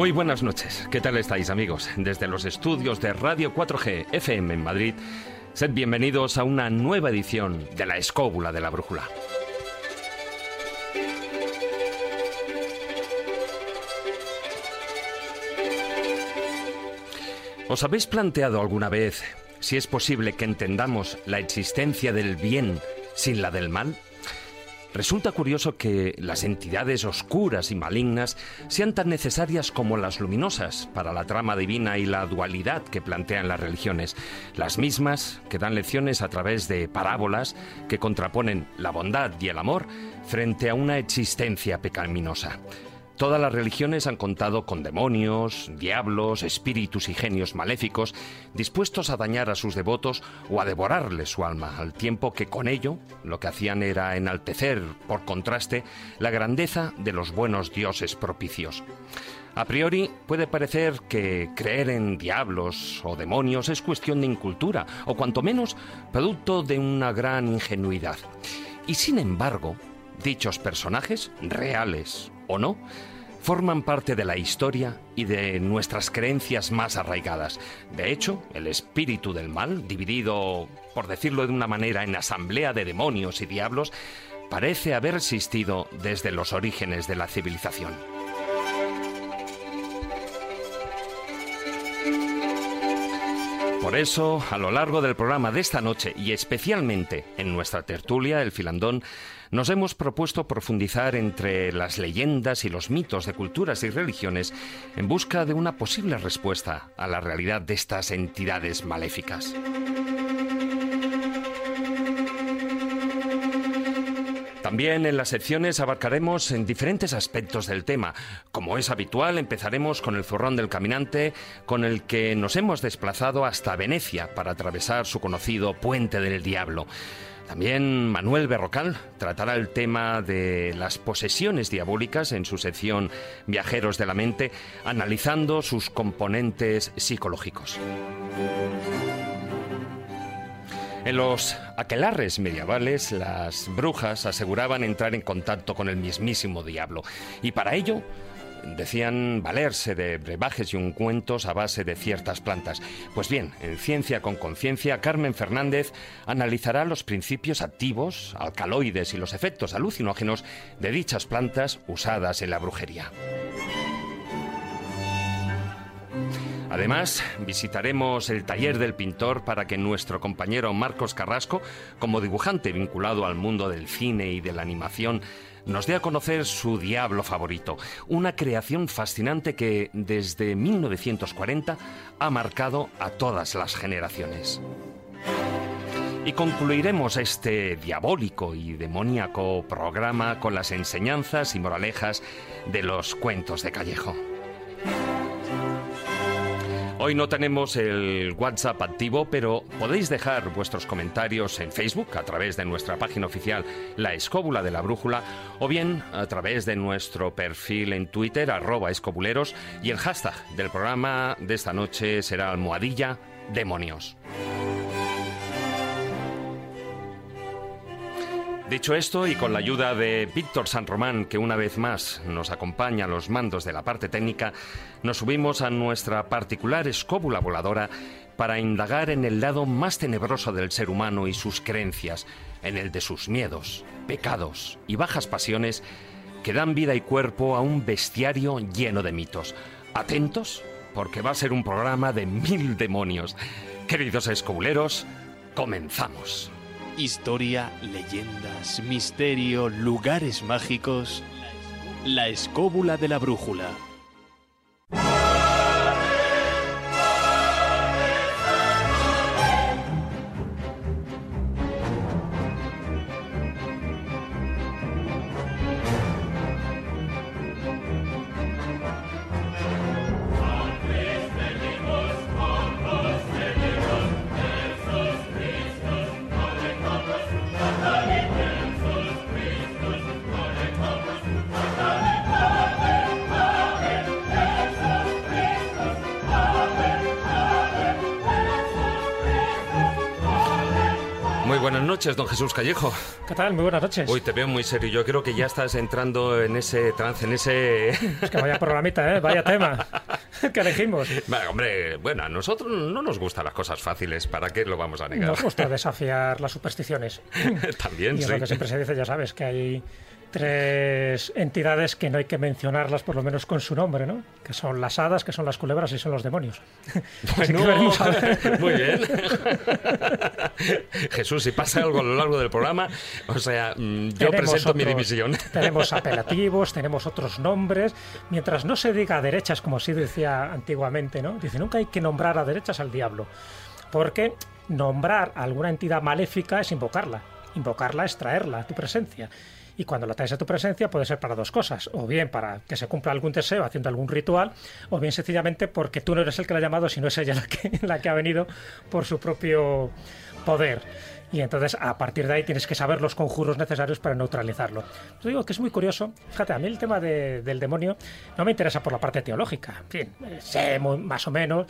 Muy buenas noches. ¿Qué tal estáis amigos? Desde los estudios de Radio 4G FM en Madrid, sed bienvenidos a una nueva edición de La Escóbula de la Brújula. ¿Os habéis planteado alguna vez si es posible que entendamos la existencia del bien sin la del mal? Resulta curioso que las entidades oscuras y malignas sean tan necesarias como las luminosas para la trama divina y la dualidad que plantean las religiones, las mismas que dan lecciones a través de parábolas que contraponen la bondad y el amor frente a una existencia pecaminosa. Todas las religiones han contado con demonios, diablos, espíritus y genios maléficos dispuestos a dañar a sus devotos o a devorarles su alma, al tiempo que con ello lo que hacían era enaltecer, por contraste, la grandeza de los buenos dioses propicios. A priori puede parecer que creer en diablos o demonios es cuestión de incultura, o cuanto menos producto de una gran ingenuidad. Y sin embargo, dichos personajes, reales o no, forman parte de la historia y de nuestras creencias más arraigadas. De hecho, el espíritu del mal, dividido, por decirlo de una manera, en asamblea de demonios y diablos, parece haber existido desde los orígenes de la civilización. Por eso, a lo largo del programa de esta noche y especialmente en nuestra tertulia, el filandón, nos hemos propuesto profundizar entre las leyendas y los mitos de culturas y religiones en busca de una posible respuesta a la realidad de estas entidades maléficas. También en las secciones abarcaremos en diferentes aspectos del tema. Como es habitual, empezaremos con el zurrón del caminante, con el que nos hemos desplazado hasta Venecia para atravesar su conocido Puente del Diablo. También Manuel Berrocal tratará el tema de las posesiones diabólicas en su sección Viajeros de la Mente, analizando sus componentes psicológicos. En los aquelarres medievales, las brujas aseguraban entrar en contacto con el mismísimo diablo, y para ello decían valerse de brebajes y ungüentos a base de ciertas plantas. Pues bien, en Ciencia con Conciencia, Carmen Fernández analizará los principios activos, alcaloides y los efectos alucinógenos de dichas plantas usadas en la brujería. Además, visitaremos el taller del pintor para que nuestro compañero Marcos Carrasco, como dibujante vinculado al mundo del cine y de la animación, nos dé a conocer su diablo favorito, una creación fascinante que desde 1940 ha marcado a todas las generaciones. Y concluiremos este diabólico y demoníaco programa con las enseñanzas y moralejas de los cuentos de Callejo. Hoy no tenemos el WhatsApp activo, pero podéis dejar vuestros comentarios en Facebook a través de nuestra página oficial La Escóbula de la Brújula o bien a través de nuestro perfil en Twitter arroba escobuleros y el hashtag del programa de esta noche será almohadilla demonios. Dicho esto, y con la ayuda de Víctor San Román, que una vez más nos acompaña a los mandos de la parte técnica, nos subimos a nuestra particular escóbula voladora para indagar en el lado más tenebroso del ser humano y sus creencias, en el de sus miedos, pecados y bajas pasiones que dan vida y cuerpo a un bestiario lleno de mitos. Atentos, porque va a ser un programa de mil demonios. Queridos escobuleros, comenzamos. Historia, leyendas, misterio, lugares mágicos. La escóbula de la brújula. Noches, don Jesús Callejo. ¿Qué tal? Muy buenas noches. Uy, te veo muy serio. Yo creo que ya estás entrando en ese trance, en ese... Es que vaya programita, ¿eh? Vaya tema que elegimos. Bueno, hombre, bueno, a nosotros no nos gustan las cosas fáciles. ¿Para qué lo vamos a negar? Nos gusta desafiar las supersticiones. También, y es sí. lo que siempre se dice, ya sabes, que hay tres entidades que no hay que mencionarlas por lo menos con su nombre, ¿no? Que son las hadas, que son las culebras y son los demonios. Así que Bueno, veremos a ver. muy bien. Jesús, si pasa algo a lo largo del programa, o sea, mm, yo Tenemos presento mi división. Tenemos apelativos, tenemos otros nombres. Mientras no se diga a derechas, como sí decía antiguamente, ¿no? Dice, nunca hay que nombrar a derechas al diablo. Porque nombrar a alguna entidad maléfica es invocarla. Invocarla es traerla a tu presencia. Y cuando la traes a tu presencia puede ser para dos cosas. O bien para que se cumpla algún deseo haciendo algún ritual, o bien sencillamente porque tú no eres el que la ha llamado, sino es ella la que, ha venido por su propio poder. Y entonces a partir de ahí tienes que saber los conjuros necesarios para neutralizarlo. Yo digo que es muy curioso. Fíjate, a mí el tema de- del demonio no me interesa por la parte teológica. En fin, sé más o menos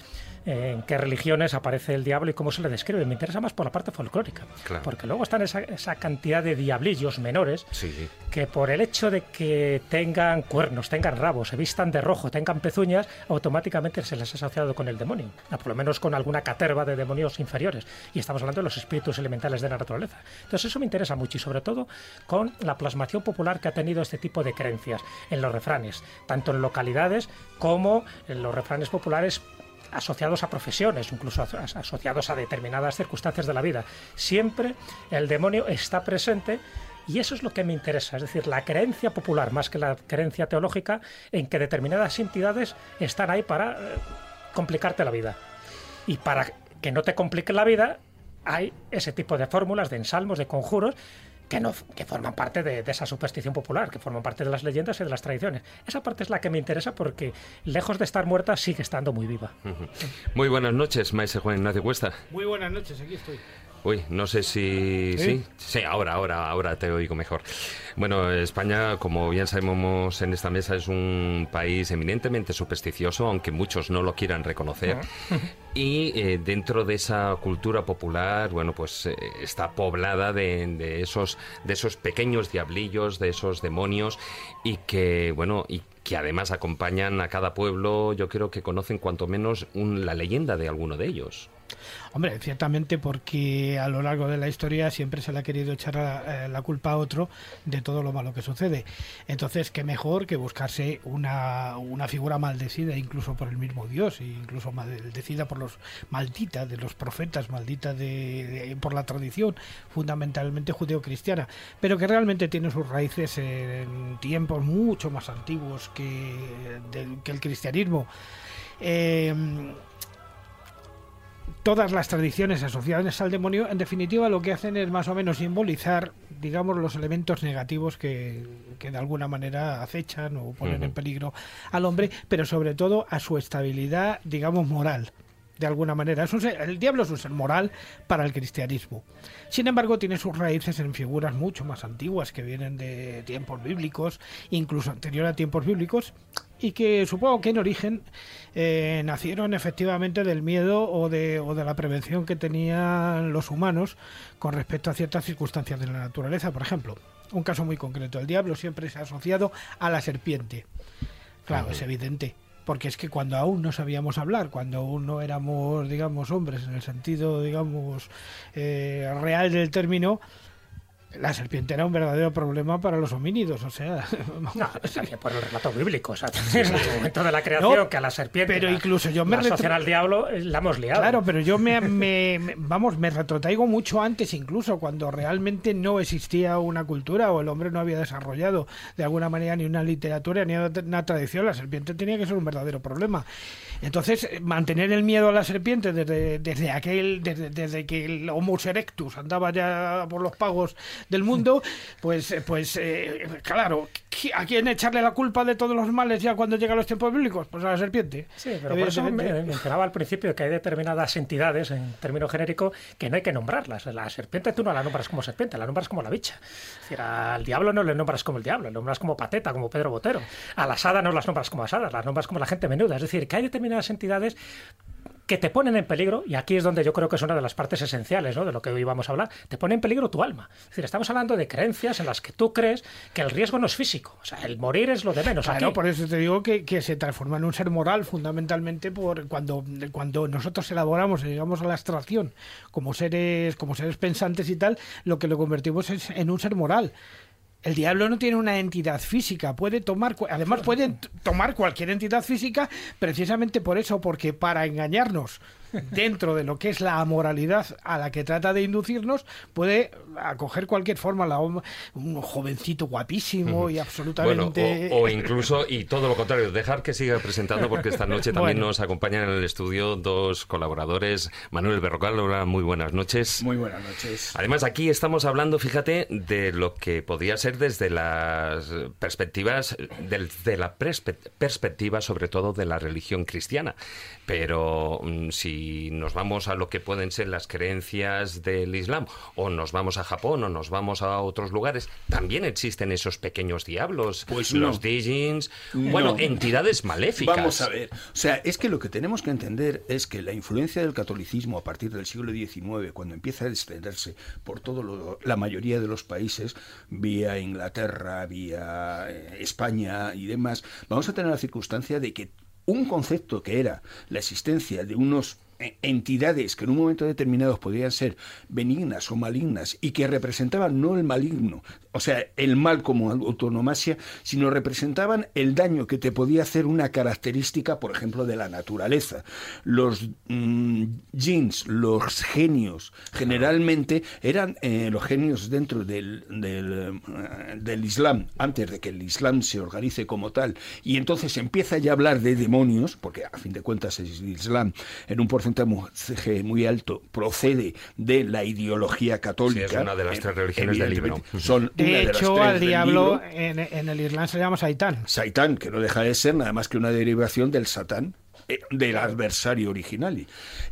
en qué religiones aparece el diablo y cómo se le describe. Me interesa más por la parte folclórica. Claro. Porque luego están esa, esa cantidad de diablillos menores Sí, que por el hecho de que tengan cuernos, tengan rabos, se vistan de rojo, tengan pezuñas, automáticamente se les ha asociado con el demonio, o por lo menos con alguna caterva de demonios inferiores. Y estamos hablando de los espíritus elementales de la naturaleza. Entonces eso me interesa mucho y sobre todo con la plasmación popular que ha tenido este tipo de creencias en los refranes, tanto en localidades como en los refranes populares asociados a profesiones, incluso aso- asociados a determinadas circunstancias de la vida. Siempre el demonio está presente y eso es lo que me interesa, es decir, la creencia popular más que la creencia teológica en que determinadas entidades están ahí para eh, complicarte la vida. Y para que no te complique la vida, hay ese tipo de fórmulas, de ensalmos, de conjuros que, no, que forman parte de, de esa superstición popular, que forman parte de las leyendas y de las tradiciones. Esa parte es la que me interesa porque, lejos de estar muerta, sigue estando muy viva. Muy buenas noches, maestro Juan Ignacio Cuesta. Muy buenas noches, aquí estoy. Uy, no sé si... ¿Sí? ¿Sí? Sí, ahora, ahora, ahora te oigo mejor. Bueno, España, como bien sabemos en esta mesa, es un país eminentemente supersticioso, aunque muchos no lo quieran reconocer. Y eh, dentro de esa cultura popular, bueno, pues eh, está poblada de, de esos, de esos pequeños diablillos, de esos demonios, y que, bueno, y que además acompañan a cada pueblo, yo creo que conocen cuanto menos un- la leyenda de alguno de ellos. Hombre, ciertamente porque a lo largo de la historia siempre se le ha querido echar la, eh, la culpa a otro de todo lo malo que sucede. Entonces, qué mejor que buscarse una, una figura maldecida incluso por el mismo Dios, e incluso maldecida por los maldita de los profetas, maldita de, por la tradición fundamentalmente judeocristiana, pero que realmente tiene sus raíces en tiempos mucho más antiguos que, que el cristianismo. Eh, todas las tradiciones asociadas al demonio, en definitiva, lo que hacen es más o menos simbolizar, digamos, los elementos negativos que, que de alguna manera acechan o ponen en peligro al hombre, pero sobre todo a su estabilidad, digamos, moral. De alguna manera, Es un ser- el diablo es un ser moral para el cristianismo. Sin embargo, tiene sus raíces en figuras mucho más antiguas que vienen de tiempos bíblicos, incluso anterior a tiempos bíblicos, y que supongo que en origen eh, nacieron efectivamente del miedo o de, o de la prevención que tenían los humanos con respecto a ciertas circunstancias de la naturaleza. Por ejemplo, un caso muy concreto, el diablo siempre se ha asociado a la serpiente. Claro, es evidente. Porque es que cuando aún no sabíamos hablar, cuando aún no éramos, digamos, hombres en el sentido, digamos, eh, real del término, la serpiente era un verdadero problema para los homínidos. O sea, No, por el relato bíblico, o sea, en el momento de la creación, No, que a la serpiente pero la- incluso yo me la retro- asocian al diablo, eh, la hemos liado. Claro, pero yo me, me- me- vamos, me retrotraigo mucho antes, incluso cuando realmente no existía una cultura o el hombre no había desarrollado de alguna manera ni una literatura ni una tradición, la serpiente tenía que ser un verdadero problema. Entonces, eh, mantener el miedo a la serpiente desde, desde aquel, desde, desde que el Homo erectus andaba ya por los pagos del mundo, pues, eh, pues eh, claro, ¿qui- ¿a quién echarle la culpa de todos los males ya cuando llegan los tiempos bíblicos? Pues a la serpiente. Sí, pero por eso me- mencionaba al principio que hay determinadas entidades, en término genérico, que no hay que nombrarlas. La serpiente tú no la nombras como serpiente, la nombras como la bicha. Es decir, al diablo no le nombras como el diablo, le nombras como pateta, como Pedro Botero. A las hadas no las nombras como asadas, las nombras como la gente menuda. Es decir, que hay determinadas entidades que te ponen en peligro, y aquí es donde yo creo que es una de las partes esenciales ¿no? de lo que hoy vamos a hablar, te pone en peligro tu alma. Es decir, estamos hablando de creencias en las que tú crees que el riesgo no es físico, o sea, el morir es lo de menos. Claro, por eso te digo que, que, se transforma en un ser moral fundamentalmente por cuando, cuando nosotros elaboramos, llegamos a la abstracción como seres, como seres pensantes y tal, lo que lo convertimos es en un ser moral. El diablo no tiene una entidad física, puede tomar, además puede tomar cualquier entidad física precisamente por eso, porque para engañarnos dentro de lo que es la moralidad a la que trata de inducirnos, puede acoger cualquier forma, la, un jovencito guapísimo y absolutamente... o, incluso, y todo lo contrario, dejar que siga presentando porque esta noche también nos acompañan en el estudio dos colaboradores, Manuel Berrocal, hola, muy buenas noches. Muy buenas noches. Además, aquí estamos hablando, fíjate, de lo que podría ser desde las perspectivas, desde la perspectiva sobre todo de la religión cristiana. Pero mm, si nos vamos a lo que pueden ser las creencias del Islam, o nos vamos a Japón, o nos vamos a otros lugares, también existen esos pequeños diablos, pues los Dijins, bueno, entidades maléficas. Vamos a ver. O sea, es que lo que tenemos que entender es que la influencia del catolicismo a partir del siglo XIX, cuando empieza a extenderse por todo la mayoría de los países, vía Inglaterra, vía eh, España y demás, vamos a tener la circunstancia de que un concepto que era la existencia de unos entidades que en un momento determinado podrían ser benignas o malignas y que representaban no el maligno, o sea, el mal como autonomasia, sino representaban el daño que te podía hacer una característica, por ejemplo, de la naturaleza. Los mm, jeans, los genios, generalmente eran eh, los genios dentro del, del, eh, del, Islam, antes de que el Islam se organice como tal, y entonces empieza ya a hablar de demonios, porque a fin de cuentas el Islam en un porcentaje muy alto procede de la ideología católica. es una de las tres religiones del libro. Son de hecho, al diablo en, el Islam se llama Saitán. Saitán, que no deja de ser nada más que una derivación del Satán eh, del adversario original.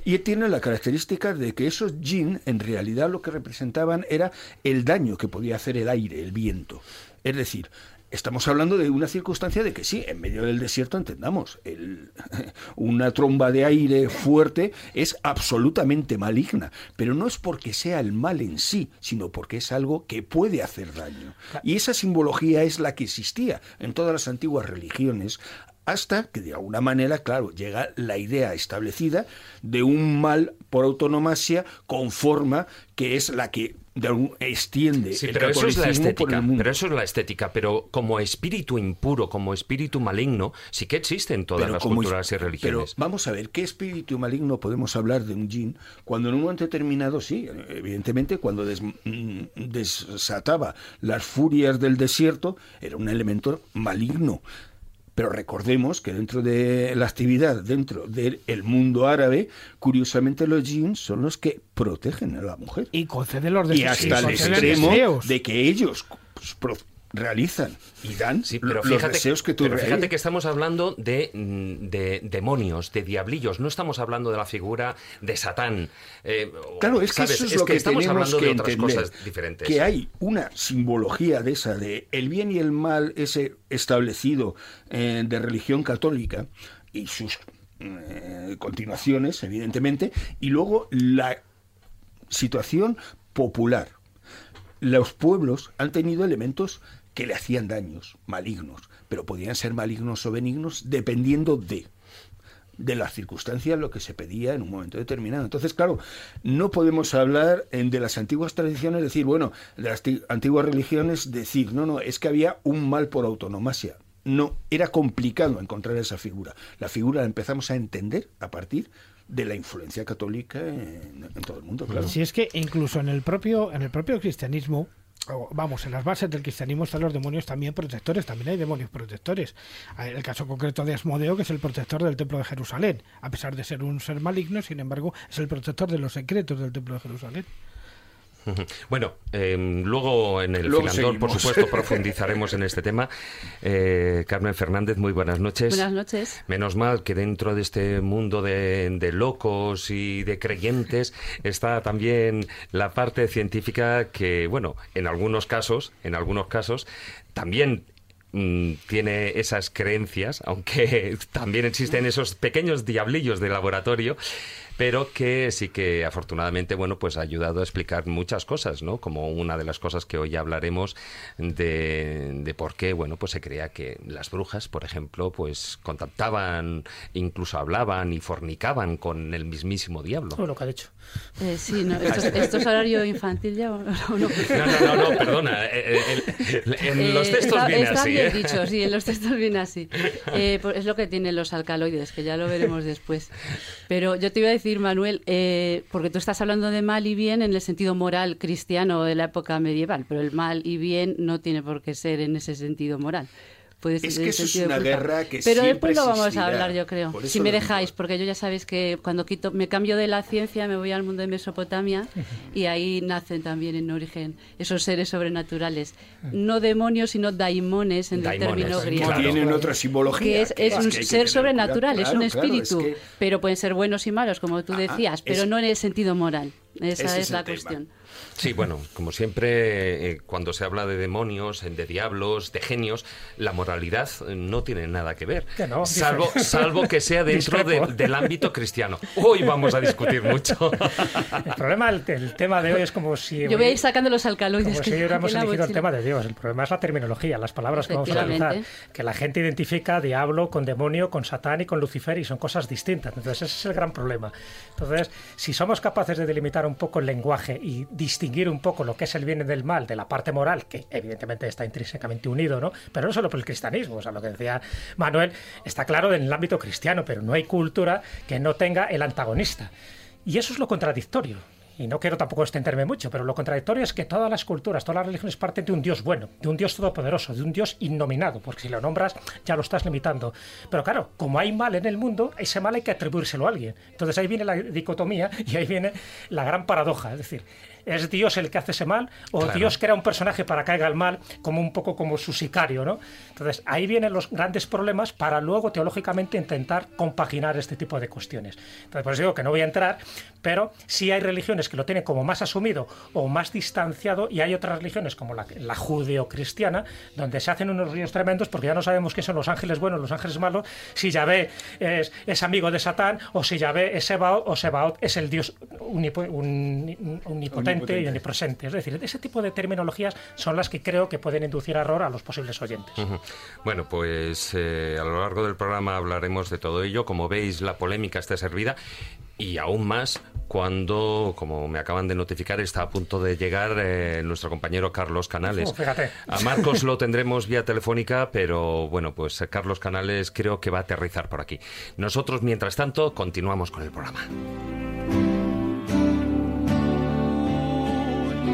Y tiene la característica de que esos jinn en realidad lo que representaban era el daño que podía hacer el aire, el viento. Es decir, Estamos hablando de una circunstancia de que sí, en medio del desierto entendamos, el, una tromba de aire fuerte es absolutamente maligna, pero no es porque sea el mal en sí, sino porque es algo que puede hacer daño. Y esa simbología es la que existía en todas las antiguas religiones hasta que de alguna manera, claro, llega la idea establecida de un mal por autonomasia con forma que es la que de extiende sí, pero eso es la estética, Pero eso es la estética, pero como espíritu impuro, como espíritu maligno, sí que existe en todas las culturas y religiones. Pero vamos a ver, ¿qué espíritu maligno podemos hablar de un jin cuando en un momento determinado, sí, evidentemente cuando mm, desataba las furias del desierto, era un elemento maligno. Pero recordemos que dentro de la actividad, dentro del mundo árabe, curiosamente los jeans son los que protegen a la mujer. Y conceden los deseos. Y hasta el extremo de que ellos pues, realizan y dan pero los deseos que tú pero fíjate que estamos hablando de, mm, de, demonios, de diablillos, no estamos hablando de la figura de Satán. Eh, claro, es que eso es, lo que, estamos hablando de otras cosas diferentes. Que hay una simbología de esa, de el bien y el mal, ese establecido eh, de religión católica y sus eh, continuaciones, evidentemente, y luego la situación popular. Los pueblos han tenido elementos que le hacían daños malignos, pero podían ser malignos o benignos dependiendo de de las circunstancias lo que se pedía en un momento determinado. Entonces, claro, no podemos hablar de las antiguas tradiciones, decir, bueno, de las antiguas religiones, decir, no, no, es que había un mal por autonomasia. No, era complicado encontrar esa figura. La figura la empezamos a entender a partir de la influencia católica en, en todo el mundo, claro. Si es que incluso en el propio, en el propio cristianismo, vamos, en las bases del cristianismo están los demonios también protectores, también hay demonios protectores. El caso concreto de Asmodeo, que es el protector del templo de Jerusalén, a pesar de ser un ser maligno, sin embargo, es el protector de los secretos del templo de Jerusalén. Bueno, em, luego en el luego por supuesto, profundizaremos en este tema. Eh, Carmen Fernández, muy buenas noches. Buenas noches. Menos mal que dentro de este mundo de, de locos y de creyentes está también la parte científica que, bueno, en algunos casos, en algunos casos, también mm, tiene esas creencias, aunque también existen esos pequeños diablillos de laboratorio pero que sí que afortunadamente, bueno, pues ha ayudado a explicar muchas cosas, ¿no? Como una de las cosas que hoy hablaremos de, de por qué, bueno, pues se creía que las brujas, por ejemplo, pues contactaban, incluso hablaban y fornicaban con el mismísimo diablo. Lo que ha dicho. Eh, sí, no, esto, es horario infantil ya no? No, no, no, no, perdona. Eh, eh, en los textos viene está así. bien dicho, sí, en los textos viene así. Pues es lo que tienen los alcaloides, que ya lo veremos después. Pero yo te iba a decir Manuel, eh, porque tú estás hablando de mal y bien en el sentido moral cristiano de la época medieval, pero el mal y bien no tiene por qué ser en ese sentido moral es que eso es una guerra que Pero después lo vamos a hablar, yo creo. Si me dejáis, porque yo ya sabéis que cuando quito, me cambio de la ciencia, me voy al mundo de Mesopotamia y ahí nacen también en origen esos seres sobrenaturales. No demonios, sino daimones en el término griego. Tienen otra simbología. Que es, un ser sobrenatural, es un espíritu. Pero pueden ser buenos y malos, como tú ah, ah, decías, pero no en el sentido moral. Esa es la cuestión. Sí, bueno, como siempre, eh, cuando se habla de demonios, de diablos, de genios, la moralidad no tiene nada que ver. salvo, salvo que sea dentro del ámbito cristiano. Hoy vamos a discutir mucho. El problema, el, tema de hoy es como si... Yo voy a ir sacando los alcaloides. Como si hubiéramos elegido el tema de Dios. El problema es la terminología, las palabras que vamos a utilizar. Que la gente identifica diablo con demonio, con satán y con Lucifer y son cosas distintas. Entonces ese es el gran problema. Entonces, si somos capaces de delimitar un poco el lenguaje y distinguir un poco lo que es el bien y del mal de la parte moral, que evidentemente está intrínsecamente unido, ¿no? Pero no solo por el cristianismo, o sea, lo que decía Manuel está claro en el ámbito cristiano, pero no hay cultura que no tenga el antagonista. Y eso es lo contradictorio y no quiero tampoco extenderme mucho, pero lo contradictorio es que todas las culturas, todas las religiones parten de un Dios bueno, de un Dios todopoderoso, de un Dios innominado, porque si lo nombras ya lo estás limitando. Pero claro, como hay mal en el mundo, ese mal hay que atribuírselo a alguien. Entonces ahí viene la dicotomía y ahí viene la gran paradoja. Es decir, ¿Es Dios el que hace ese mal? ¿O Dios crea un personaje para que haga el mal como un poco como su sicario? ¿no? Entonces, ahí vienen los grandes problemas para luego teológicamente intentar compaginar este tipo de cuestiones. Entonces, por eso digo que no voy a entrar, pero sí hay religiones que lo tienen como más asumido o más distanciado y hay otras religiones como la, la judeo-cristiana donde se hacen unos ríos tremendos porque ya no sabemos qué son los ángeles buenos, los ángeles malos, si Yahvé es, es amigo de Satán o si Yahvé es Sebaot o Sebaot es el Dios unipotente y omnipresente. Es decir, ese tipo de terminologías son las que creo que pueden inducir error a los posibles oyentes. Bueno, pues eh, a lo largo del programa hablaremos de todo ello. Como veis, la polémica está servida y aún más cuando, como me acaban de notificar, está a punto de llegar eh, nuestro compañero Carlos Canales. Oh, a Marcos lo tendremos vía telefónica, pero bueno, pues Carlos Canales creo que va a aterrizar por aquí. Nosotros, mientras tanto, continuamos con el programa.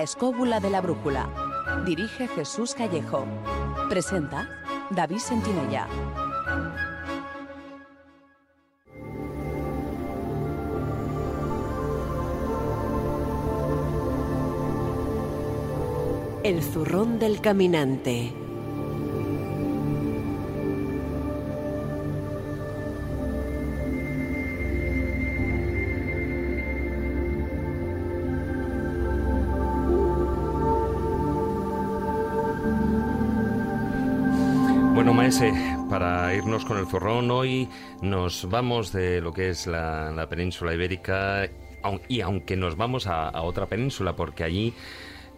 La escóbula de la brújula. Dirige Jesús Callejo. Presenta David Sentinella. El zurrón del caminante. Para irnos con el zorrón, hoy nos vamos de lo que es la, península ibérica y aunque nos vamos a, otra península, porque allí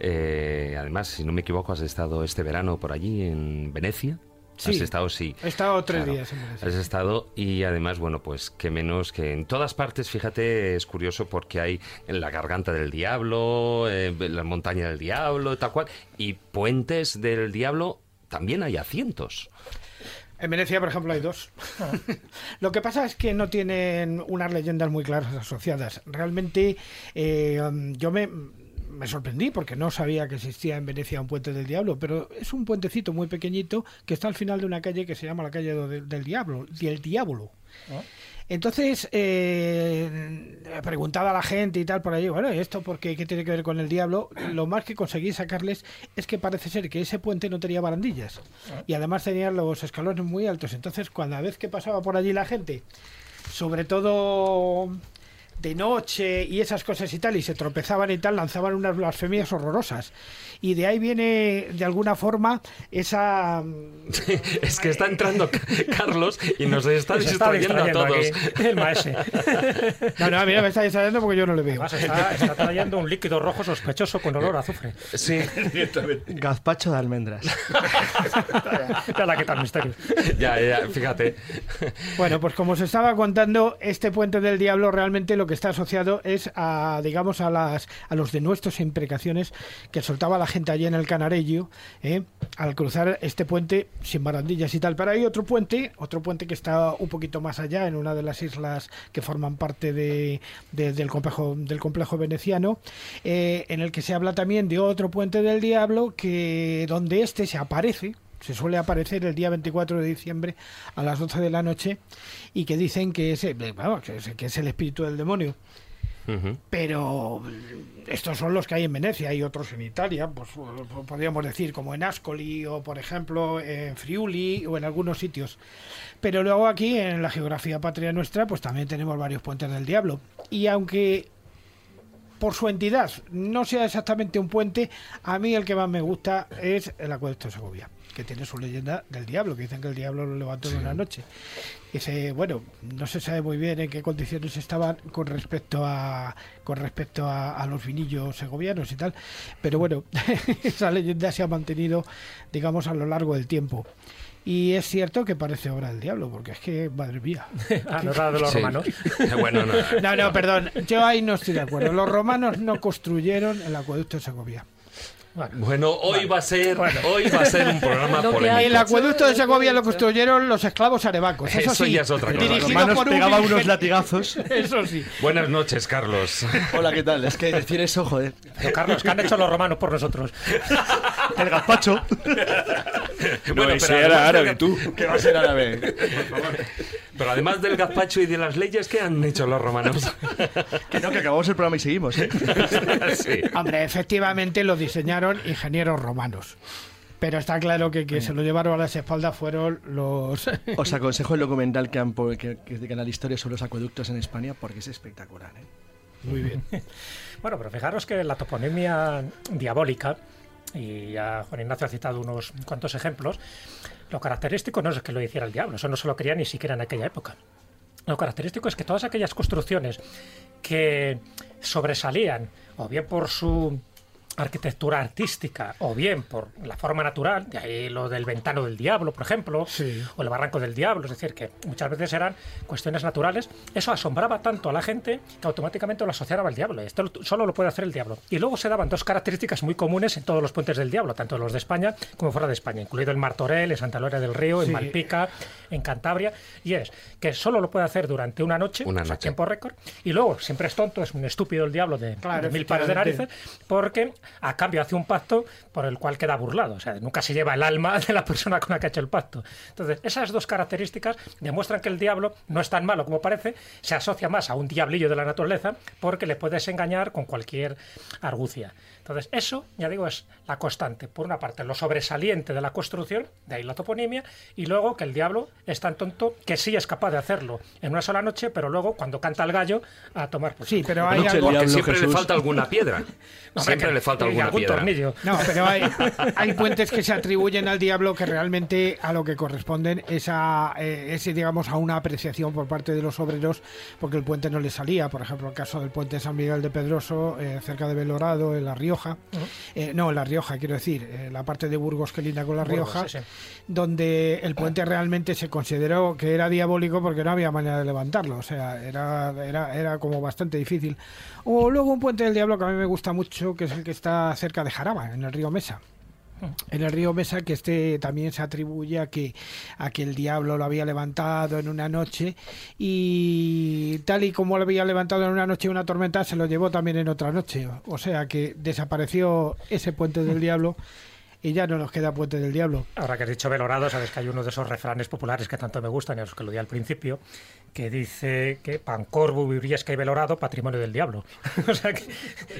Eh, además, si no me equivoco, has estado este verano por allí en Venecia. Sí. Has estado, sí. He estado tres Claro. días en Venecia. Has estado y además, bueno, pues que menos que en todas partes, fíjate, es curioso porque hay en la garganta del diablo, eh, la montaña del diablo, tal cual, y puentes del diablo también hay a cientos. En Venecia, por ejemplo, hay dos. Lo que pasa es que no tienen unas leyendas muy claras asociadas. Realmente, eh, um, yo me, me sorprendí porque no sabía que existía en Venecia un puente del diablo, pero es un puentecito muy pequeñito que está al final de una calle que se llama la calle del diablo, del diablo. Entonces, eh, preguntaba a la gente y tal por allí, bueno, ¿y ¿esto por qué, qué tiene que ver con el diablo? Lo más que conseguí sacarles es que parece ser que ese puente no tenía barandillas y además tenía los escalones muy altos. Entonces, cuando vez que pasaba por allí la gente, sobre todo de noche y esas cosas y tal, y se tropezaban y tal, lanzaban unas blasfemias horrorosas. Y de ahí viene, de alguna forma, esa... es que está entrando Ca- Carlos y nos está distrayendo a todos. aquí el maese. No, no, mira, me está distrayendo porque yo no le veo. Además, está, está trayendo un líquido rojo sospechoso con olor a azufre. Sí, Gazpacho de almendras. Ya la quita el misterio. ya, ya, fíjate. Bueno, pues como os estaba contando, este puente del diablo realmente lo que está asociado es a, digamos, a las a los denuestos e imprecaciones que soltaba la gente allí en el Canarello, ¿eh? al cruzar este puente sin barandillas y tal. Pero hay otro puente, otro puente que está un poquito más allá, en una de las islas que forman parte de, de- del complejo del complejo veneciano, eh, en el que se habla también de otro puente del diablo que donde este se aparece se suele aparecer el día 24 de diciembre a las 12 de la noche y que dicen que es, eh, vamos, que es, que es el espíritu del demonio. Pero estos son los que hay en Venecia, hay otros en Italia, pues podríamos decir como en Ascoli o por ejemplo en Friuli o en algunos sitios. Pero luego aquí en la geografía patria nuestra pues también tenemos varios puentes del diablo. Y aunque por su entidad no sea exactamente un puente, a mí el que más me gusta es el acueducto de Segovia, que tiene su leyenda del diablo, que dicen que el diablo lo levantó en una noche. Dice, bueno, no se sabe muy bien en qué condiciones estaban con respecto a con respecto a, a los vinillos segovianos y tal, pero bueno, esa leyenda se ha mantenido, digamos, a lo largo del tiempo. Y es cierto que parece obra del diablo, porque es que, madre mía. Ah, no era de los Sí. romanos. Bueno, no. No, no, perdón, yo ahí no estoy de acuerdo. Los romanos no construyeron el acueducto de Segovia. Bueno, Bueno, hoy va a ser, hoy va a ser un programa Lo que polémico. El acueducto de Segovia lo construyeron los esclavos arebacos. Eso, Eso sí, ya es otra cosa. Los romanos por un pegaban unos latigazos. Eso sí. Buenas noches, Carlos. Hola, ¿qué tal? Es que decir eso, joder. pero Carlos, ¿qué han hecho los romanos por nosotros? El gazpacho. Bueno, ese pero era además árabe, del- tú. ¿Qué va a ser árabe? Pero además del gazpacho y de las leyes, ¿qué han hecho los romanos? Que no, que acabamos el programa y seguimos, ¿eh? sí. Hombre, efectivamente lo diseñaron ingenieros romanos. Pero está claro que que se lo llevaron a las espaldas fueron los... Os aconsejo el documental que, han, que, que es de Canal Historia sobre los acueductos en España porque es espectacular, ¿eh? Muy bien. Bueno, pero fijaros que la toponimia diabólica, y ya Juan Ignacio ha citado unos cuantos ejemplos, lo característico no es que lo hiciera el diablo, eso no se lo quería ni siquiera en aquella época. Lo característico es que todas aquellas construcciones que sobresalían, o bien por su arquitectura artística, o bien por la forma natural, de ahí lo del ventano del diablo, por ejemplo, Sí. o el barranco del diablo, es decir, que muchas veces eran cuestiones naturales, eso asombraba tanto a la gente que automáticamente lo asociaba al diablo. Esto lo- solo lo puede hacer el diablo. Y luego se daban dos características muy comunes en todos los puentes del diablo, tanto los de España como fuera de España, incluido el Martorell, en Santa Gloria del Río, en. Malpica, en Cantabria, y es que solo lo puede hacer durante una noche, Una o sea, noche. tiempo récord, y luego siempre es tonto, es un estúpido el diablo de, Claro, de mil pares de narices, porque a cambio hace un pacto por el cual queda burlado. O sea, nunca se lleva el alma de la persona con la que ha hecho el pacto. Entonces, esas dos características demuestran que el diablo no es tan malo como parece, se asocia más a un diablillo de la naturaleza porque le puedes engañar con cualquier argucia. Entonces, eso, ya digo, es la constante. Por una parte, lo sobresaliente de la construcción, de ahí la toponimia, y luego que el diablo es tan tonto que sí es capaz de hacerlo en una sola noche, pero luego, cuando canta el gallo, a tomar por Sí, pero hay Noche algo... el Porque diablo, siempre le falta alguna piedra. Siempre que- le falta alguna algún piedra. tornillo. No, pero hay, hay puentes que se atribuyen al diablo que realmente a lo que corresponden es a, eh, ese, digamos, a una apreciación por parte de los obreros, porque el puente no le salía. Por ejemplo, el caso del puente de San Miguel de Pedroso, eh, cerca de Belorado, en La Rioja. Eh, no, La Rioja, quiero decir, eh, la parte de Burgos que linda con La Burgos, Rioja, sí, sí. donde el puente realmente se consideró que era diabólico porque no había manera de levantarlo. O sea, era, era, era como bastante difícil. O luego un puente del diablo que a mí me gusta mucho, que es el que está cerca de Jaraba, en el río Mesa. En el río Mesa, que este también se atribuye a que, a que el diablo lo había levantado en una noche y tal y como lo había levantado en una noche una tormenta, se lo llevó también en otra noche. O sea que desapareció ese puente del diablo y ya no nos queda puente del diablo. Ahora que has dicho velorado, sabes que hay uno de esos refranes populares que tanto me gustan, y a los que lo di al principio, que dice que Pancorvo, Vibriesca y Velorado, patrimonio del diablo. o sea que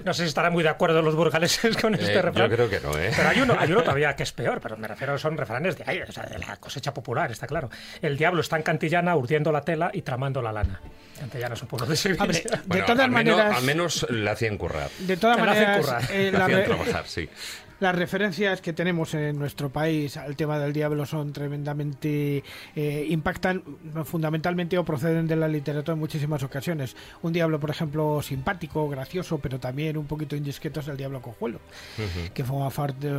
no sé si estarán muy de acuerdo los burgaleses con este Eh, refrán. yo creo que no, ¿eh? Pero hay uno, hay uno todavía que es peor, pero me refiero, son refranes de ahí, o sea, de la cosecha popular, está claro. El diablo está en Cantillana urdiendo la tela y tramando la lana. Cantillana es un pueblo de Sevilla. Hombre, de Bueno, todas al menos, maneras, al menos le hacían currar. de todas maneras, currar. eh, Le la hacían trabajar, sí. Las referencias que tenemos en nuestro país al tema del diablo son tremendamente eh, impactan fundamentalmente o proceden de la literatura en muchísimas ocasiones. Un diablo, por ejemplo, simpático, gracioso, pero también un poquito indiscreto es el diablo cojuelo, que forma parte,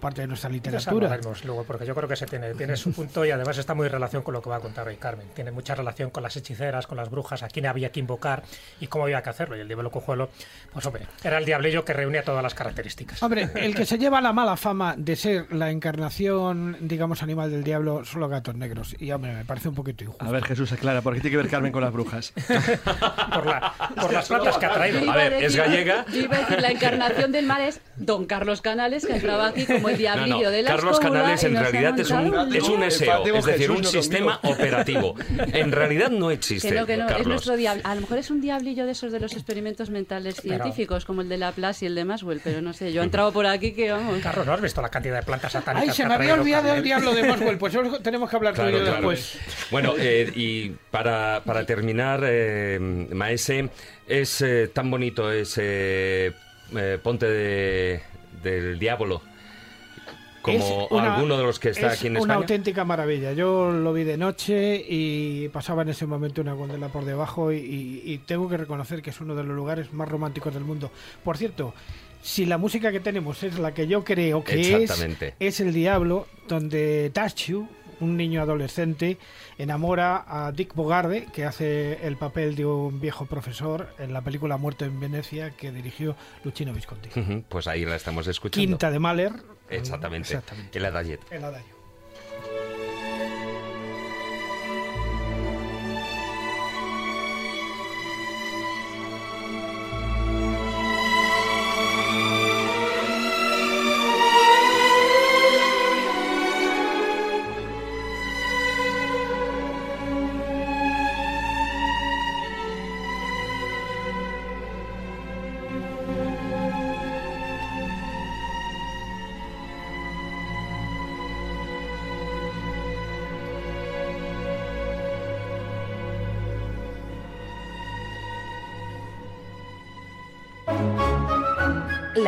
parte de nuestra literatura. luego, porque yo creo que se tiene, tiene su punto y además está muy en relación con lo que va a contar hoy Carmen. Tiene mucha relación con las hechiceras, con las brujas, a quién había que invocar y cómo había que hacerlo. Y el diablo cojuelo, pues hombre, era el diablillo que reunía todas las características. Hombre, el que se lleva la mala fama de ser la encarnación, digamos, animal del diablo son los gatos negros. Y, hombre, me parece un poquito injusto. A ver, Jesús, aclara, ¿por qué tiene que ver Carmen con las brujas? por, la- por las plantas que ha traído. A ver, ¿es gallega? Yo iba a decir, la encarnación del mal es Don Carlos Canales, que entraba aquí como el No, diablillo no, de la Carlos Canales en realidad es un, es un. SEO, es decir, un no sistema operativo. En realidad no existe, Que no, que no, es nuestro diablo. A lo mejor es un diablillo de esos de los experimentos mentales científicos, como el de Laplace y el de Maxwell, pero no sé, yo he entrado por aquí que vamos. Carlos, ¿no has visto la cantidad de plantas satánicas Ay, se me ha había olvidado el diablo de Boswell. Pues tenemos que hablar Claro, yo claro. después. Bueno, eh, y para, para terminar, eh, Maese, es eh, tan bonito ese eh, Ponte de- del Diablo como una- alguno de los que está es aquí en una España. auténtica maravilla. Yo lo vi de noche y pasaba en ese momento una gondela por debajo y, y- y tengo que reconocer que es uno de los lugares más románticos del mundo. Por cierto, si la música que tenemos es la que yo creo que es, es El Diablo, donde Tachu, un niño adolescente, enamora a Dick Bogarde, que hace el papel de un viejo profesor en la película Muerto en Venecia que dirigió Luchino Visconti. Pues ahí la estamos escuchando. Quinta de Mahler. Exactamente. Exactamente. El Adayet. El adagio.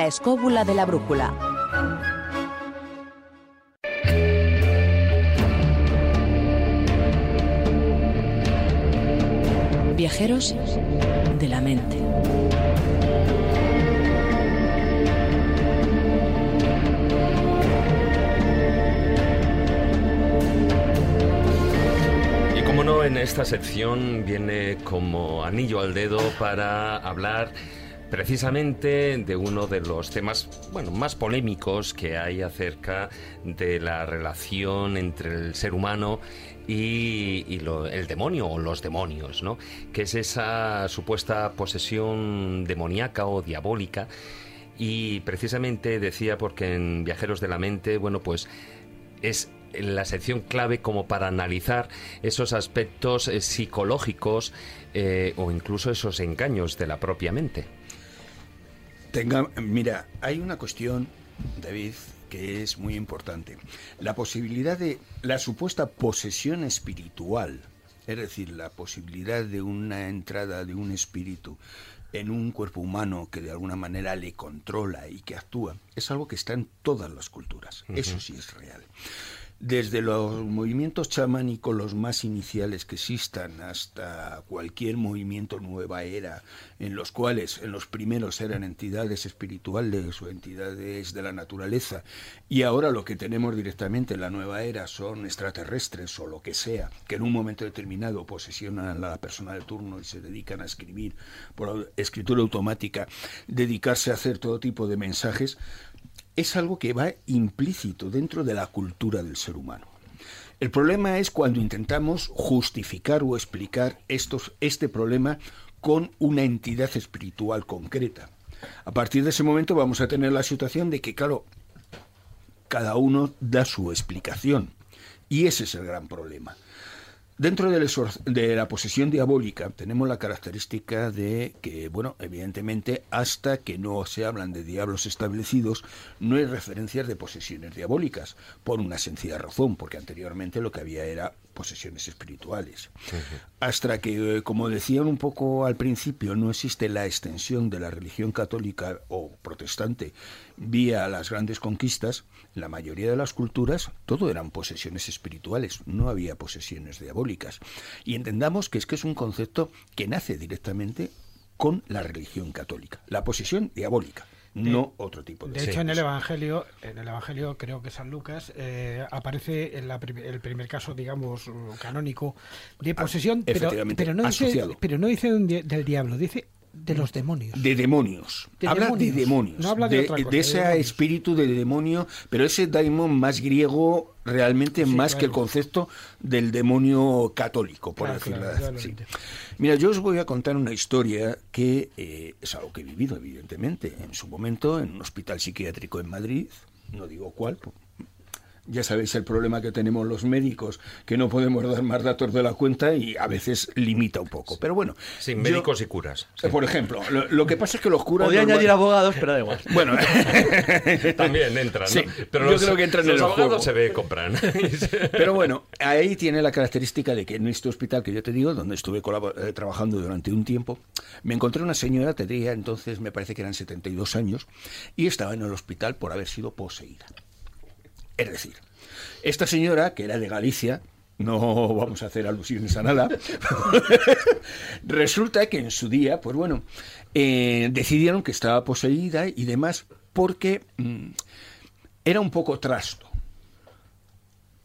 La escóbula de la brújula. Viajeros de la mente. Y como no, en esta sección viene como anillo al dedo para hablar precisamente de uno de los temas bueno, más polémicos que hay acerca de la relación entre el ser humano y, lo- el demonio o los demonios, ¿no? Que es esa supuesta posesión demoníaca o diabólica. Y precisamente decía porque en Viajeros de la Mente, bueno, pues es la sección clave como para analizar esos aspectos eh, psicológicos eh, o incluso esos engaños de la propia mente. Tenga, mira, hay una cuestión, David, que es muy importante. La posibilidad de la supuesta posesión espiritual, es decir, la posibilidad de una entrada de un espíritu en un cuerpo humano que de alguna manera le controla y que actúa, es algo que está en todas las culturas. Eso sí es real. Desde los movimientos chamánicos, los más iniciales que existan, hasta cualquier movimiento nueva era, en los cuales en los primeros eran entidades espirituales o entidades de la naturaleza, y ahora lo que tenemos directamente en la nueva era son extraterrestres o lo que sea, que en un momento determinado posesionan a la persona de turno y se dedican a escribir por escritura automática, dedicarse a hacer todo tipo de mensajes, es algo que va implícito dentro de la cultura del ser humano. El problema es cuando intentamos justificar o explicar estos, este problema con una entidad espiritual concreta. A partir de ese momento vamos a tener la situación de que, claro, cada uno da su explicación. Y ese es el gran problema. Dentro de la posesión diabólica tenemos la característica de que, bueno, evidentemente, hasta que no se hablan de diablos establecidos, no hay referencias de posesiones diabólicas, por una sencilla razón, porque anteriormente lo que había era posesiones espirituales. Hasta que, eh, como decían un poco al principio, no existe la extensión de la religión católica o protestante vía las grandes conquistas, la mayoría de las culturas todo eran posesiones espirituales, no había posesiones diabólicas. Y entendamos que es que es un concepto que nace directamente con la religión católica, la posesión diabólica no otro tipo de De hecho, en el Evangelio, en el Evangelio creo que San Lucas eh, aparece en el primer caso, digamos, canónico de ah, posesión, pero, pero, no dice, pero no dice del diablo, dice de los demonios. De demonios. habla de demonios. No habla de, de, ese espíritu de demonio, pero ese daimon más griego realmente más que el concepto del demonio católico, por decirlo así. Mira, yo os voy a contar una historia que eh, es algo que he vivido, evidentemente, en su momento en un hospital psiquiátrico en Madrid, no digo cuál, ya sabéis el problema que tenemos los médicos, que no podemos dar más datos de la cuenta y a veces limita un poco. Pero bueno. Sin médicos y curas. Por ejemplo, lo, que pasa es que los curas. Podría añadir abogados, pero da igual. Bueno. También entran. ¿no? pero yo creo que entran los en el abogados se ve compran. pero bueno, ahí tiene la característica de que en este hospital que yo te digo, donde estuve eh, trabajando durante un tiempo, me encontré una señora, tenía entonces, me parece que eran 72 años, y estaba en el hospital por haber sido poseída. Es decir, esta señora, que era de Galicia, no vamos a hacer alusiones a nada, resulta que en su día, pues bueno, eh, decidieron que estaba poseída y demás porque mm, era un poco trasto.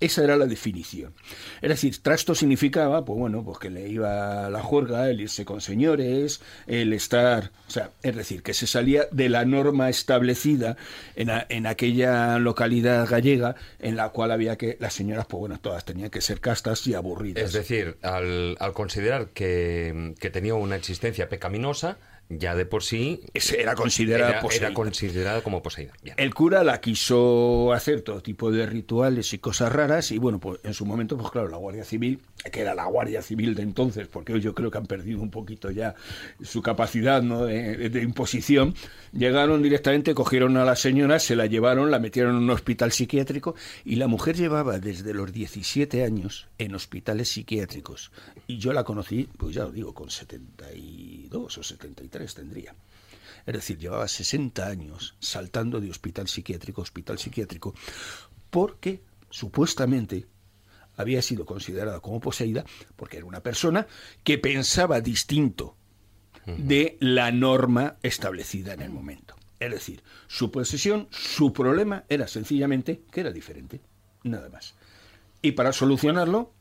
Esa era la definición. Es decir, trasto significaba, pues bueno, pues que le iba la juerga, el irse con señores, el estar, o sea, es decir, que se salía de la norma establecida en, en aquella localidad gallega en la cual había que, las señoras, pues bueno, todas tenían que ser castas y aburridas. Es decir, al, al considerar que, que tenía una existencia pecaminosa, ya de por sí era considerada era, considerada como poseída. El cura la quiso hacer todo tipo de rituales y cosas raras y bueno, pues en su momento, pues claro, la Guardia Civil, que era la Guardia Civil de entonces, porque hoy yo creo que han perdido un poquito ya su capacidad ¿no? de, imposición, llegaron directamente, cogieron a la señora, se la llevaron, la metieron en un hospital psiquiátrico y la mujer llevaba desde los 17 años en hospitales psiquiátricos y yo la conocí, pues ya lo digo, con 72 o 73 tendría. Es decir, llevaba 60 años saltando de hospital psiquiátrico a hospital psiquiátrico porque supuestamente había sido considerada como poseída porque era una persona que pensaba distinto de la norma establecida en el momento. Es decir, su posesión, su problema era sencillamente que era diferente, nada más. Y para solucionarlo,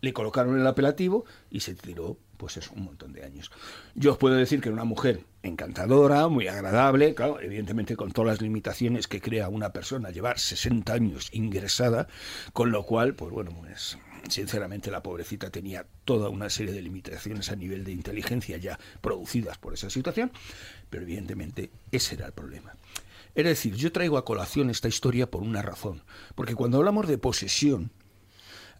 le colocaron el apelativo y se tiró pues es un montón de años. Yo os puedo decir que era una mujer encantadora, muy agradable, claro, evidentemente con todas las limitaciones que crea una persona llevar 60 años ingresada, con lo cual, pues bueno, pues sinceramente la pobrecita tenía toda una serie de limitaciones a nivel de inteligencia ya producidas por esa situación, pero evidentemente ese era el problema. Es decir, yo traigo a colación esta historia por una razón, porque cuando hablamos de posesión,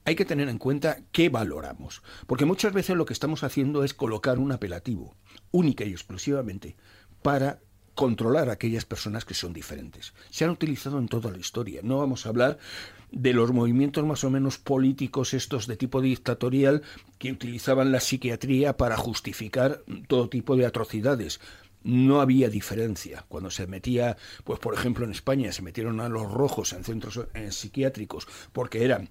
hay que tener en cuenta qué valoramos, porque muchas veces lo que estamos haciendo es colocar un apelativo, única y exclusivamente, para controlar a aquellas personas que son diferentes. Se han utilizado en toda la historia. No vamos a hablar de los movimientos más o menos políticos estos de tipo dictatorial que utilizaban la psiquiatría para justificar todo tipo de atrocidades no había diferencia. Cuando se metía, pues por ejemplo en España se metieron a los rojos en centros eh, psiquiátricos porque eran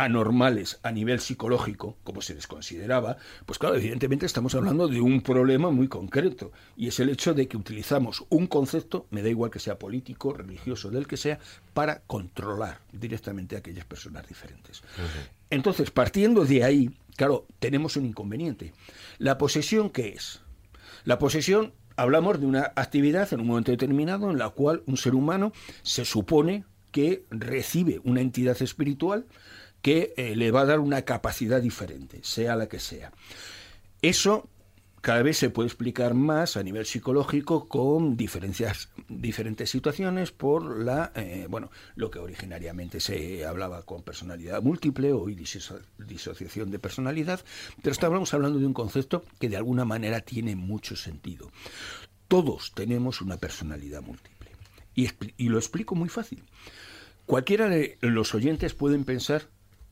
anormales a nivel psicológico, como se les consideraba, pues claro, evidentemente estamos hablando de un problema muy concreto, y es el hecho de que utilizamos un concepto, me da igual que sea político, religioso, del que sea, para controlar directamente a aquellas personas diferentes. Entonces, partiendo de ahí, claro, tenemos un inconveniente. ¿La posesión qué es? La posesión hablamos de una actividad en un momento determinado en la cual un ser humano se supone que recibe una entidad espiritual que eh, le va a dar una capacidad diferente, sea la que sea. Eso cada vez se puede explicar más a nivel psicológico con diferentes situaciones por la, eh, bueno, lo que originariamente se hablaba con personalidad múltiple o disociación de personalidad, pero estamos hablando de un concepto que de alguna manera tiene mucho sentido. Todos tenemos una personalidad múltiple y, y lo explico muy fácil. Cualquiera de los oyentes pueden pensar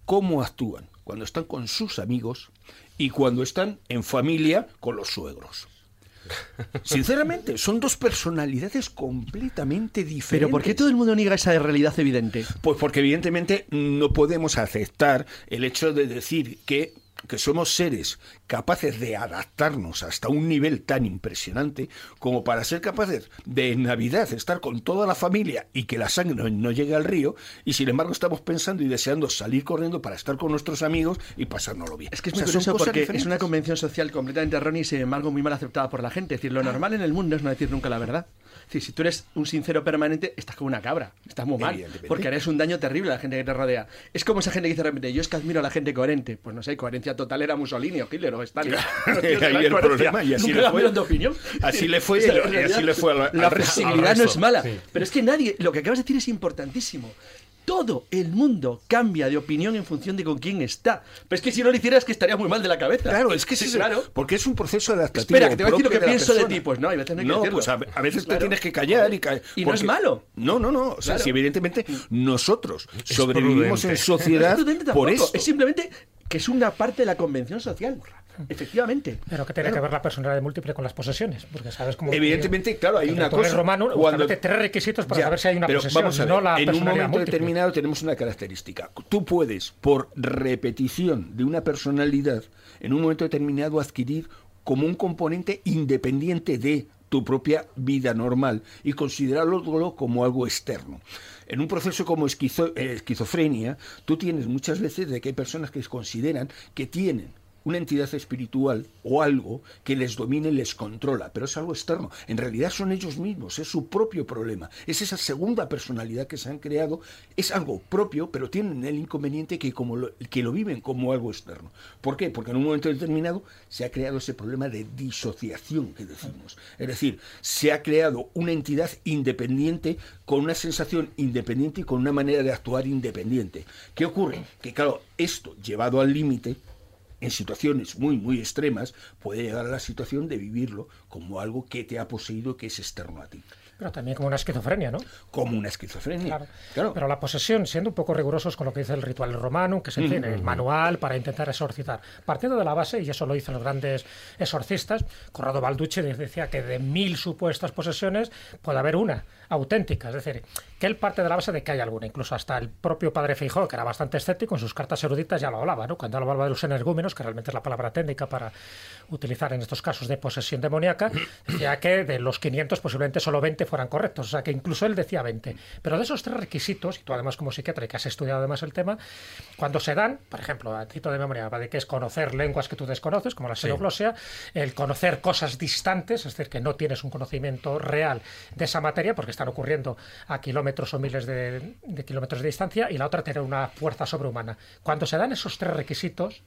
cómo actúan cuando están con sus amigos y cuando están en familia con los suegros. Sinceramente, son dos personalidades completamente diferentes. Pero ¿por qué todo el mundo niega esa realidad evidente? Pues porque evidentemente no podemos aceptar el hecho de decir que que somos seres capaces de adaptarnos hasta un nivel tan impresionante como para ser capaces de en Navidad estar con toda la familia y que la sangre no, llegue al río y sin embargo estamos pensando y deseando salir corriendo para estar con nuestros amigos y pasárnoslo bien. Es que es muy curioso porque es una convención social completamente errónea y sin embargo muy mal aceptada por la gente. Es decir, lo normal en el mundo es no decir nunca la verdad si tú eres un sincero permanente, estás como una cabra. Estás muy mal. Porque harías un daño terrible a la gente que te rodea. Es como esa gente que dice realmente, yo es que admiro a la gente coherente. Pues no sé, coherencia total era Mussolini o Hitler o Stalin. ahí el problema. Y así le fue. De opinión. Así le fue, y así le fue la, la flexibilidad no es mala. Pero es que nadie, lo que acabas de decir es importantísimo todo el mundo cambia de opinión en función de con quién está. Pero es que si no lo hicieras que estaría muy mal de la cabeza. Claro, es que sí, claro. Porque es un proceso adaptativo. Espera, que te voy a decir lo que pienso de ti. Pues no, hay veces no hay que no, pues a, veces te tienes que callar y callar. Y no es malo. No, no, no. O sea, si evidentemente nosotros sobrevivimos en sociedad por eso. Es simplemente que es una parte de la convención social. Efectivamente. Pero que tiene que ver la personalidad múltiple con las posesiones, porque sabes cómo. Evidentemente, claro, hay una cosa. romano, cuando tres requisitos para saber si hay una posesión. Vamos a ver, no la en un momento determinado tenemos una característica. Tú puedes, por repetición de una personalidad, en un momento determinado adquirir como un componente independiente de tu propia vida normal y considerarlo como algo externo. En un proceso como esquizofrenia, tú tienes muchas veces de que hay personas que consideran que tienen una entidad espiritual o algo que les domine les controla, pero es algo externo. En realidad son ellos mismos, es su propio problema. Es esa segunda personalidad que se han creado, es algo propio, pero tienen el inconveniente que, como lo, que lo viven como algo externo. ¿Por qué? Porque en un momento determinado se ha creado ese problema de disociación que decimos. Es decir, se ha creado una entidad independiente con una sensación independiente y con una manera de actuar independiente. ¿Qué ocurre? Que claro, esto llevado al límite en situaciones muy, muy extremas, puede llegar a la situación de vivirlo como algo que te ha poseído, que es externo a ti. Pero también como una esquizofrenia, ¿no? Como una esquizofrenia. Claro. Pero la posesión, siendo un poco rigurosos con lo que dice el ritual romano, que es el mm. manual para intentar exorcizar. Partiendo de la base, y eso lo dicen los grandes exorcistas, Corrado Balducci decía que de mil supuestas posesiones puede haber una auténtica. Es decir, que él parte de la base de que hay alguna. Incluso hasta el propio padre Feijó, que era bastante escéptico, en sus cartas eruditas ya lo hablaba, ¿no? Cuando hablaba de los energúmenos, que realmente es la palabra técnica para utilizar en estos casos de posesión demoníaca, decía que de los 500 posiblemente solo 20 fueran correctos, o sea que incluso él decía 20. Pero de esos tres requisitos, y tú además como psiquiatra y que has estudiado además el tema, cuando se dan, por ejemplo, a título de memoria, de que es conocer lenguas que tú desconoces, como la xenoglosia, el conocer cosas distantes, es decir, que no tienes un conocimiento real de esa materia porque están ocurriendo a kilómetros o miles de, de kilómetros de distancia, y la otra tener una fuerza sobrehumana. Cuando se dan esos tres requisitos,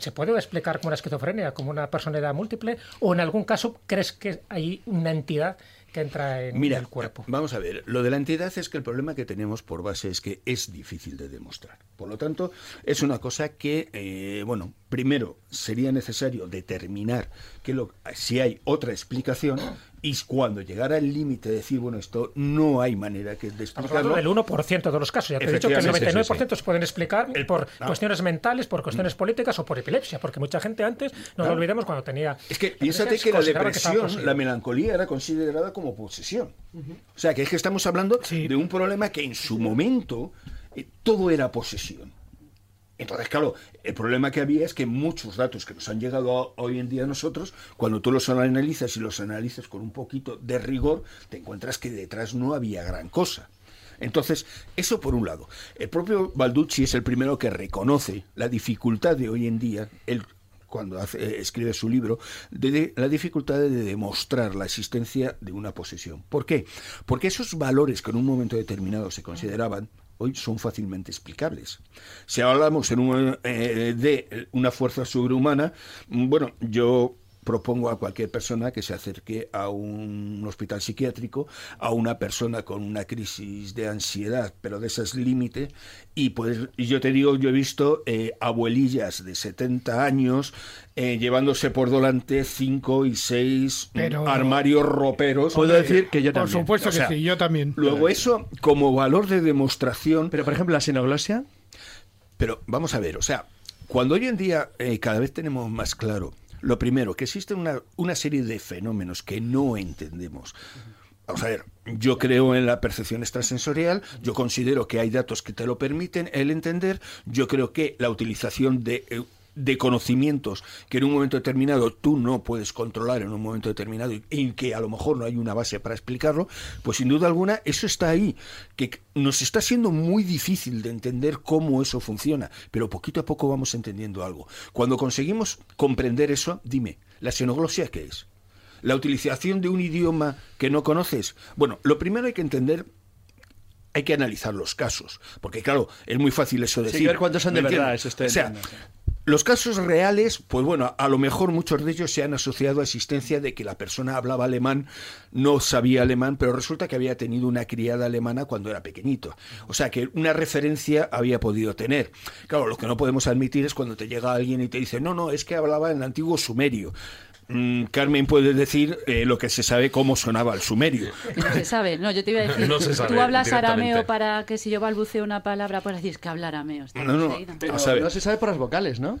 ¿Se puede explicar como una esquizofrenia, como una personalidad múltiple? ¿O en algún caso crees que hay una entidad que entra en Mira, el cuerpo? Vamos a ver, lo de la entidad es que el problema que tenemos por base es que es difícil de demostrar. Por lo tanto, es una cosa que, eh, bueno, primero sería necesario determinar que lo, si hay otra explicación y cuando llegara el límite de decir, bueno, esto no hay manera que de explicarlo. El 1% de los casos. Ya te he dicho que el 99% se pueden explicar por cuestiones mentales, por cuestiones políticas o por epilepsia, porque mucha gente antes, no lo olvidemos, cuando tenía. Es que piénsate que la depresión, la melancolía era considerada como posesión. O sea, que es que estamos hablando de un problema que en su momento eh, todo era posesión. Entonces, claro, el problema que había es que muchos datos que nos han llegado hoy en día a nosotros, cuando tú los analizas y los analizas con un poquito de rigor, te encuentras que detrás no había gran cosa. Entonces, eso por un lado. El propio Balducci es el primero que reconoce la dificultad de hoy en día, él cuando escribe su libro, la dificultad de demostrar la existencia de una posesión. ¿Por qué? Porque esos valores que en un momento determinado se consideraban hoy son fácilmente explicables. Si hablamos en un, eh, de una fuerza sobrehumana, bueno, yo propongo a cualquier persona que se acerque a un hospital psiquiátrico, a una persona con una crisis de ansiedad, pero de esas límite, y pues yo te digo, yo he visto eh, abuelillas de 70 años eh, llevándose por delante cinco y seis armarios roperos. Puedo decir que yo también. Por supuesto que sí, yo también. Luego eso como valor de demostración. Pero por ejemplo la sinoglosia. Pero vamos a ver, o sea, cuando hoy en día eh, cada vez tenemos más claro lo primero, que existe una, una serie de fenómenos que no entendemos. Vamos a ver, yo creo en la percepción extrasensorial, yo considero que hay datos que te lo permiten el entender, yo creo que la utilización de eh, de conocimientos que en un momento determinado tú no puedes controlar en un momento determinado y, en que a lo mejor no hay una base para explicarlo, pues sin duda alguna eso está ahí, que nos está siendo muy difícil de entender cómo eso funciona, pero poquito a poco vamos entendiendo algo. Cuando conseguimos comprender eso, dime, ¿la xenoglosia qué es? ¿La utilización de un idioma que no conoces? Bueno, lo primero hay que entender hay que analizar los casos, porque claro, es muy fácil eso decir. Sí, ver cuántos son de verdad, eso o sea, los casos reales, pues bueno, a lo mejor muchos de ellos se han asociado a existencia de que la persona hablaba alemán, no sabía alemán, pero resulta que había tenido una criada alemana cuando era pequeñito. O sea que una referencia había podido tener. Claro, lo que no podemos admitir es cuando te llega alguien y te dice, no, no, es que hablaba en el antiguo sumerio. Mm, Carmen puede decir eh, lo que se sabe cómo sonaba el sumerio. No se sabe, no, yo te iba a decir, no tú hablas arameo para que si yo balbuceo una palabra, pues decir que hablar arameo. No, no, no se sabe por las vocales, ¿no?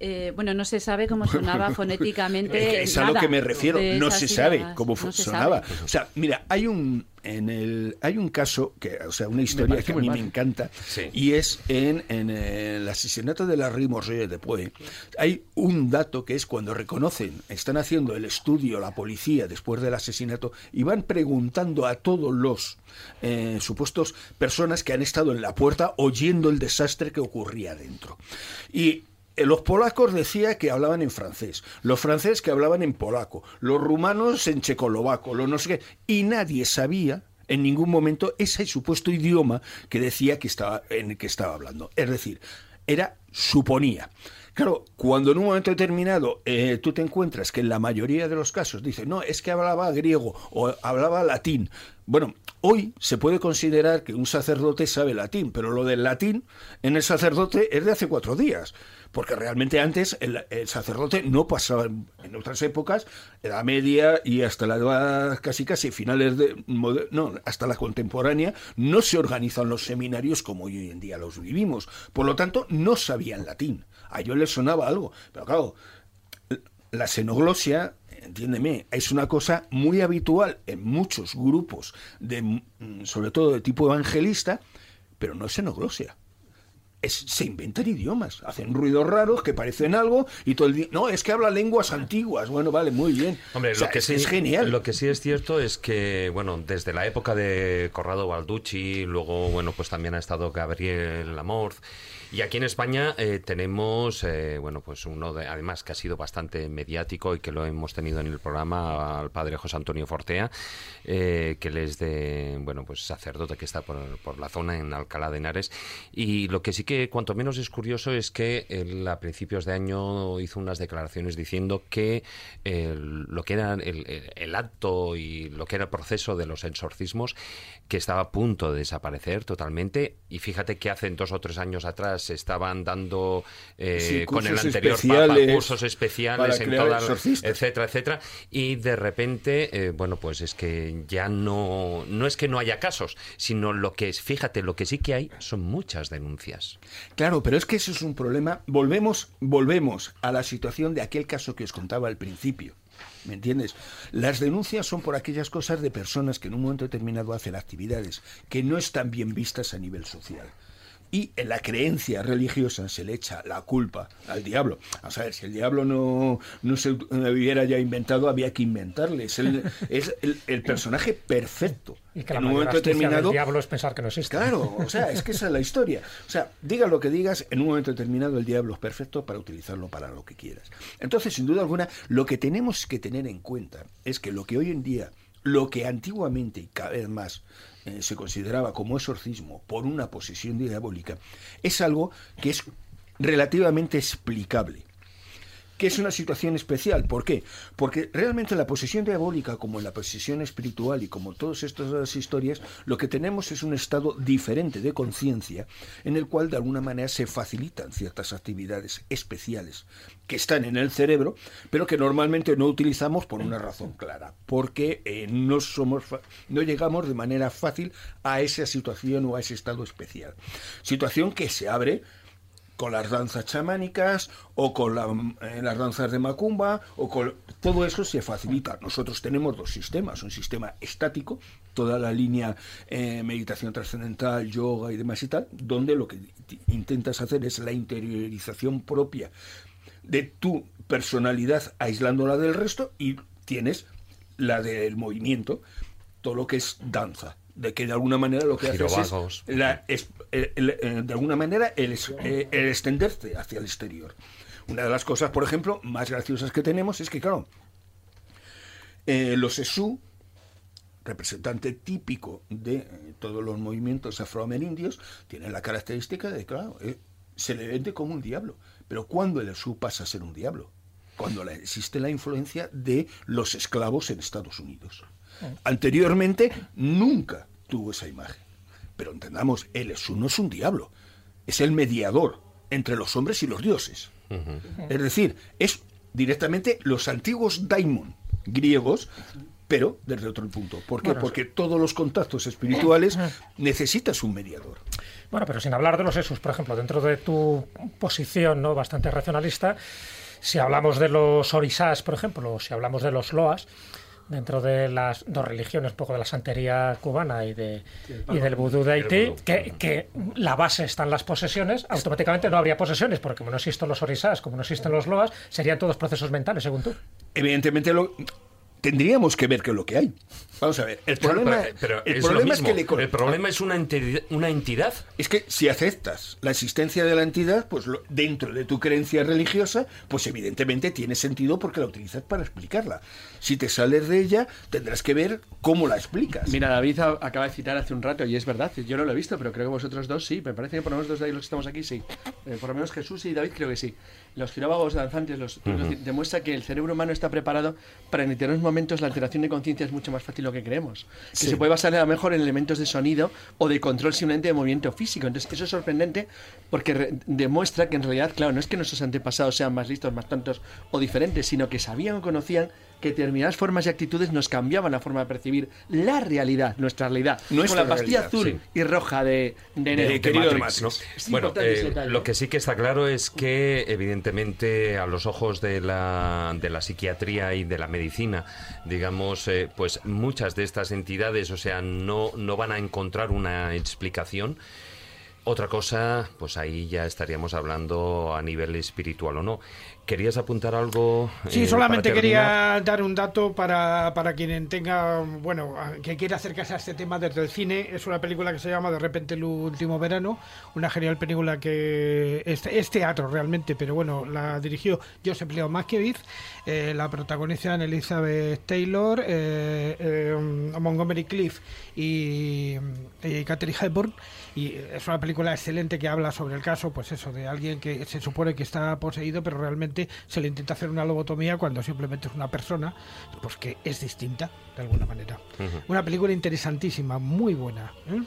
Eh, bueno, no se sabe cómo sonaba fonéticamente. es a lo que me refiero, no se sabe cómo sonaba. O sea, mira, hay un en el hay un caso que, o sea, una historia que a mí me encanta y es en, en, el asesinato de la Rue de Puey. Hay un dato que es cuando reconocen, están haciendo el estudio la policía después del asesinato y van preguntando a todos los eh, supuestos personas que han estado en la puerta oyendo el desastre que ocurría dentro. Y los polacos decía que hablaban en francés, los franceses que hablaban en polaco, los rumanos en checoslovaco, los no sé qué, y nadie sabía en ningún momento ese supuesto idioma que decía que estaba en el que estaba hablando. Es decir, era suponía. Claro, cuando en un momento determinado eh, tú te encuentras que en la mayoría de los casos dicen, no, es que hablaba griego o hablaba latín. Bueno, hoy se puede considerar que un sacerdote sabe latín, pero lo del latín en el sacerdote es de hace cuatro días porque realmente antes el, sacerdote no pasaba en otras épocas, Edad Media y hasta la casi casi finales de no, hasta la contemporánea, no se organizan los seminarios como hoy en día los vivimos. Por lo tanto, no sabían latín. A ellos les sonaba algo. Pero claro, la xenoglosia entiéndeme, es una cosa muy habitual en muchos grupos, de, sobre todo de tipo evangelista, pero no es xenoglosia se inventan idiomas, hacen ruidos raros que parecen algo y todo el día. No, es que habla lenguas antiguas. Bueno, vale, muy bien. Hombre, lo que sí, es genial. Lo que sí es cierto es que, bueno, desde la época de Corrado Balducci, luego, bueno, pues también ha estado Gabriel Lamorth. Y aquí en España eh, tenemos, eh, bueno, pues uno de, además que ha sido bastante mediático y que lo hemos tenido en el programa al padre José Antonio Fortea, eh, que él es de, bueno, pues sacerdote que está por, por, la zona en Alcalá de Henares. Y lo que sí que cuanto menos es curioso es que él a principios de año hizo unas declaraciones diciendo que lo que era el, el acto y lo que era el proceso de los exorcismos que estaba a punto de desaparecer totalmente. Y fíjate que hace dos o tres años atrás mientras estaban dando eh, Sí, con el anterior papa cursos especiales en etcétera, etcétera, y de repente, eh, bueno, pues es que ya no, no es que no haya casos, sino lo que es, fíjate, lo que sí que hay son muchas denuncias. Claro, pero es que eso es un problema. Volvemos, volvemos a la situación de aquel caso que os contaba al principio. ¿Me entiendes? Las denuncias son por aquellas cosas de personas que en un momento determinado hacen actividades que no están bien vistas a nivel social. Y en la creencia religiosa se le echa la culpa al diablo. A ver, si el diablo no, no se hubiera ya inventado, había que inventarle. Es el, es el, el personaje perfecto. Y que la en un momento determinado del diablo es pensar que no existe. Claro, o sea, es que esa es la historia. O sea, diga lo que digas, en un momento determinado el diablo es perfecto para utilizarlo para lo que quieras. Entonces, sin duda alguna, lo que tenemos que tener en cuenta es que lo que hoy en día, lo que antiguamente y cada vez más eh, se consideraba como exorcismo por una posesión diabólica, es algo que es relativamente explicable que es una situación especial. ¿Por qué? Porque realmente la posesión diabólica, como en la posesión espiritual y como todas estas historias, lo que tenemos es un estado diferente de conciencia en el cual de alguna manera se facilitan ciertas actividades especiales que están en el cerebro, pero que normalmente no utilizamos por una razón clara, porque eh, no somos no llegamos de manera fácil a esa situación o a ese estado especial. Situación que se abre con las danzas chamánicas o con eh, las danzas de macumba o con todo eso se facilita. Nosotros tenemos dos sistemas, un sistema estático, toda la línea eh, meditación trascendental, yoga y demás y tal, donde lo que intentas hacer es la interiorización propia de tu personalidad aislándola del resto y tienes la del movimiento, todo lo que es danza, de que de alguna manera lo que haces es, la- es- el- el- eh, de alguna manera el, eh, el extenderte hacia el exterior. Una de las cosas, por ejemplo, más graciosas que tenemos es que, claro, eh, los ESU, representante típico de eh, todos los movimientos afroamerindios, tienen la característica de, claro, eh, se le vende como un diablo. Pero ¿cuándo el ESU pasa a ser un diablo? Cuando la- existe la influencia de los esclavos en Estados Unidos. Anteriormente nunca tuvo esa imagen. Pero entendamos, el ESU no es un diablo, es el mediador entre los hombres y los dioses. Es decir, es directamente los antiguos daimon griegos, pero desde otro punto. ¿Por qué? Bueno, Porque todos los contactos espirituales necesitas un mediador. Bueno, pero sin hablar de los esos, por ejemplo, dentro de tu posición no bastante racionalista, si hablamos de los orisás, por ejemplo, o si hablamos de los loas, dentro de las dos religiones, un poco de la santería cubana y, de, y del vudú de Haití, que, que la base están las posesiones, automáticamente no habría posesiones, porque como no existen los orisás, como no existen los loas, serían todos procesos mentales, según tú. Evidentemente lo tendríamos que ver qué es lo que hay. Vamos a ver, el problema, pero, pero el es problema es que le el problema es una entidad, una entidad Es que si aceptas la existencia de la entidad, pues lo- dentro de tu creencia religiosa, pues evidentemente tiene sentido porque la utilizas para explicarla. Si te sales de ella, tendrás que ver cómo la explicas. Mira, David a- acaba de citar hace un rato, y es verdad, yo no lo he visto, pero creo que vosotros dos sí. Me parece que por lo menos dos de ahí los que estamos aquí sí. Eh, por lo menos Jesús y David creo que sí. Los giróvagos danzantes los, los- demuestra que el cerebro humano está preparado para en determinados momentos la alteración de conciencia es mucho más fácil lo que creemos. Que Sí. se puede basar a lo mejor en elementos de sonido o de control simplemente de movimiento físico. Entonces, eso es sorprendente porque demuestra que en realidad, claro, no es que nuestros antepasados sean más listos, más tontos o diferentes, sino que sabían o conocían que determinadas formas y actitudes nos cambiaban la forma de percibir la realidad, nuestra realidad. Nuestra Con la pastilla realidad, azul sí. y roja de, de Neo. De querido Matrix, ¿no? Es Bueno, eh, lo que sí que está claro es que, evidentemente, a los ojos de la, de la psiquiatría y de la medicina, digamos, eh, pues muchas de estas entidades, o sea, no, no van a encontrar una explicación. Otra cosa, pues ahí ya estaríamos hablando a nivel espiritual o no. ¿Querías apuntar algo? Sí, eh, solamente quería dar un dato para, para quien tenga, bueno, que quiera acercarse a este tema desde el cine. Es una película que se llama De repente el último verano, una genial película que es, es teatro realmente, pero bueno, la dirigió Joseph Leo Mankiewicz, eh, la protagonizan Elizabeth Taylor, eh, Montgomery Cliff y, y Katherine Hepburn. Y es una película excelente que habla sobre el caso, pues eso, de alguien que se supone que está poseído, pero realmente se le intenta hacer una lobotomía cuando simplemente es una persona, pues que es distinta, de alguna manera. Una película interesantísima, muy buena. ¿eh?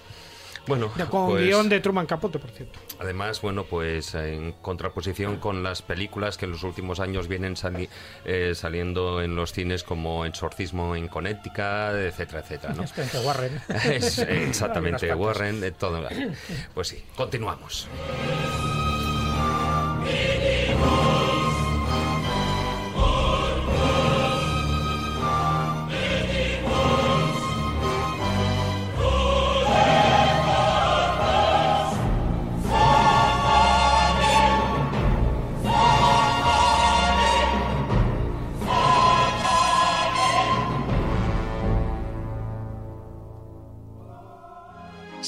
Bueno, con pues- guion de Truman Capote, por cierto. Además, bueno, pues en contraposición con las películas que en los últimos años vienen sali- eh, saliendo en los cines como Exorcismo en Connecticut, etcétera, etcétera, ¿no? Warren. Es, eh, exactamente. Warren, de todo. Pues sí, continuamos.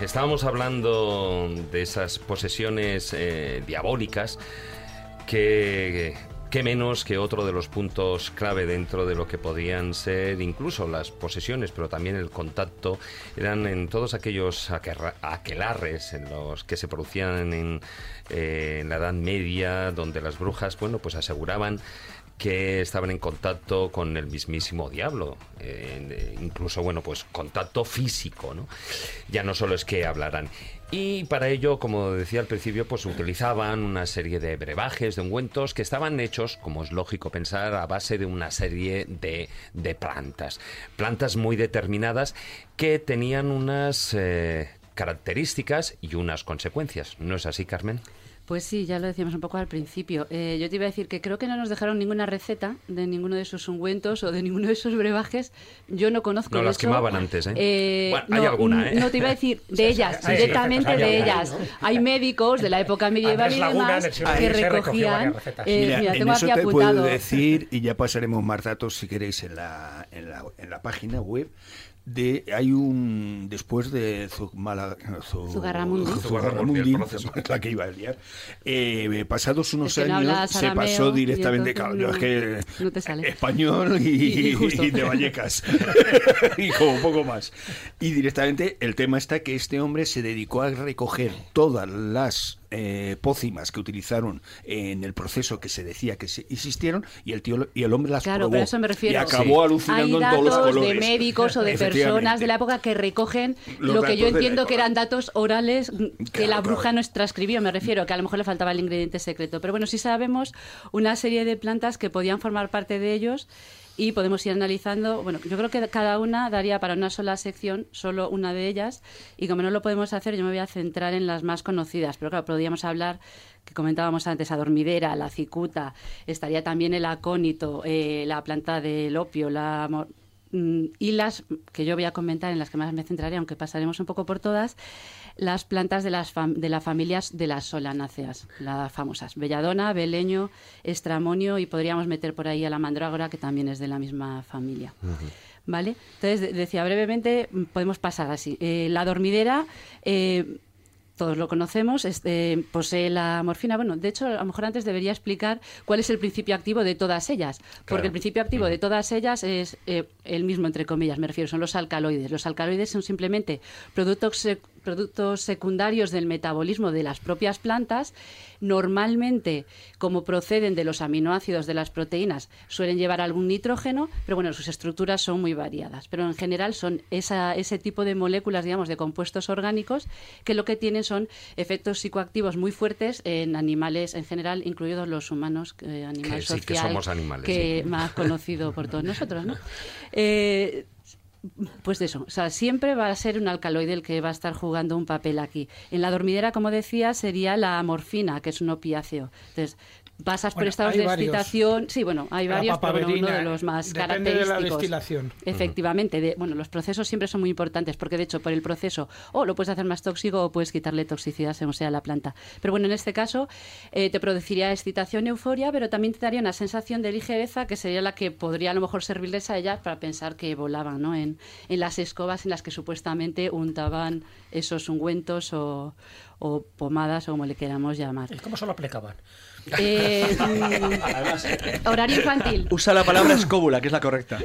Estábamos hablando de esas posesiones eh, diabólicas, que, que menos que otro de los puntos clave dentro de lo que podían ser incluso las posesiones, pero también el contacto, eran en todos aquellos aquelarres en los que se producían en, eh, en la Edad Media, donde las brujas, bueno, pues aseguraban que estaban en contacto con el mismísimo diablo, eh, incluso, bueno, pues contacto físico, ¿no? Ya no solo es que hablaran. Y para ello, como decía al principio, pues utilizaban una serie de brebajes, de ungüentos, que estaban hechos, como es lógico pensar, a base de una serie de, de plantas. Plantas muy determinadas que tenían unas eh, características y unas consecuencias. ¿No es así, Carmen? Pues sí, ya lo decíamos un poco al principio. Eh, yo te iba a decir que creo que no nos dejaron ninguna receta de ninguno de esos ungüentos o de ninguno de esos brebajes. Yo no conozco. No, las hecho, quemaban antes, ¿eh? Bueno, hay no, alguna, ¿eh? No, te iba a decir de Sí, ellas, sí, directamente recetas, hay de alguna, ellas. ¿no? Hay médicos de la época medieval y demás que recogían. eh, Mira, mira, en tengo eso aquí te apuntado. puedo decir, y ya pasaremos más datos si queréis en la, en la, en la página web. De, hay un después de Zugmala, Zu- Zugarramundi. La que iba a liar. Eh, pasados unos Es que no años se pasó directamente, claro, yo es que no te sale. español y, Y- y justo. y de Vallecas y como poco más. Y directamente el tema está que este hombre se dedicó a recoger todas las eh, pócimas que utilizaron en el proceso que se decía que se existieron y el tío y el hombre las Claro, probó pero a eso me refiero. y acabó Hay alucinando en todos los colores. de médicos o de personas de la época que recogen Los lo que yo entiendo que eran datos orales que Claro, la bruja claro. no transcribió, me refiero, que a lo mejor le faltaba el ingrediente secreto. Pero bueno, sí sabemos una serie de plantas que podían formar parte de ellos y podemos ir analizando. Bueno, yo creo que cada una daría para una sola sección, solo una de ellas, y como no lo podemos hacer, yo me voy a centrar en las más conocidas. Pero claro, podríamos hablar, que comentábamos antes, a dormidera, la cicuta, estaría también el acónito, eh, la planta del opio, la. mm, Y las que yo voy a comentar, en las que más me centraré, aunque pasaremos un poco por todas, las plantas de las, fam- de las familias de las solanáceas, las famosas. Belladona, beleño, estramonio y podríamos meter por ahí a la mandrágora, que también es de la misma familia. ¿Vale? Entonces, de- decía brevemente, mm, podemos pasar así. Eh, la dormidera. eh, todos lo conocemos, este, posee la morfina. Bueno, de hecho, a lo mejor antes debería explicar cuál es el principio activo de todas ellas, porque el principio activo de todas ellas es eh, el mismo, entre comillas, me refiero, son los alcaloides. Los alcaloides son simplemente productos, productos secundarios del metabolismo de las propias plantas. Normalmente, como proceden de los aminoácidos de las proteínas, suelen llevar algún nitrógeno, pero bueno, sus estructuras son muy variadas. Pero en general son esa- ese tipo de moléculas, digamos, de compuestos orgánicos que lo que tienen son efectos psicoactivos muy fuertes en animales en general, incluidos los humanos, eh, animal Que sí, que social, somos animales, que sí. más conocido por todos nosotros, ¿no? Eh, pues eso, o sea, siempre va a ser un alcaloide el que va a estar jugando un papel aquí. En la dormidera, como decía, sería la morfina, que es un opiáceo. Entonces, pasas por estados de varios. excitación. Sí, bueno, hay La varios, pero bueno, uno de los más depende de característicos. la destilación. Efectivamente, de, bueno, los procesos siempre son muy importantes porque de hecho por el proceso o lo puedes hacer más tóxico o puedes quitarle toxicidad según sea la planta. Pero bueno, en este caso eh, te produciría excitación, euforia, pero también te daría una sensación de ligereza que sería la que podría a lo mejor servirles a ellas para pensar que volaban ¿no? en, en las escobas en las que supuestamente untaban esos ungüentos o, o pomadas o como le queramos llamar. ¿Y cómo se lo aplicaban? Eh, mm, horario infantil. Usa la palabra escóbula, que es la correcta.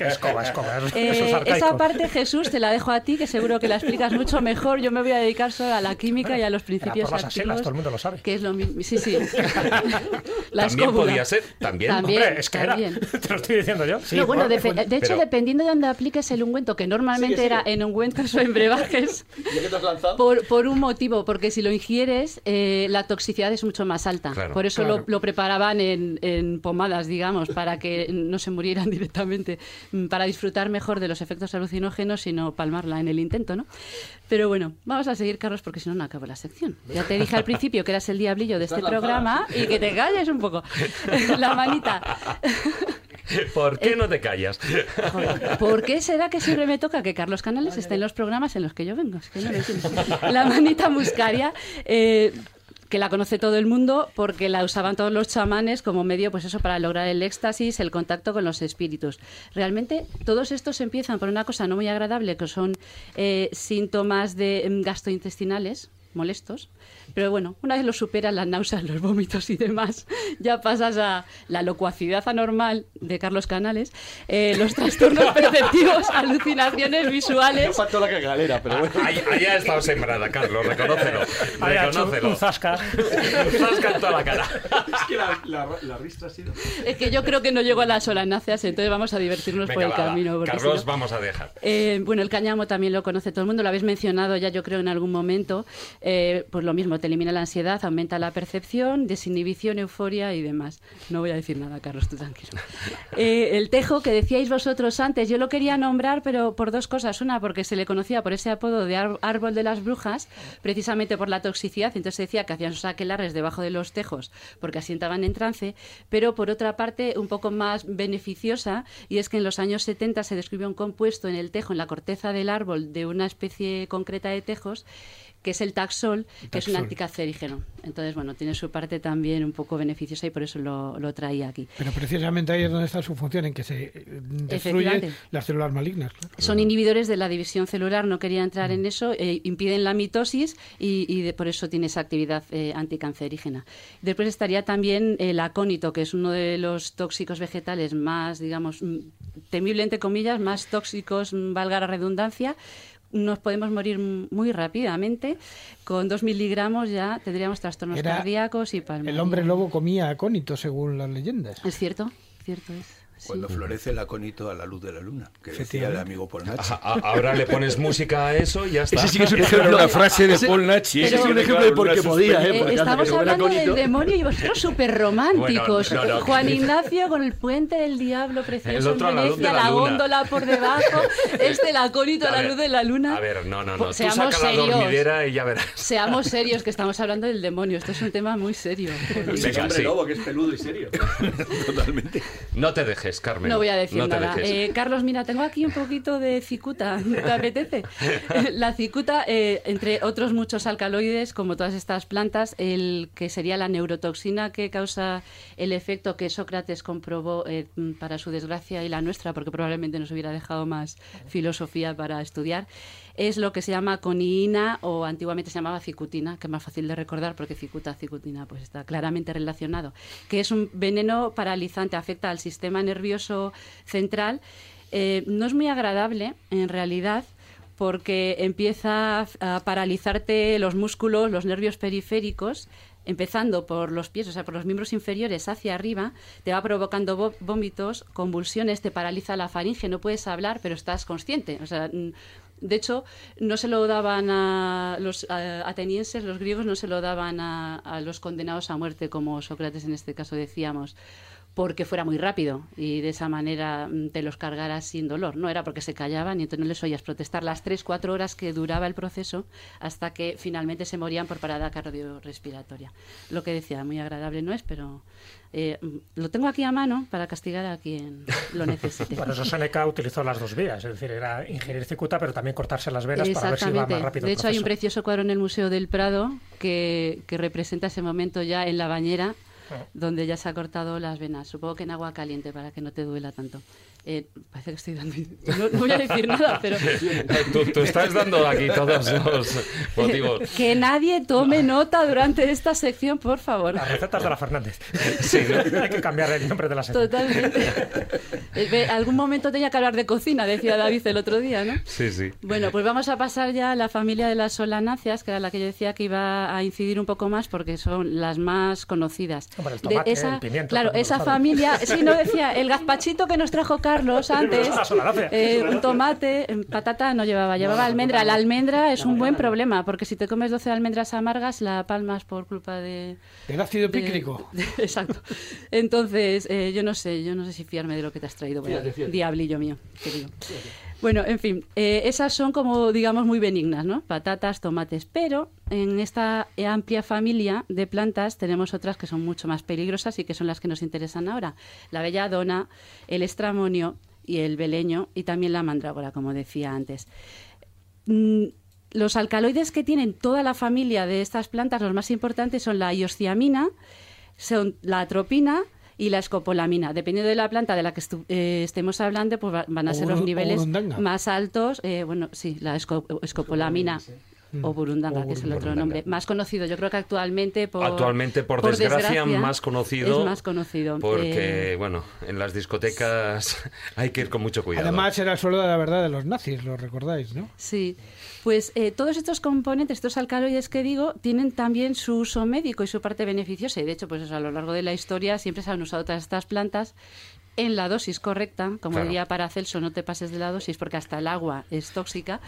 Escoba, escoba. Eso, Eh, esa parte, Jesús, te la dejo a ti, que seguro que la explicas mucho mejor. Yo me voy a dedicar solo a la química y a los principios por las axilas, activos, todo el mundo lo sabe. que es lo mismo. Sí, sí. la También escóbula. podía ser, también. También, Hombre, es que era. Te lo estoy diciendo yo. no, bueno, de hecho, Pero- dependiendo de dónde apliques el ungüento, que normalmente Sigue, era en ungüentos o en brebajes, ¿Ya que te has lanzado? por, por un motivo, porque si lo ingieres, eh, la toxicidad es mucho más alta. Claro. por eso Claro. lo, lo preparaban en, en pomadas, digamos, para que no se murieran directamente, mm, para disfrutar mejor de los efectos alucinógenos y no palmarla en el intento, ¿no? Pero bueno, vamos a seguir, Carlos, porque si no, no acabo la sección. Ya te dije al principio que eras el diablillo de este programa y que te calles un poco. la manita. ¿Por qué no te callas? Joder, ¿Por qué será que siempre me toca que Carlos Canales esté en los programas en los que yo vengo? Es que no lo entiendo. La manita muscaria. eh, que la conoce todo el mundo porque la usaban todos los chamanes como medio, pues eso, para lograr el éxtasis, el contacto con los espíritus. Realmente, todos estos empiezan por una cosa no muy agradable, que son eh, síntomas de mm, gastrointestinales molestos. Pero bueno, una vez lo superas, las náuseas, los vómitos y demás, ya pasas a la locuacidad anormal de Carlos Canales, eh, los trastornos perceptivos, alucinaciones visuales. No faltó la cagalera, pero bueno. Ahí, ahí ha estado sembrada, Carlos, reconócelo. Reconócelo. un zasca. Zasca en toda la cara. es que la, la, la ristra ha sido... Es que yo creo que no llego a las solanáceas, entonces vamos a divertirnos por Venga, el va, camino. Carlos, si no- vamos a dejar. Eh, bueno, el cáñamo también lo conoce todo el mundo, lo habéis mencionado ya yo creo en algún momento. Eh, pues lo mismo, te elimina la ansiedad, aumenta la percepción, desinhibición, euforia y demás. No voy a decir nada, Carlos, tú tranquilo. Eh, el tejo que decíais vosotros antes, yo lo quería nombrar, pero por dos cosas. Una, porque se le conocía por ese apodo de árbol de las brujas, precisamente por la toxicidad. Entonces se decía que hacían sus aquelarres debajo de los tejos porque así entraban en trance. Pero por otra parte, un poco más beneficiosa, y es que en los años 70 se descubrió un compuesto en el tejo, en la corteza del árbol de una especie concreta de tejos, que es el taxol, que es un anticancerígeno. Entonces, bueno, tiene su parte también un poco beneficiosa y por eso lo, lo traía aquí. Pero precisamente ahí es donde está su función, en que se eh, destruye Efectivamente. las células malignas. claro. Son inhibidores de la división celular, no quería entrar en eso, eh, impiden la mitosis y, y de- por eso tiene esa actividad eh, anticancerígena. Después estaría también el acónito, que es uno de los tóxicos vegetales más, digamos, mm, temible entre comillas, más tóxicos, mm, valga la redundancia. Nos podemos morir muy rápidamente. Con dos miligramos ya tendríamos trastornos Era cardíacos y El palmares. hombre lobo comía acónito, según las leyendas. Es cierto, cierto es. Sí. Cuando florece el acónito a la luz de la luna, que decía el amigo Polnachi. A- a- ahora le pones música a eso y ya está. Ese sí que es un ejemplo. una frase de Ese- Paul Nachi. ese es un ejemplo de por qué podía, ¿eh? Eh, Porque hace estamos hablando del acónito. demonio y vosotros súper románticos. Bueno, no, no. Juan Ignacio con el puente del diablo precioso El otro en la Venecia, de la la, luna. góndola por debajo, este el acólito a A la luz de la luna. A ver, no, no, no. Pues Tú seamos saca la serios. dormidera y ya verás. Seamos serios, que estamos hablando del demonio. Esto es un tema muy serio. Venga, hombre sí. lobo, que es peludo y serio. Totalmente. No te dejes, Carmen. No voy a decir no nada. Eh, Carlos, mira, tengo aquí un poquito de cicuta. ¿Te apetece? La cicuta, eh, entre otros muchos alcaloides, como todas estas plantas, el que sería la neurotoxina que causa el efecto que Sócrates comprobó eh, para su desgracia y la nuestra, porque probablemente nos hubiera dejado más filosofía para estudiar, es lo que se llama coniina o antiguamente se llamaba cicutina, que es más fácil de recordar porque cicuta, cicutina, pues está claramente relacionado, que es un veneno paralizante, afecta al sistema nervioso central. Eh, no es muy agradable, en realidad, porque empieza a paralizarte los músculos, los nervios periféricos, empezando por los pies, o sea, por los miembros inferiores hacia arriba, te va provocando vo- vómitos, convulsiones, te paraliza la faringe, no puedes hablar, pero estás consciente. O sea, de hecho, no se lo daban a los atenienses, los griegos no se lo daban a los condenados a muerte, como Sócrates en este caso decíamos, porque fuera muy rápido y de esa manera mm, te los cargaras sin dolor. No era porque se callaban y entonces no les oías protestar las tres, cuatro horas que duraba el proceso hasta que finalmente se morían por parada cardiorrespiratoria. Lo que decía, muy agradable no es, pero eh, lo tengo aquí a mano para castigar a quien lo necesite. Por eso Seneca utilizó las dos vías, es decir, era ingerir cicuta, pero también cortarse las venas para ver si iba más rápido. De hecho, hay un precioso cuadro en el Museo del Prado que, que representa ese momento ya en la bañera donde ya se ha cortado las venas. Supongo que en agua caliente para que no te duela tanto. Eh, parece que estoy dando. No, voy a decir nada, pero. tú, estás dando aquí todos los motivos. Que nadie tome nota durante esta sección, por favor. Las recetas de la Fernández. Sí, hay que cambiar el nombre de la sección. Totalmente. Eh, algún momento tenía que hablar de cocina, decía David el otro día, ¿no? Sí, sí. Bueno, pues vamos a pasar ya a la familia de las solanáceas, que era la que yo decía que iba a incidir un poco más porque son las más conocidas. el tomate, esa, el pimiento, claro, esa familia. Sí, no decía, el gazpachito que nos trajo Carlos antes, eh, un tomate, patata no llevaba, llevaba almendra. La almendra es un buen problema, porque si te comes 12 almendras amargas, la palmas por culpa de... El ácido pícrico. exacto. Entonces, eh, yo no sé, yo no sé si fiarme de lo que te has traído. diablillo mío, querido. Bueno, en fin, eh, esas son como, digamos, muy benignas, ¿no? Patatas, tomates. Pero en esta amplia familia de plantas tenemos otras que son mucho más peligrosas y que son las que nos interesan ahora. La belladona, el estramonio y el beleño y también la mandrágora, como decía antes. Mm, los alcaloides que tienen toda la familia de estas plantas, los más importantes son la iosciamina, son la atropina, y la escopolamina. Dependiendo de la planta de la que eh, estemos hablando, pues van a ser los niveles más altos. Eh, bueno, sí, la escopolamina. O burundanga, que es el otro nombre. Más conocido, yo creo que actualmente por... Actualmente, por, desgracia, más conocido. Es más conocido. Porque, eh, bueno, en las discotecas hay que ir con mucho cuidado. Además, era solo de la verdad de los nazis, lo recordáis, ¿no? Sí. Pues eh, todos estos componentes, estos alcaloides que digo, tienen también su uso médico y su parte beneficiosa. Y de hecho, pues a lo largo de la historia siempre se han usado todas estas plantas en la dosis correcta, como diría Paracelso, no te pases de la dosis porque hasta el agua es tóxica.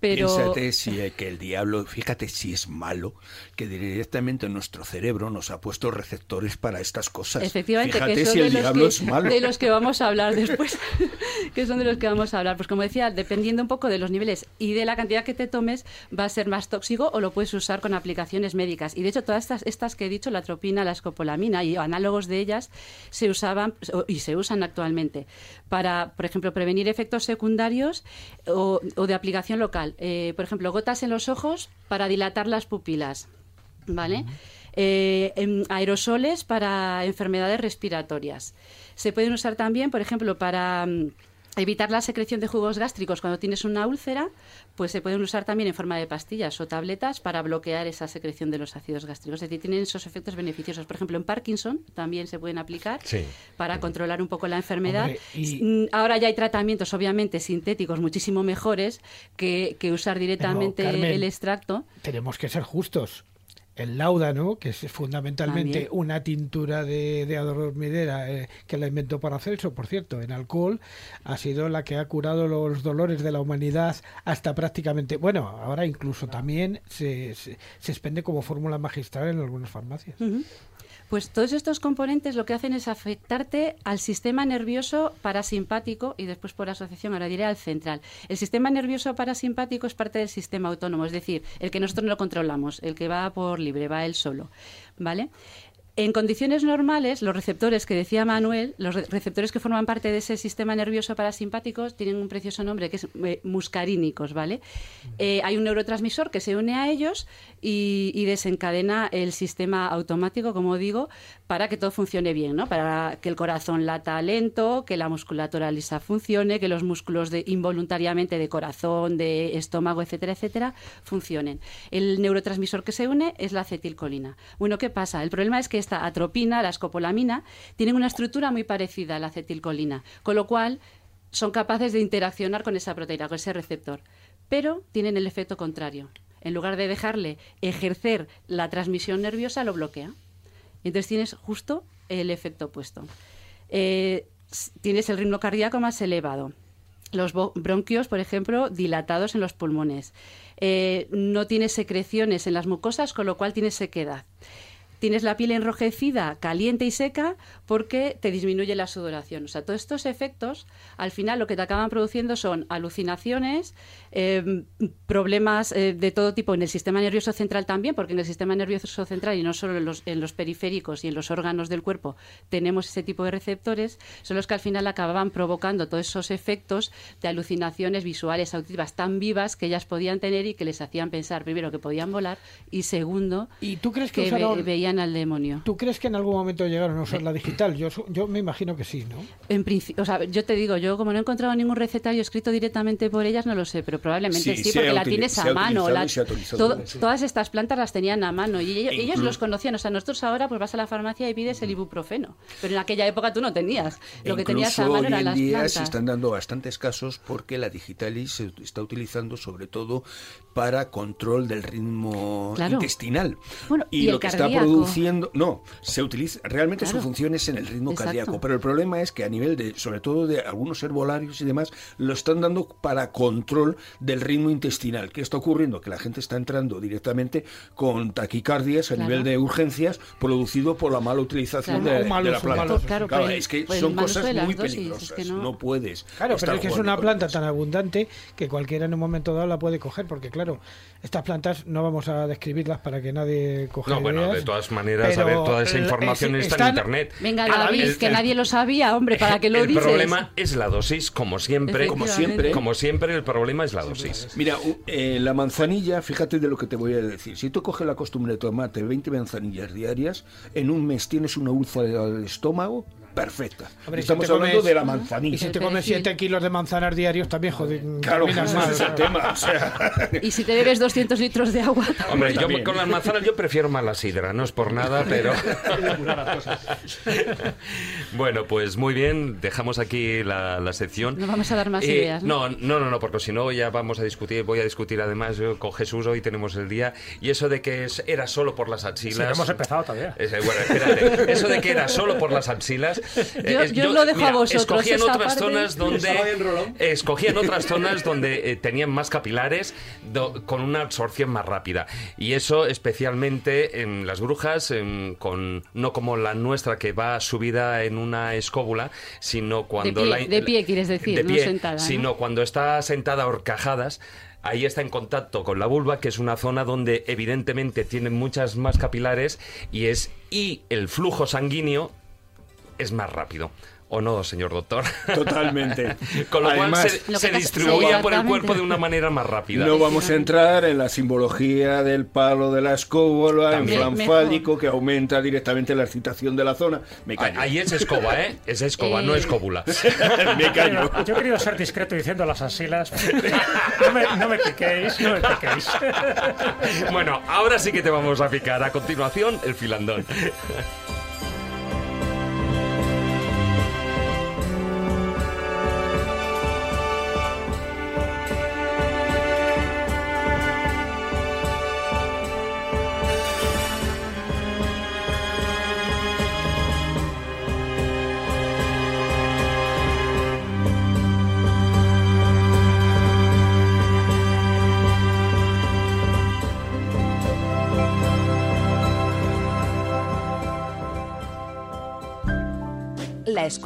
Pero... Piénsate si que el diablo, fíjate si es malo, que directamente nuestro cerebro nos ha puesto receptores para estas cosas. Efectivamente, que son de, los que, de los que vamos a hablar después, que son de los que vamos a hablar. Pues como decía, dependiendo un poco de los niveles y de la cantidad que te tomes, va a ser más tóxico o lo puedes usar con aplicaciones médicas. Y de hecho, todas estas, estas que he dicho, la tropina, la escopolamina y análogos de ellas, se usaban y se usan actualmente para, por ejemplo, prevenir efectos secundarios o de aplicación local. Eh, por ejemplo, gotas en los ojos para dilatar las pupilas, ¿vale? Eh, aerosoles para enfermedades respiratorias. Se pueden usar también, por ejemplo, para mm, evitar la secreción de jugos gástricos cuando tienes una úlcera, pues se pueden usar también en forma de pastillas o tabletas para bloquear esa secreción de los ácidos gástricos. Es decir, tienen esos efectos beneficiosos. Por ejemplo, en Parkinson también se pueden aplicar para controlar un poco la enfermedad. Mm, ahora ya hay tratamientos, obviamente, sintéticos muchísimo mejores que, usar directamente el extracto. Tenemos que ser justos el láudano, que es fundamentalmente una tintura de, de adormidera eh, que la inventó Paracelso, por cierto, en alcohol, ha sido la que ha curado los dolores de la humanidad hasta prácticamente, bueno, ahora incluso también se, se, expende como fórmula magistral en algunas farmacias. Pues todos estos componentes lo que hacen es afectarte al sistema nervioso parasimpático y después por asociación, ahora diré al central. El sistema nervioso parasimpático es parte del sistema autónomo, es decir, el que nosotros no controlamos, el que va por libre, va él solo. ¿Vale? En condiciones normales, los receptores que decía Manuel, los receptores que forman parte de ese sistema nervioso parasimpático, tienen un precioso nombre que es eh, muscarínicos, ¿vale? Eh, hay un neurotransmisor que se une a ellos y, desencadena el sistema automático, como digo, para que todo funcione bien, ¿no? Para que el corazón lata lento, que la musculatura lisa funcione, que los músculos de, involuntariamente de corazón, de estómago, etcétera, etcétera, funcionen. El neurotransmisor que se une es la acetilcolina. Bueno, ¿qué pasa? El problema es que atropina, la escopolamina, tienen una estructura muy parecida a la acetilcolina, con lo cual son capaces de interaccionar con esa proteína, con ese receptor, pero tienen el efecto contrario. En lugar de dejarle ejercer la transmisión nerviosa, lo bloquea. Entonces tienes justo el efecto opuesto. Eh, tienes el ritmo cardíaco más elevado. Los bronquios, por ejemplo, dilatados en los pulmones. Eh, no tienes secreciones en las mucosas, con lo cual tienes sequedad tienes la piel enrojecida, caliente y seca porque te disminuye la sudoración. O sea, todos estos efectos, al final lo que te acaban produciendo son alucinaciones, eh, problemas eh, de todo tipo en el sistema nervioso central también, porque en el sistema nervioso central y no solo en los, en los periféricos y en los órganos del cuerpo tenemos ese tipo de receptores, son los que al final acababan provocando todos esos efectos de alucinaciones visuales, auditivas tan vivas que ellas podían tener y que les hacían pensar, primero, que podían volar y segundo, ¿Y tú crees que, que ve- usaron- al demonio. ¿Tú crees que en algún momento llegaron a usar la digital? Yo, me imagino que sí, ¿no? En principio, o sea, yo te digo, yo como no he encontrado ningún recetario escrito directamente por ellas, no lo sé, pero probablemente Sí, porque la tienes a mano. la- todo-. Todas estas plantas las tenían a mano y ellos, los conocían. O sea, nosotros ahora pues vas a la farmacia y pides el ibuprofeno, pero en aquella época tú no tenías. Lo que tenías a mano hoy eran en las día plantas. se están dando bastantes casos porque la digitalis se está utilizando sobre todo para control del ritmo Claro. intestinal. Bueno, y, lo que está cardíaco. Produciendo, no, se utiliza, realmente su función es en el ritmo Exacto. cardíaco, pero el problema es que a nivel de, sobre todo de algunos herbolarios y demás, lo están dando para control del ritmo intestinal. ¿Qué está ocurriendo? Que la gente está entrando directamente con taquicardias a Claro. nivel de urgencias producido por la mala utilización Claro. de, de la planta. Claro, Claro, es que pues son cosas muy dosis, es peligrosas. que no... no- puedes. Claro, pero es que es una planta tan abundante que cualquiera en un momento dado la puede coger, porque claro, estas plantas no vamos a describirlas para que nadie coja No, bueno, ideas, de todas maneras, a ver, toda esa eh, información es- está están- en Internet. Venga, A la David, que el- nadie lo sabía, hombre, ¿para qué lo el dices? problema es la dosis, como siempre. Como siempre. Como siempre, el problema es la dosis. Mira, u- eh, la manzanilla, fíjate de lo que te voy a decir. Si tú coges la costumbre de tomarte 20 manzanillas diarias, en un mes tienes una úlcera del estómago perfecta. Hombre, si Estamos te hablando comes- de la Y manzanilla. si te comes perejil. 7 kilos de manzanas diarios, también joder, Claro, terminas ese mal. es el tema. O sea, Y si te bebes 200 litros de agua... Hombre, yo También. con las manzanas yo prefiero más la sidra, no es por nada, pero... bueno, pues muy bien, dejamos aquí la, la sección. No vamos a dar más Eh, ideas, ¿no? No, no, no, no, porque si no ya vamos a discutir, voy a discutir además yo con Jesús, hoy tenemos el día, y eso de que es- era solo por las axilas... Sí, no hemos empezado todavía. Eh, bueno, espérate. Eso de que era solo por las axilas. Eh, Yo- es- yo lo dejo a vosotros, Escogían otras zonas donde. Escogían otras zonas donde eh, tenían más capilares do- con una absorción más rápida. Y eso especialmente en las brujas, en- con no como la nuestra que va subida en una escóbula, sino cuando pie, la. de pie, quieres decir, de no pie, sentada, ¿no? Sino cuando está sentada a horcajadas. Ahí está en contacto con la vulva, que es una zona donde evidentemente tienen muchas más capilares y es y el flujo sanguíneo es más rápido. ¿O no, señor doctor? totalmente. Con lo Además, cual se, Lo se distribuía sí, por el cuerpo de una manera más rápida. No vamos a entrar en la simbología del palo de la escóbula, en También. plan Me- mejor. fálico, que aumenta directamente la excitación de la zona. Me callo. Ahí es escoba, ¿eh? Es escoba, no Eh. escóbula. Me callo. Yo he querido ser discreto diciendo las asilas. No me, no me piquéis, no me piquéis. bueno, ahora sí que te vamos a picar. A continuación, el filandón.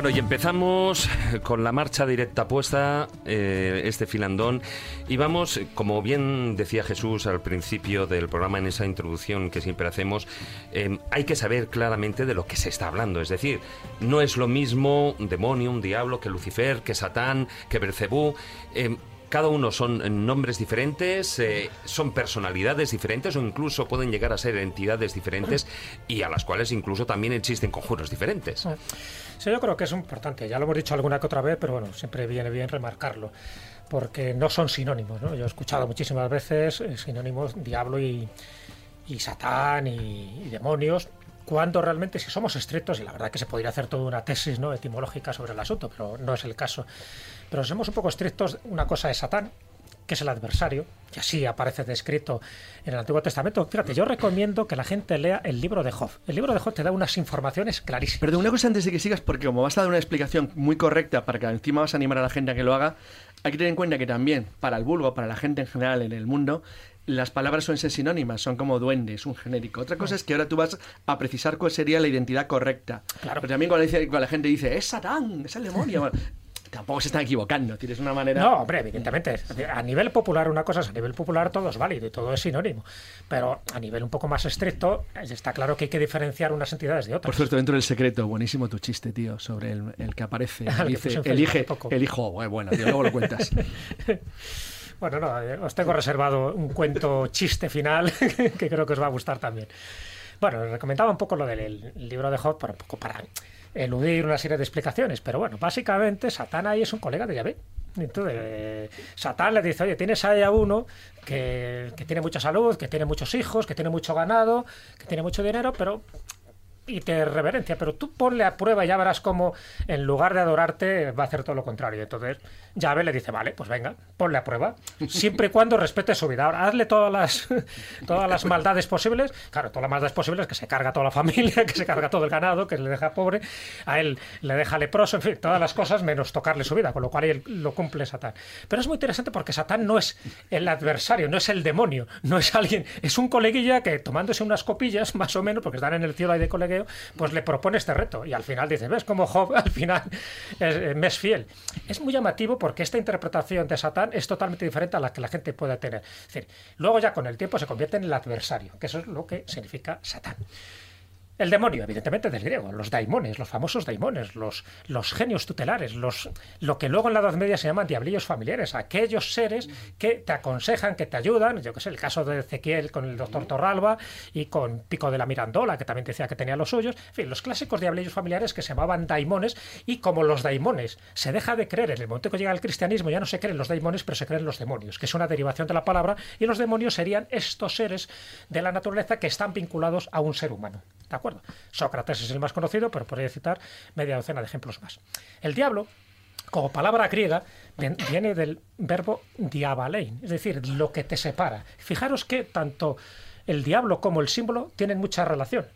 Bueno, y empezamos con la marcha directa puesta, eh, este filandón, y vamos, como bien decía Jesús al principio del programa, en esa introducción que siempre hacemos, eh, hay que saber claramente de lo que se está hablando. Es decir, no es lo mismo un demonio, un diablo, que Lucifer, que Satán, que Belcebú. eh, cada uno son nombres diferentes, eh, son personalidades diferentes o incluso pueden llegar a ser entidades diferentes y a las cuales incluso también existen conjuros diferentes. Sí, yo creo que es importante, ya lo hemos dicho alguna que otra vez, pero bueno, siempre viene bien remarcarlo, porque no son sinónimos, ¿no? Yo he escuchado muchísimas veces eh, sinónimos diablo y, y satán y, demonios, cuando realmente si somos estrictos, y la verdad que se podría hacer toda una tesis ¿no? etimológica sobre el asunto, pero no es el caso. Pero somos un poco estrictos, una cosa es Satán, que es el adversario, y así aparece descrito en el Antiguo Testamento. Fíjate, yo recomiendo que la gente lea el libro de Job. El libro de Job te da unas informaciones clarísimas. Perdón, una cosa antes de que sigas, porque como vas a dar una explicación muy correcta para que encima vas a animar a la gente a que lo haga, hay que tener en cuenta que también para el vulgo, para la gente en general en el mundo, las palabras son ser sinónimas, son como duendes, un genérico. Otra cosa es que ahora tú vas a precisar cuál sería la identidad correcta. Claro. Pero también cuando, dice, cuando la gente dice, es Satán, es el demonio. tampoco se están equivocando, tienes una manera... No, hombre, evidentemente. A nivel popular una cosa es, a nivel popular todo es válido y todo es sinónimo. Pero a nivel un poco más estricto, está claro que hay que diferenciar unas entidades de otras. Por cierto, dentro del secreto, buenísimo tu chiste, tío, sobre el, que aparece. dice, elige, el hijo, bueno, tío, luego lo cuentas. Bueno, no, eh, os tengo reservado un cuento chiste final que creo que os va a gustar también. Bueno, os recomendaba un poco lo del libro de Job para un poco para eludir una serie de explicaciones, pero bueno, básicamente Satán ahí es un colega de Yahvé. Entonces, Satán le dice, oye, tienes ahí a uno que, que tiene mucha salud, que tiene muchos hijos, que tiene mucho ganado, que tiene mucho dinero, pero y te reverencia, pero tú ponle a prueba y ya verás cómo en lugar de adorarte va a hacer todo lo contrario. Entonces, Llave le dice, vale, pues venga, ponle a prueba, siempre y cuando respete su vida. Ahora, hazle todas las, todas las maldades posibles. Claro, todas las maldades posibles, que se carga toda la familia, que se carga todo el ganado, que le deja pobre, a él le deja leproso, en fin, todas las cosas menos tocarle su vida, con lo cual él lo cumple Satán. Pero es muy interesante porque Satán no es el adversario, no es el demonio, no es alguien, es un coleguilla que tomándose unas copillas, más o menos, porque están en el cielo ahí de colegueo, pues le propone este reto. Y al final dice, ¿ves cómo Job al final es, me es fiel? Es muy llamativo porque esta interpretación de Satán es totalmente diferente a la que la gente puede tener. Es decir, luego ya con el tiempo se convierte en el adversario, que eso es lo que significa Satán. El demonio, evidentemente del griego, los daimones, los famosos daimones, los, los genios tutelares, los, lo que luego en la Edad Media se llaman diablillos familiares, aquellos seres que te aconsejan, que te ayudan, yo que sé, el caso de Ezequiel con el doctor Torralba y con Pico de la Mirandola, que también decía que tenía los suyos, en fin, los clásicos diablillos familiares que se llamaban daimones y como los daimones se deja de creer en el momento que llega el cristianismo, ya no se creen los daimones, pero se creen los demonios, que es una derivación de la palabra, y los demonios serían estos seres de la naturaleza que están vinculados a un ser humano. ¿De acuerdo? Sócrates es el más conocido, pero podría citar media docena de ejemplos más. El diablo, como palabra griega, viene del verbo diabalein, es decir, lo que te separa. Fijaros que tanto el diablo como el símbolo tienen mucha relación,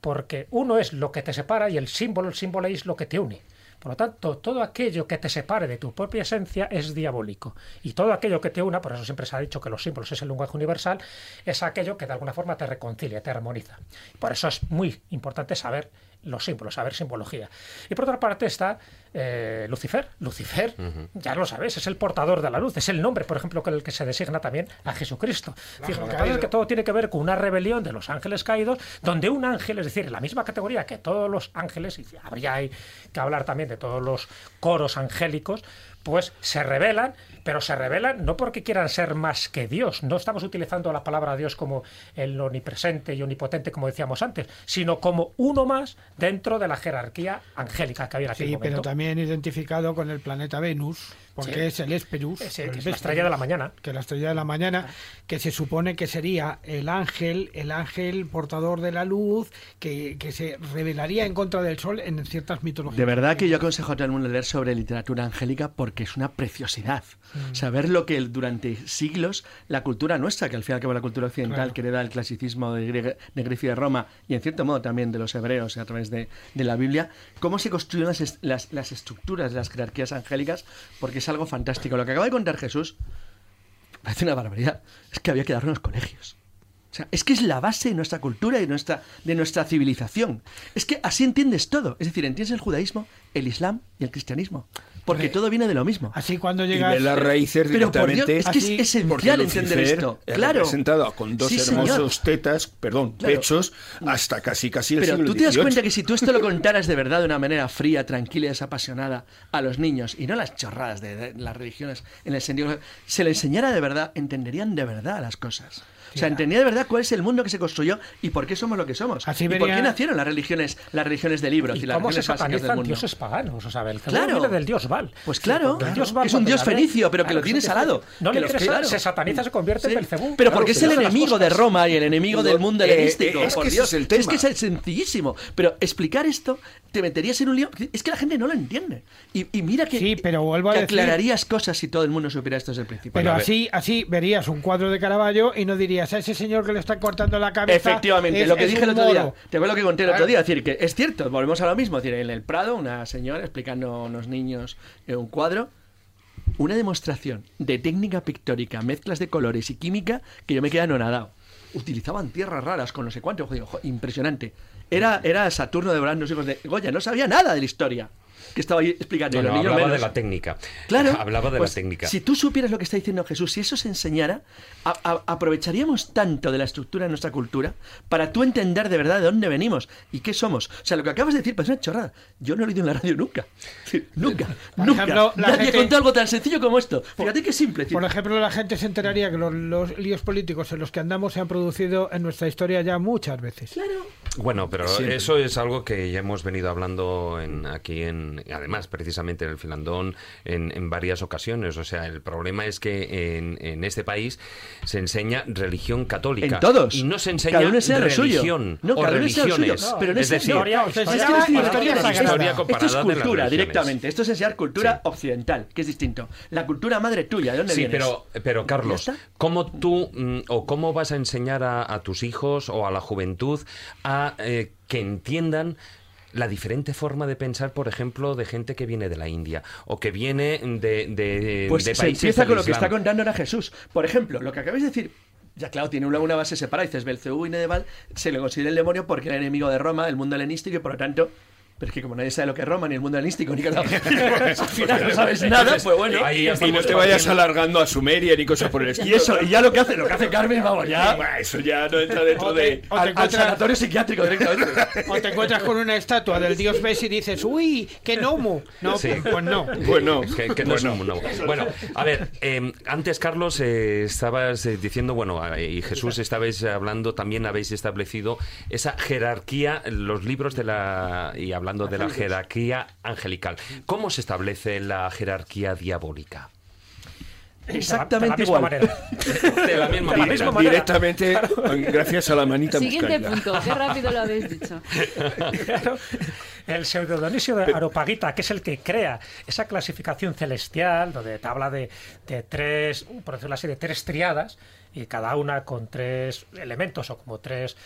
porque uno es lo que te separa y el símbolo, el símbolo es lo que te une. Por lo tanto, todo aquello que te separe de tu propia esencia es diabólico. Y todo aquello que te una, por eso siempre se ha dicho que los símbolos es el lenguaje universal, es aquello que de alguna forma te reconcilia, te armoniza. Por eso es muy importante saber los símbolos, saber simbología. Y por otra parte está eh, Lucifer. Lucifer, ya lo sabes, es el portador de la luz, es el nombre, por ejemplo, con el que se designa también a Jesucristo. Fíjate, que todo tiene que ver con una rebelión de los ángeles caídos, donde un ángel, es decir, en la misma categoría que todos los ángeles, y habría que hablar también de todos los coros angélicos, pues se rebelan, pero se rebelan no porque quieran ser más que Dios. No estamos utilizando la palabra Dios como el omnipresente y omnipotente, como decíamos antes, sino como uno más dentro de la jerarquía angélica que había en aquel sí, pero también identificado con el planeta Venus porque es el Esperus, es, la estrella de la mañana, que la estrella de la mañana, que se supone que sería el ángel, el ángel portador de la luz, que, se revelaría en contra del sol en ciertas mitologías. De verdad que yo aconsejo a todo el mundo leer sobre literatura angélica porque es una preciosidad. Mm. Saber lo que durante siglos la cultura nuestra, que al fin y al cabo la cultura occidental que hereda el clasicismo de, Grecia y de Roma y en cierto modo también de los hebreos a través de, la Biblia, cómo se construyen las, las, las estructuras de las jerarquías angélicas, porque es algo fantástico. Lo que acaba de contar Jesús parece una barbaridad. Es que había que dar unos colegios. O sea, es que es la base de nuestra cultura y nuestra, de nuestra civilización. Es que así entiendes todo. Es decir, entiendes el judaísmo, el islam y el cristianismo. Porque todo viene de lo mismo. Así cuando Y llegas... de las raíces Pero por Dios, directamente. es que es así, esencial entender esto. es Claro. representado con dos Sí, señor. hermosos tetas, perdón, Claro. pechos, hasta casi casi el Pero siglo tú te das cuenta que si tú esto lo contaras de verdad de una manera fría, tranquila y desapasionada a los niños y no las chorradas de, de las religiones en el sentido se le enseñara de verdad, entenderían de verdad las cosas. O sea, entendía de verdad cuál es el mundo que se construyó y por qué somos lo que somos. Así y por qué nacieron las religiones, las religiones de libros y, ¿Y las cómo se satanizan mundo. dioses paganos? O sea, el Claro. del dios Val. Pues claro, el. Val, Es un dios fenicio, pero que lo es un tiene dios salado. fenicio. No Que le los- interesa, claro. se sataniza, se convierte Sí. en Belcebú. Pero porque que es el enemigo de. Roma y el enemigo del mundo Eh, helenístico. eh, es que es el Es tema. que es sencillísimo. Pero explicar esto te meterías en un lío. Es que la gente no lo entiende. Y, y mira que, Sí, pero vuelvo a que decir- aclararías cosas si todo el mundo supiera esto desde el principio. Pero así, así verías un cuadro de Caravaggio y no dirías a ese señor que le está cortando la cabeza. Efectivamente, es- lo que dije el otro día. Te acuerdo lo que conté el otro día. Es decir, que es cierto, volvemos a lo mismo. Es decir, en el Prado, una señora explicando a unos niños un cuadro. Una demostración de técnica pictórica, mezclas de colores y química que yo me quedé anonadado. Utilizaban tierras raras con no sé cuánto. Impresionante. Era, era Saturno de los hijos de Goya. No sabía nada de la historia que estaba ahí explicando. hablaba menos. de la técnica. Claro. Hablaba de pues, la técnica. Si tú supieras lo que está diciendo Jesús, si eso se enseñara, a- a- aprovecharíamos tanto de la estructura de nuestra cultura para tú entender de verdad de dónde venimos y qué somos. O sea, lo que acabas de decir parece una chorrada. Yo no lo he oído en la radio nunca. Nunca. Por nunca. ejemplo, Nadie gente- contó algo tan sencillo como esto. Fíjate qué simple. tío. Por ejemplo, la gente se enteraría que los, los líos políticos en los que andamos se han producido en nuestra historia ya muchas veces. Bueno, pero Siempre. eso es algo que ya hemos venido hablando en, aquí en, además precisamente en el Filandón en, en varias ocasiones. O sea, el problema es que en, en este país se enseña religión católica. En todos. Y no se enseña Cada uno suyo. religión No, o cada uno enseña lo suyo. religiones. Pero no es es decir, historia, Es que historia, es historia historia sagrada. historia Esto es de cultura directamente. Esto es enseñar cultura Sí. occidental, que es distinto. La cultura madre tuya, ¿de dónde Sí, vienes? pero, pero Carlos. ¿cómo tú mm, o cómo vas a enseñar a, a tus hijos o a la juventud a eh, que entiendan la diferente forma de pensar, por ejemplo, de gente que viene de la India o que viene de, de, Pues de se países empieza con lo que está contando ahora Jesús. Por ejemplo, lo que acabáis de decir, ya claro, tiene una, una base separada. Dices, Belcebú y Nedeval se le considera el demonio porque era enemigo de Roma, del mundo helenístico y por lo tanto... Pero es que como nadie sabe lo que es Roma, ni el mundo helenístico, ni cada... al final no sabes nada, pues bueno. Ahí ya Y no te vayas alargando a Sumeria ni cosas por el Y estilo. eso, y ya lo que hace, lo que hace Carmen, vamos, ya... Bueno, eso ya no entra dentro te- de... o te Al, sanatorio psiquiátrico directamente. O te encuentras con una estatua del dios Bes y dices, uy, qué gnomo. No, Sí. pues no. Bueno, Que, que no es bueno. un no. Bueno, a ver, eh, antes Carlos eh, estabas eh, diciendo, bueno, y Jesús estabais hablando, también habéis establecido esa jerarquía, los libros de la y hablando de la jerarquía angelical. ¿Cómo se establece la jerarquía diabólica? Exactamente de la misma igual. manera. De la misma De la manera. misma manera. Directamente, gracias a la manita Siguiente punto. Qué rápido lo habéis dicho. Claro. El pseudo Dionisio de Aropagita, que es el que crea esa clasificación celestial, donde te habla de, de tres, por decirlo así, de tres triadas, y cada una con tres elementos o como tres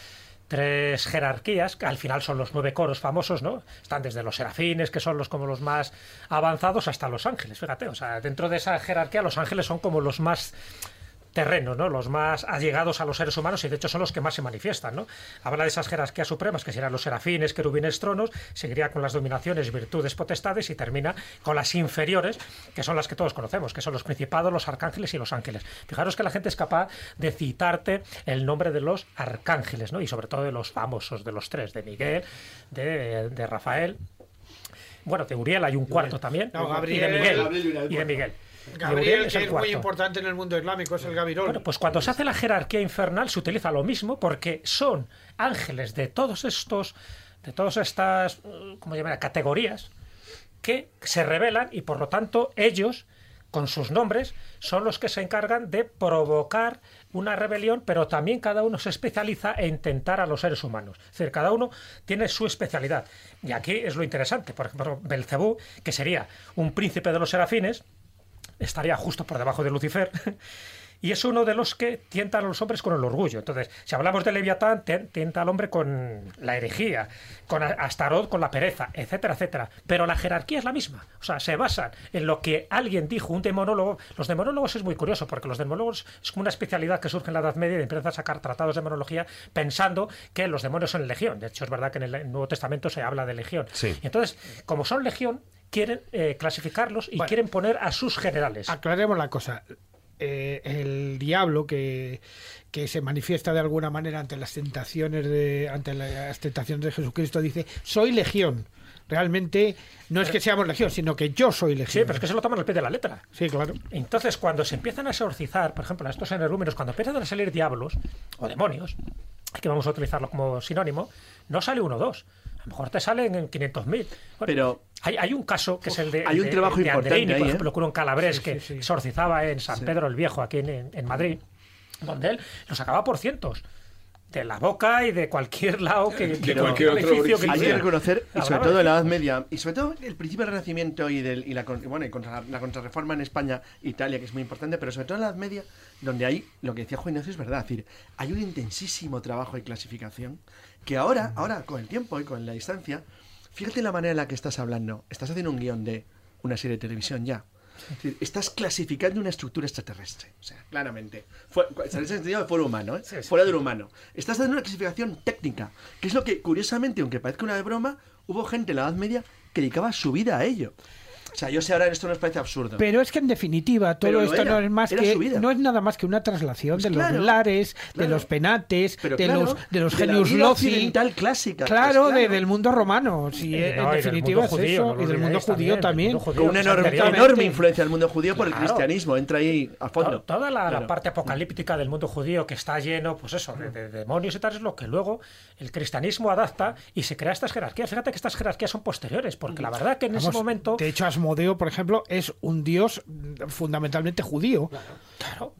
tres jerarquías, que al final son los nueve coros famosos, ¿no? Están desde los serafines, que son los como los más avanzados, hasta los ángeles, fíjate, o sea, dentro de esa jerarquía los ángeles son como los más terrenos, ¿no? Los más allegados a los seres humanos y de hecho son los que más se manifiestan, ¿no? Habla de esas jerarquías supremas que serán los serafines, querubines, tronos, seguiría con las dominaciones, virtudes, potestades y termina con las inferiores, que son las que todos conocemos, que son los principados, los arcángeles y los ángeles. Fijaros que la gente es capaz de citarte el nombre de los arcángeles, ¿no? Y sobre todo de los famosos, de los tres, de Miguel, de, de Rafael. Bueno, de Uriel hay un cuarto también. No, y de Gabriel, Miguel. Gabriel y de Miguel. Gabriel, es que el es muy importante en el mundo islámico, es el Gabirol. Bueno, pues cuando se hace la jerarquía infernal se utiliza lo mismo porque son ángeles de todos estos, de todas estas, eh, ¿cómo llamar? categorías que se revelan y por lo tanto ellos con sus nombres son los que se encargan de provocar una rebelión, pero también cada uno se especializa en intentar a los seres humanos. Es decir, cada uno tiene su especialidad. Y aquí es lo interesante. Por ejemplo, Belcebú, que sería un príncipe de los serafines, estaría justo por debajo de Lucifer. Y es uno de los que tientan a los hombres con el orgullo. Entonces, si hablamos de Leviatán, tienta al hombre con la herejía, con Astaroth con la pereza, etcétera, etcétera. Pero la jerarquía es la misma. O sea, se basan en lo que alguien dijo, un demonólogo. Los demonólogos es muy curioso, porque los demonólogos es como una especialidad que surge en la Edad Media y empiezan a sacar tratados de demonología pensando que los demonios son legión. De hecho, es verdad que en el Nuevo Testamento se habla de legión. Sí. Y entonces, como son legión, quieren eh, clasificarlos y quieren poner a sus generales. Aclaremos la cosa. Eh, el diablo que, que se manifiesta de alguna manera ante las tentaciones de ante las tentaciones de Jesucristo dice soy legión realmente no es que seamos legión, sino que yo soy legión. Sí, pero es que se lo toman al pie de la letra. Sí, claro. Entonces, cuando se empiezan a exorcizar, por ejemplo, a estos energúmenos, cuando empiezan a salir diablos o demonios, que vamos a utilizarlo como sinónimo, no sale uno o dos. A lo mejor te salen en 500.000. pero hay, hay, un caso que es el de, hay un trabajo importante por ¿eh? ejemplo, cura un calabrés que exorcizaba en San Pedro el Viejo, aquí en, en Madrid, donde él lo sacaba por cientos de la boca y de cualquier lado que, de cualquier otro edificio que Hay que reconocer, y sobre todo en la Edad Media, y sobre todo el principio del Renacimiento y, del, y la, bueno, y contra, la contrarreforma en España, Italia, que es muy importante, pero sobre todo en la Edad Media, donde hay, lo que decía Juan Ignacio es verdad, es decir, hay un intensísimo trabajo de clasificación que ahora, ahora con el tiempo y con la distancia, fíjate la manera en la que estás hablando. Estás haciendo un guion de una serie de televisión ya. estás clasificando una estructura extraterrestre. O sea, claramente. en ese sentido de fuera humano, ¿eh? fuera del humano. Estás dando una clasificación técnica, que es lo que, curiosamente, aunque parezca una de broma, hubo gente en la Edad Media que dedicaba su vida a ello. O sea, yo sé ahora esto nos parece absurdo. Pero es que en definitiva todo esto no es más que no es nada más que una traslación pues de los lares, de los penates, de los de los genius loci clásica. Claro, pues del mundo romano. Si en definitiva es eso y del mundo judío también. Con una enorme, influencia del mundo judío por el cristianismo, entra ahí a fondo. Toda la, parte apocalíptica del mundo judío que está lleno, pues eso, de, demonios y tal, es lo que luego el cristianismo adapta y se crea estas jerarquías. Fíjate que estas jerarquías son posteriores, porque la verdad que en ese momento. De hecho, Asmodeo, por ejemplo, es un dios fundamentalmente judío. claro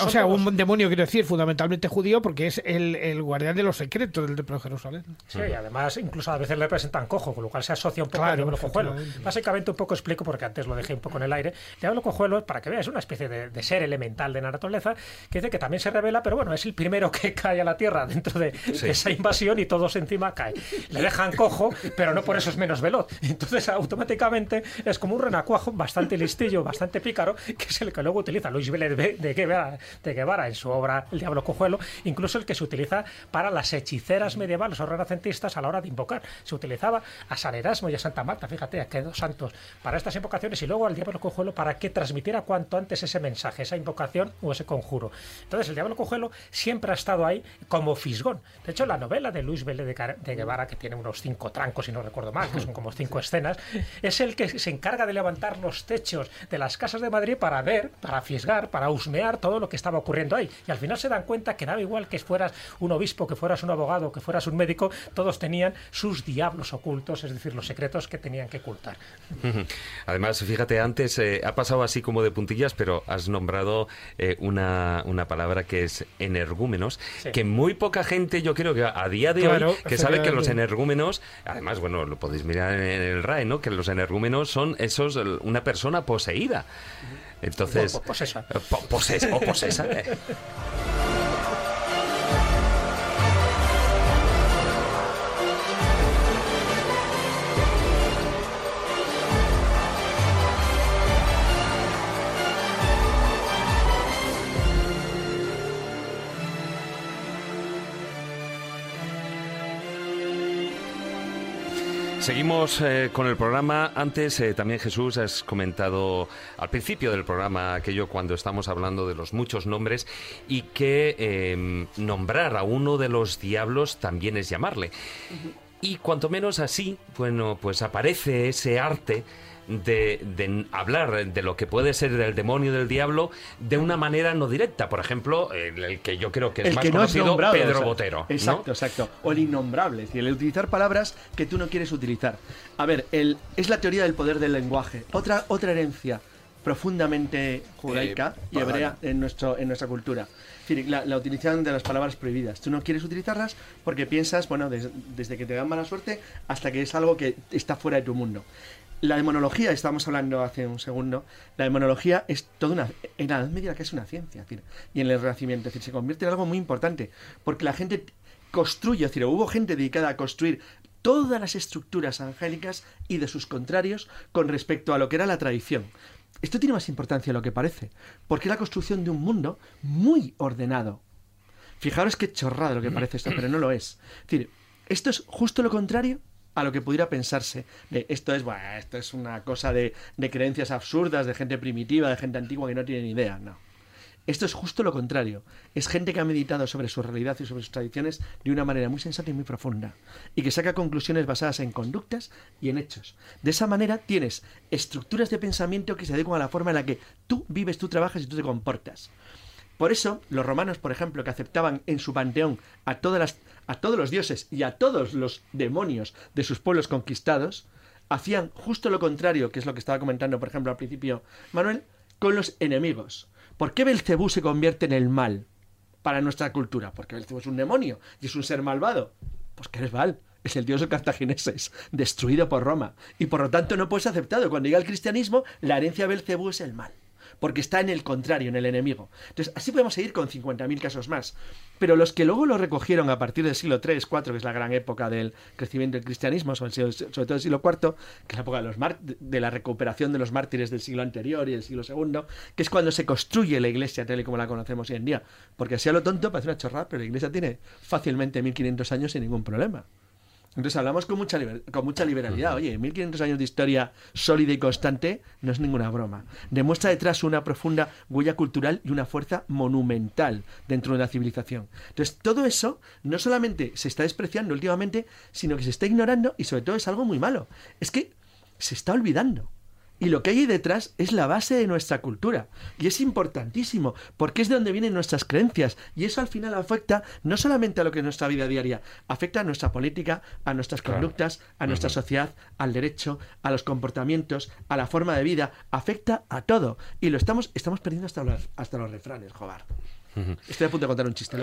o sea, un demonio, quiero decir, fundamentalmente judío, porque es el, guardián de los secretos del templo de Jerusalén. Sí, y además incluso a veces le presentan cojo, con lo cual se asocia un poco al diablo cojuelo. Básicamente un poco explico, porque antes lo dejé un poco en el aire. Diablo cojuelo, para que veas, es una especie de, ser elemental de la naturaleza, que dice que también se revela, pero bueno, es el primero que cae a la tierra dentro de, esa invasión y todos encima caen. Le dejan cojo, pero no por eso es menos veloz. Entonces automáticamente es como un renacuajo bastante listillo, bastante pícaro, que es el que luego utiliza Luis Vélez de, de, de de Guevara en su obra El Diablo Cojuelo, incluso el que se utiliza para las hechiceras medievales o renacentistas a la hora de invocar. Se utilizaba a San Erasmo y a Santa Marta, fíjate, que dos santos para estas invocaciones y luego al Diablo Cojuelo para que transmitiera cuanto antes ese mensaje, esa invocación o ese conjuro. Entonces el Diablo Cojuelo siempre ha estado ahí como fisgón. De hecho, la novela de Luis Vélez de Guevara, que tiene unos cinco trancos, si no recuerdo mal, que son como cinco escenas, es el que se encarga de levantar los techos de las casas de Madrid para ver, para fisgar, para husmear todo lo que estaba ocurriendo ahí. Y al final se dan cuenta que daba igual que fueras un obispo, que fueras un abogado, que fueras un médico, todos tenían sus diablos ocultos, es decir, los secretos que tenían que ocultar. Además, fíjate, antes eh, ha pasado así como de puntillas, pero has nombrado eh, una, una, palabra que es energúmenos, que muy poca gente, yo creo que a día de hoy, que sabe que los energúmenos, además, bueno, lo podéis mirar en el RAE, ¿no? Que los energúmenos son esos, una persona poseída. Entonces. Posesa. Posesa. O posesa. Seguimos eh, con el programa. Antes eh, también Jesús has comentado al principio del programa aquello cuando estamos hablando de los muchos nombres y que em, nombrar a uno de los diablos también es llamarle. Y cuanto menos así, bueno, pues aparece ese arte de, hablar de lo que puede ser del demonio del diablo de una manera no directa. Por ejemplo, el, que yo creo que es más conocido, Pedro Botero. Exacto, exacto. O el innombrable, es decir, el utilizar palabras que tú no quieres utilizar. A ver, el, es la teoría del poder del lenguaje. Otra, otra herencia profundamente judaica eh, y hebrea en, nuestro, en nuestra cultura. La, la, utilización de las palabras prohibidas. Tú no quieres utilizarlas porque piensas, bueno, desde que te dan mala suerte hasta que es algo que está fuera de tu mundo la demonología, estábamos hablando hace un segundo, la demonología es toda una, en la Edad Media que es una ciencia, y en el Renacimiento, es decir, se convierte en algo muy importante, porque la gente construye, es decir, hubo gente dedicada a construir todas las estructuras angélicas y de sus contrarios con respecto a lo que era la tradición. Esto tiene más importancia de lo que parece, porque es la construcción de un mundo muy ordenado. Fijaros qué chorrada lo que parece esto, pero no lo es. Es decir, esto es justo lo contrario a lo que pudiera pensarse de esto es, esto es una cosa de, de creencias absurdas, de gente primitiva, de gente antigua que no tiene ni idea, no. Esto es justo lo contrario. Es gente que ha meditado sobre su realidad y sobre sus tradiciones de una manera muy sensata y muy profunda. Y que saca conclusiones basadas en conductas y en hechos. De esa manera tienes estructuras de pensamiento que se adecuan a la forma en la que tú vives, tú trabajas y tú te comportas. Por eso, los romanos, por ejemplo, que aceptaban en su panteón a, todas las, a todos los dioses y a todos los demonios de sus pueblos conquistados, hacían justo lo contrario, que es lo que estaba comentando, por ejemplo, al principio Manuel, con los enemigos. ¿Por qué Belcebú se convierte en el mal para nuestra cultura? Porque Belcebú es un demonio y es un ser malvado. Pues que eres mal. Es el dios de cartagineses, destruido por Roma. Y por lo tanto no puede ser aceptado. Cuando llega el cristianismo, la herencia de Belcebú es el mal porque está en el contrario, en el enemigo. Entonces, así podemos seguir con 50.000 casos más. Pero los que luego lo recogieron a partir del siglo III, IV, que es la gran época del crecimiento del cristianismo, sobre, todo el siglo IV, que es la época de, los de la recuperación de los mártires del siglo anterior y del siglo II, que es cuando se construye la iglesia tal y como la conocemos hoy en día. Porque así a lo tonto parece una chorrada, pero la iglesia tiene fácilmente 1500 años sin ningún problema. Entonces hablamos con mucha, con mucha liberalidad. Oye, 1500 años de historia sólida y constante no es ninguna broma. Demuestra detrás una profunda huella cultural y una fuerza monumental dentro de la civilización. Entonces todo eso no solamente se está despreciando últimamente, sino que se está ignorando y sobre todo es algo muy malo. Es que se está olvidando. Y lo que hay detrás es la base de nuestra cultura. Y es importantísimo, porque es de donde vienen nuestras creencias. Y eso al final afecta no solamente a lo que es nuestra vida diaria, afecta a nuestra política, a nuestras conductas, a nuestra sociedad, al derecho, a los comportamientos, a la forma de vida, afecta a todo. Y lo estamos, estamos perdiendo hasta los, hasta los refranes, Jobar. Estoy a punto de contar un chiste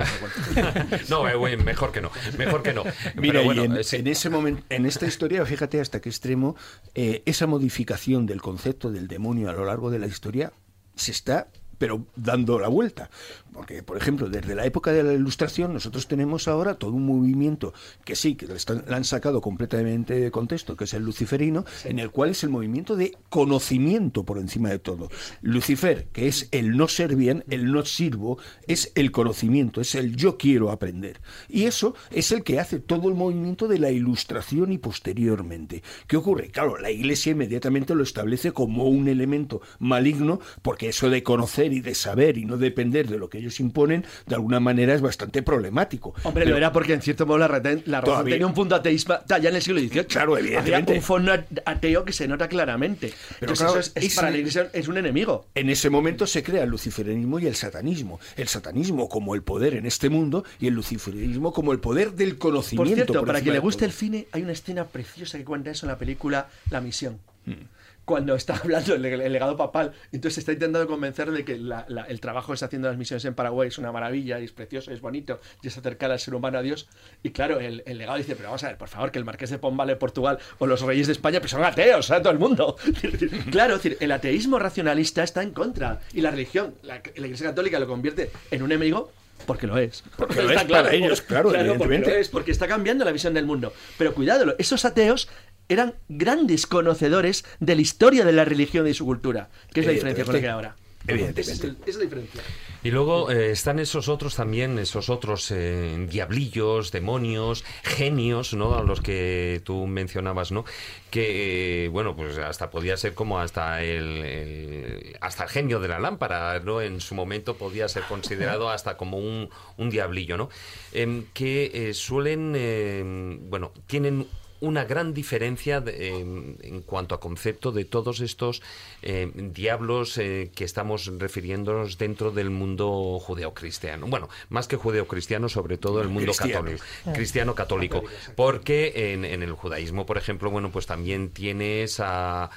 no, eh, mejor que no. Mejor que no. Mira, bueno, en, ese momento, en esta historia, fíjate hasta qué extremo eh, esa modificación del concepto del demonio a lo largo de la historia se está pero dando la vuelta. Porque, por ejemplo, desde la época de la Ilustración, nosotros tenemos ahora todo un movimiento que sí, que lo han sacado completamente de contexto, que es el luciferino, en el cual es el movimiento de conocimiento por encima de todo. Lucifer, que es el no ser bien, el no sirvo, es el conocimiento, es el yo quiero aprender. Y eso es el que hace todo el movimiento de la Ilustración y posteriormente. ¿Qué ocurre? Claro, la Iglesia inmediatamente lo establece como un elemento maligno, porque eso de conocer y de saber y no depender de lo que ellos imponen, de alguna manera es bastante problemático. Hombre, lo era porque en cierto modo la, razón tenía un punto ateísmo ya en el siglo XVIII. Claro, evidentemente. Había un fondo ateo que se nota claramente. Pero eso es, para la iglesia es un enemigo. En ese momento se crea el luciferianismo y el satanismo. El satanismo como el poder en este mundo y el luciferianismo como el poder del conocimiento. Por cierto, para quien le guste el cine, hay una escena preciosa que cuenta eso en la película La Misión. Hmm cuando está hablando el, legado papal, entonces está intentando convencer de que el trabajo que está haciendo las misiones en Paraguay es una maravilla, y es precioso, es bonito, y es acercar al ser humano a Dios. Y claro, el, legado dice, pero vamos a ver, por favor, que el marqués de Pombal de Portugal o los reyes de España pues son ateos, a todo el mundo. claro, es decir, el ateísmo racionalista está en contra, y la religión, la, Iglesia Católica lo convierte en un enemigo porque lo es. Porque lo es claro, para ellos, claro, porque, lo es, porque está cambiando la visión del mundo. Pero cuidado, esos ateos eran grandes conocedores de la historia de la religión y su cultura, que es la diferencia con la que ahora. Evidentemente. Es, la diferencia. Y luego eh, están esos otros también, esos otros eh, diablillos, demonios, genios, ¿no? A los que tú mencionabas, ¿no? Que, eh, bueno, pues hasta podía ser como hasta el, hasta el genio de la lámpara, ¿no? En su momento podía ser considerado hasta como un, un diablillo, ¿no? Em, que suelen, bueno, tienen una gran diferencia en cuanto a concepto de todos estos eh, diablos eh, que estamos refiriéndonos dentro del mundo judeocristiano. Bueno, más que judeocristiano, sobre todo el mundo católico, cristiano católico, porque en, el judaísmo, por ejemplo, bueno, pues también tienes a,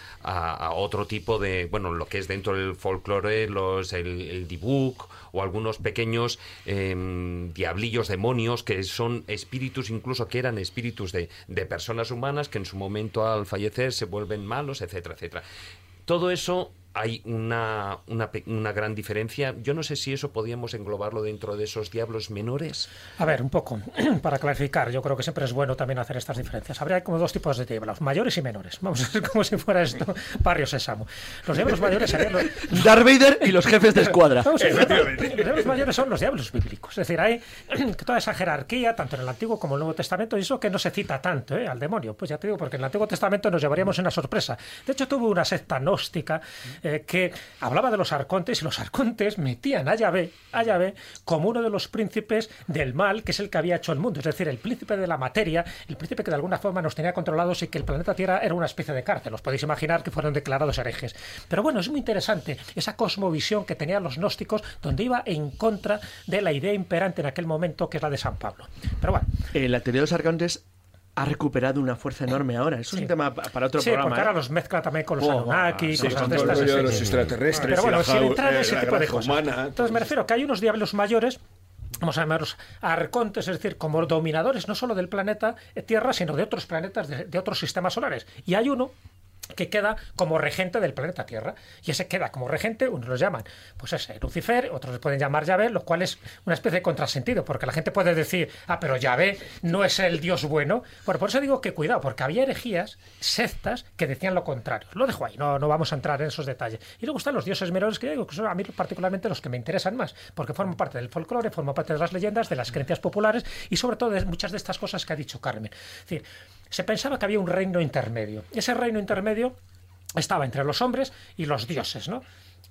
otro tipo de, bueno, lo que es dentro del folclore, los el, el dibuk o algunos pequeños em, diablillos, demonios, que son espíritus, incluso que eran espíritus de, de personas humanas que en su momento al fallecer se vuelven malos, etcétera, etcétera. Todo eso hay una, una, gran diferencia. Yo no sé si eso podíamos englobarlo dentro de esos diablos menores. A ver, un poco, para clarificar, yo creo que siempre es bueno también hacer estas diferencias. Habría como dos tipos de diablos, mayores y menores. Vamos a hacer como si fuera esto Barrio Sésamo. Los diablos mayores serían los, Darth Vader y los jefes de escuadra. Vamos a ver, Los diablos mayores son los diablos bíblicos. Es decir, hay toda esa jerarquía, tanto en el Antiguo como en el Nuevo Testamento, y eso que no se cita tanto ¿eh? al demonio. Pues ya te digo, porque en el Antiguo Testamento nos llevaríamos una sorpresa. De hecho, tuvo una secta gnóstica eh, que hablaba de los arcontes, y los arcontes metían a Yahvé, a Yahvé como uno de los príncipes del mal, que es el que había hecho el mundo. Es decir, el príncipe de la materia, el príncipe que de alguna forma nos tenía controlados y que el planeta Tierra era una especie de cárcel. Os podéis imaginar que fueron declarados herejes. Pero bueno, es muy interesante esa cosmovisión que tenían los gnósticos, donde iba en contra de la idea imperante en aquel momento, que es la de San Pablo. Pero bueno, Eh, la teoría de los arcontes ha recuperado una fuerza enorme ahora. Eso es Sí. un tema pa- para otro sí, programa. porque ahora ¿eh? los mezcla también con los Oh, Anunnaki, Sí, cosas con de el estas. de sí. los extraterrestres. Pero bueno, sin entrar en eh, ese tipo de cosas. humana, Entonces me refiero que hay unos diablos mayores vamos a llamarlos arcontes, es decir, como dominadores no solo del planeta Tierra, sino de otros planetas, de, de otros sistemas solares. Y hay uno que queda como regente del planeta Tierra. Y ese queda como regente, unos los llaman, pues ese, Lucifer, otros le pueden llamar Yahvé, lo cual es una especie de contrasentido, porque la gente puede decir, ah, pero Yahvé no es el Dios bueno. Bueno, por eso digo que cuidado, porque había herejías, sectas, que decían lo contrario. Lo dejo ahí, no, no vamos a entrar en esos detalles. Y luego están los dioses menores, que digo que son a mí particularmente los que me interesan más, porque forman parte del folclore, forman parte de las leyendas, de las creencias populares y sobre todo de muchas de estas cosas que ha dicho Carmen. Es decir, se pensaba que había un reino intermedio. Ese reino intermedio estaba entre los hombres y los dioses, ¿no?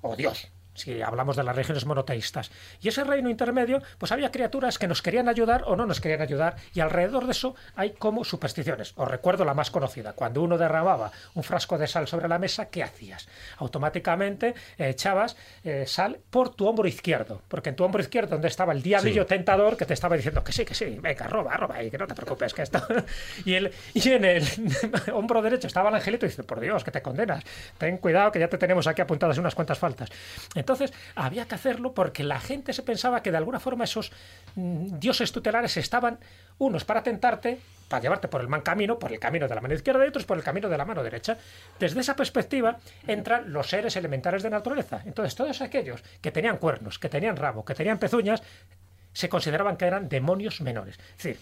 O Dios, si hablamos de las religiones monoteístas. Y ese reino intermedio, pues había criaturas que nos querían ayudar o no nos querían ayudar, y alrededor de eso hay como supersticiones. Os recuerdo la más conocida, cuando uno derramaba un frasco de sal sobre la mesa, ¿qué hacías? Automáticamente eh, echabas eh, sal por tu hombro izquierdo, porque en tu hombro izquierdo, donde estaba el diablillo Sí. tentador que te estaba diciendo que sí, que sí, venga, roba, roba, y que no te preocupes, que esto... y, el, y en el hombro derecho estaba el angelito y dice, por Dios, que te condenas, ten cuidado que ya te tenemos aquí apuntadas unas cuantas faltas. Entonces, había que hacerlo porque la gente se pensaba que de alguna forma esos mm, dioses tutelares estaban unos para tentarte, para llevarte por el mal camino, por el camino de la mano izquierda y otros por el camino de la mano derecha. Desde esa perspectiva entran los seres elementales de naturaleza. Entonces, todos aquellos que tenían cuernos, que tenían rabo, que tenían pezuñas, se consideraban que eran demonios menores. Es decir,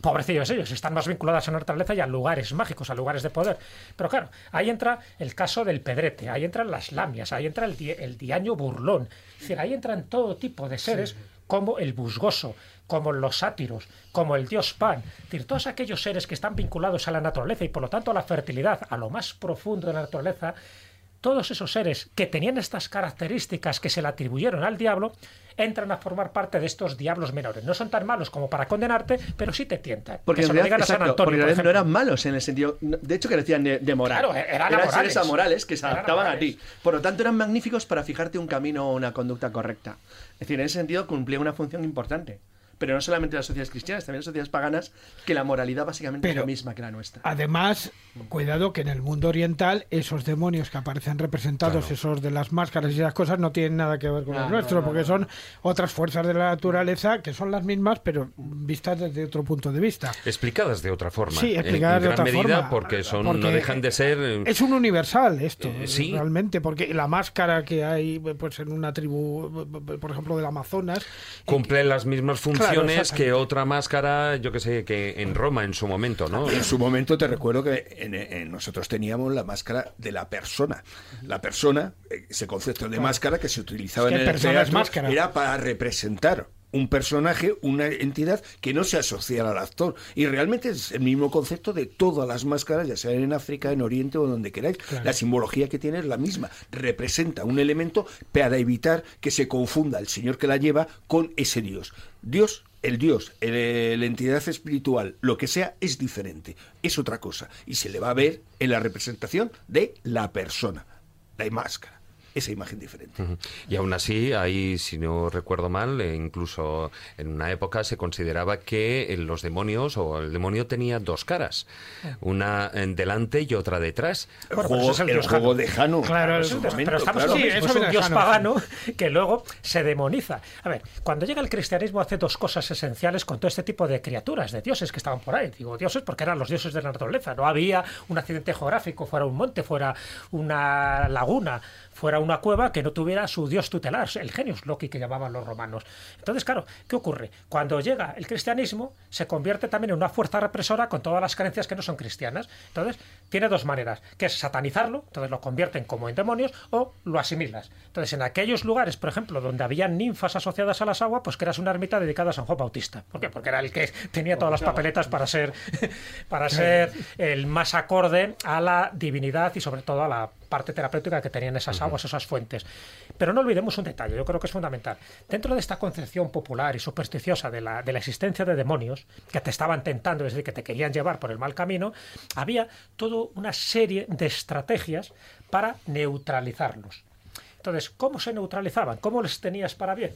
pobrecillos ellos, están más vinculados a la naturaleza y a lugares mágicos, a lugares de poder. Pero claro, ahí entra el caso del pedrete, ahí entran las lamias, ahí entra el, di- el diaño burlón. Es decir, ahí entran todo tipo de seres como el busgoso, como los sátiros, como el dios Pan. Es decir, todos aquellos seres que están vinculados a la naturaleza y por lo tanto a la fertilidad, a lo más profundo de la naturaleza, todos esos seres que tenían estas características que se le atribuyeron al diablo, entran a formar parte de estos diablos menores. No son tan malos como para condenarte, pero sí te tientan. Porque Que en realidad, digan a San exacto, Antonio, porque por no eran malos en el sentido. De hecho, carecían de, de moral. Claro, eran seres amorales que se Eran adaptaban a ti. Por lo tanto, eran magníficos para fijarte un camino o una conducta correcta. Es decir, en ese sentido cumplía una función importante. Pero no solamente las sociedades cristianas, también las sociedades paganas, que la moralidad básicamente es Pero- la misma que la nuestra. Además, cuidado que en el mundo oriental esos demonios que aparecen representados, esos de las máscaras y esas cosas, no tienen nada que ver con No, los no, nuestros, no, porque no. son otras fuerzas de la naturaleza que son las mismas, pero vistas desde otro punto de vista. Explicadas de otra forma. Sí, en- explicadas en de gran otra medida forma. porque son no Porque dejan de ser eh, Es un universal esto, Eh, sí. realmente, porque la máscara que hay pues en una tribu, por ejemplo, del Amazonas, cumplen las mismas funciones que otra máscara, yo que sé, que en Roma en su momento, ¿no? En su momento te recuerdo que en- en nosotros teníamos la máscara de la persona. La persona, eh, ese concepto de máscara que se utilizaba Es que en el persona es teatro, máscara. era para representar un personaje, una entidad que no se asociara al actor. Y realmente es el mismo concepto de todas las máscaras, ya sea en África, en Oriente o donde queráis. La simbología que tiene es la misma. Representa un elemento para evitar que se confunda el señor que la lleva con ese Dios. Dios, el Dios, el- la entidad espiritual, lo que sea, es diferente. Es otra cosa. Y se le va a ver en la representación de la persona, la máscara. Esa imagen diferente. Y aún así, ahí, si no recuerdo mal, eh, incluso en una época se consideraba que eh, los demonios o el demonio tenía dos caras, una en delante y otra detrás. El juego, el juego de Jano. Claro, pero estamos claro. Sí, es un dios pagano que luego se demoniza. A ver, cuando llega el cristianismo hace dos cosas esenciales con todo este tipo de criaturas, de dioses que estaban por ahí. Digo dioses porque eran los dioses de la naturaleza. No había un accidente geográfico, fuera un monte, fuera una laguna, fuera una cueva que no tuviera su dios tutelar, el genius loki que llamaban los romanos. Entonces, claro, ¿qué ocurre? Cuando llega el cristianismo, se convierte también en una fuerza represora con todas las creencias que no son cristianas. Entonces, tiene dos maneras, que es satanizarlo, entonces lo convierten como en demonios, o lo asimilas. Entonces, en aquellos lugares, por ejemplo, donde había ninfas asociadas a las aguas, pues eras una ermita dedicada a San Juan Bautista. ¿Por qué? Porque era el que tenía todas las papeletas para ser, para ser el más acorde a la divinidad y sobre todo a la parte terapéutica que tenían esas aguas, esas fuentes. Pero no olvidemos un detalle, yo creo que es fundamental. Dentro de esta concepción popular y supersticiosa de la, de la existencia de demonios, que te estaban tentando, es decir, que te querían llevar por el mal camino, había toda una serie de estrategias para neutralizarlos. Entonces, ¿cómo se neutralizaban? ¿Cómo les tenías para bien?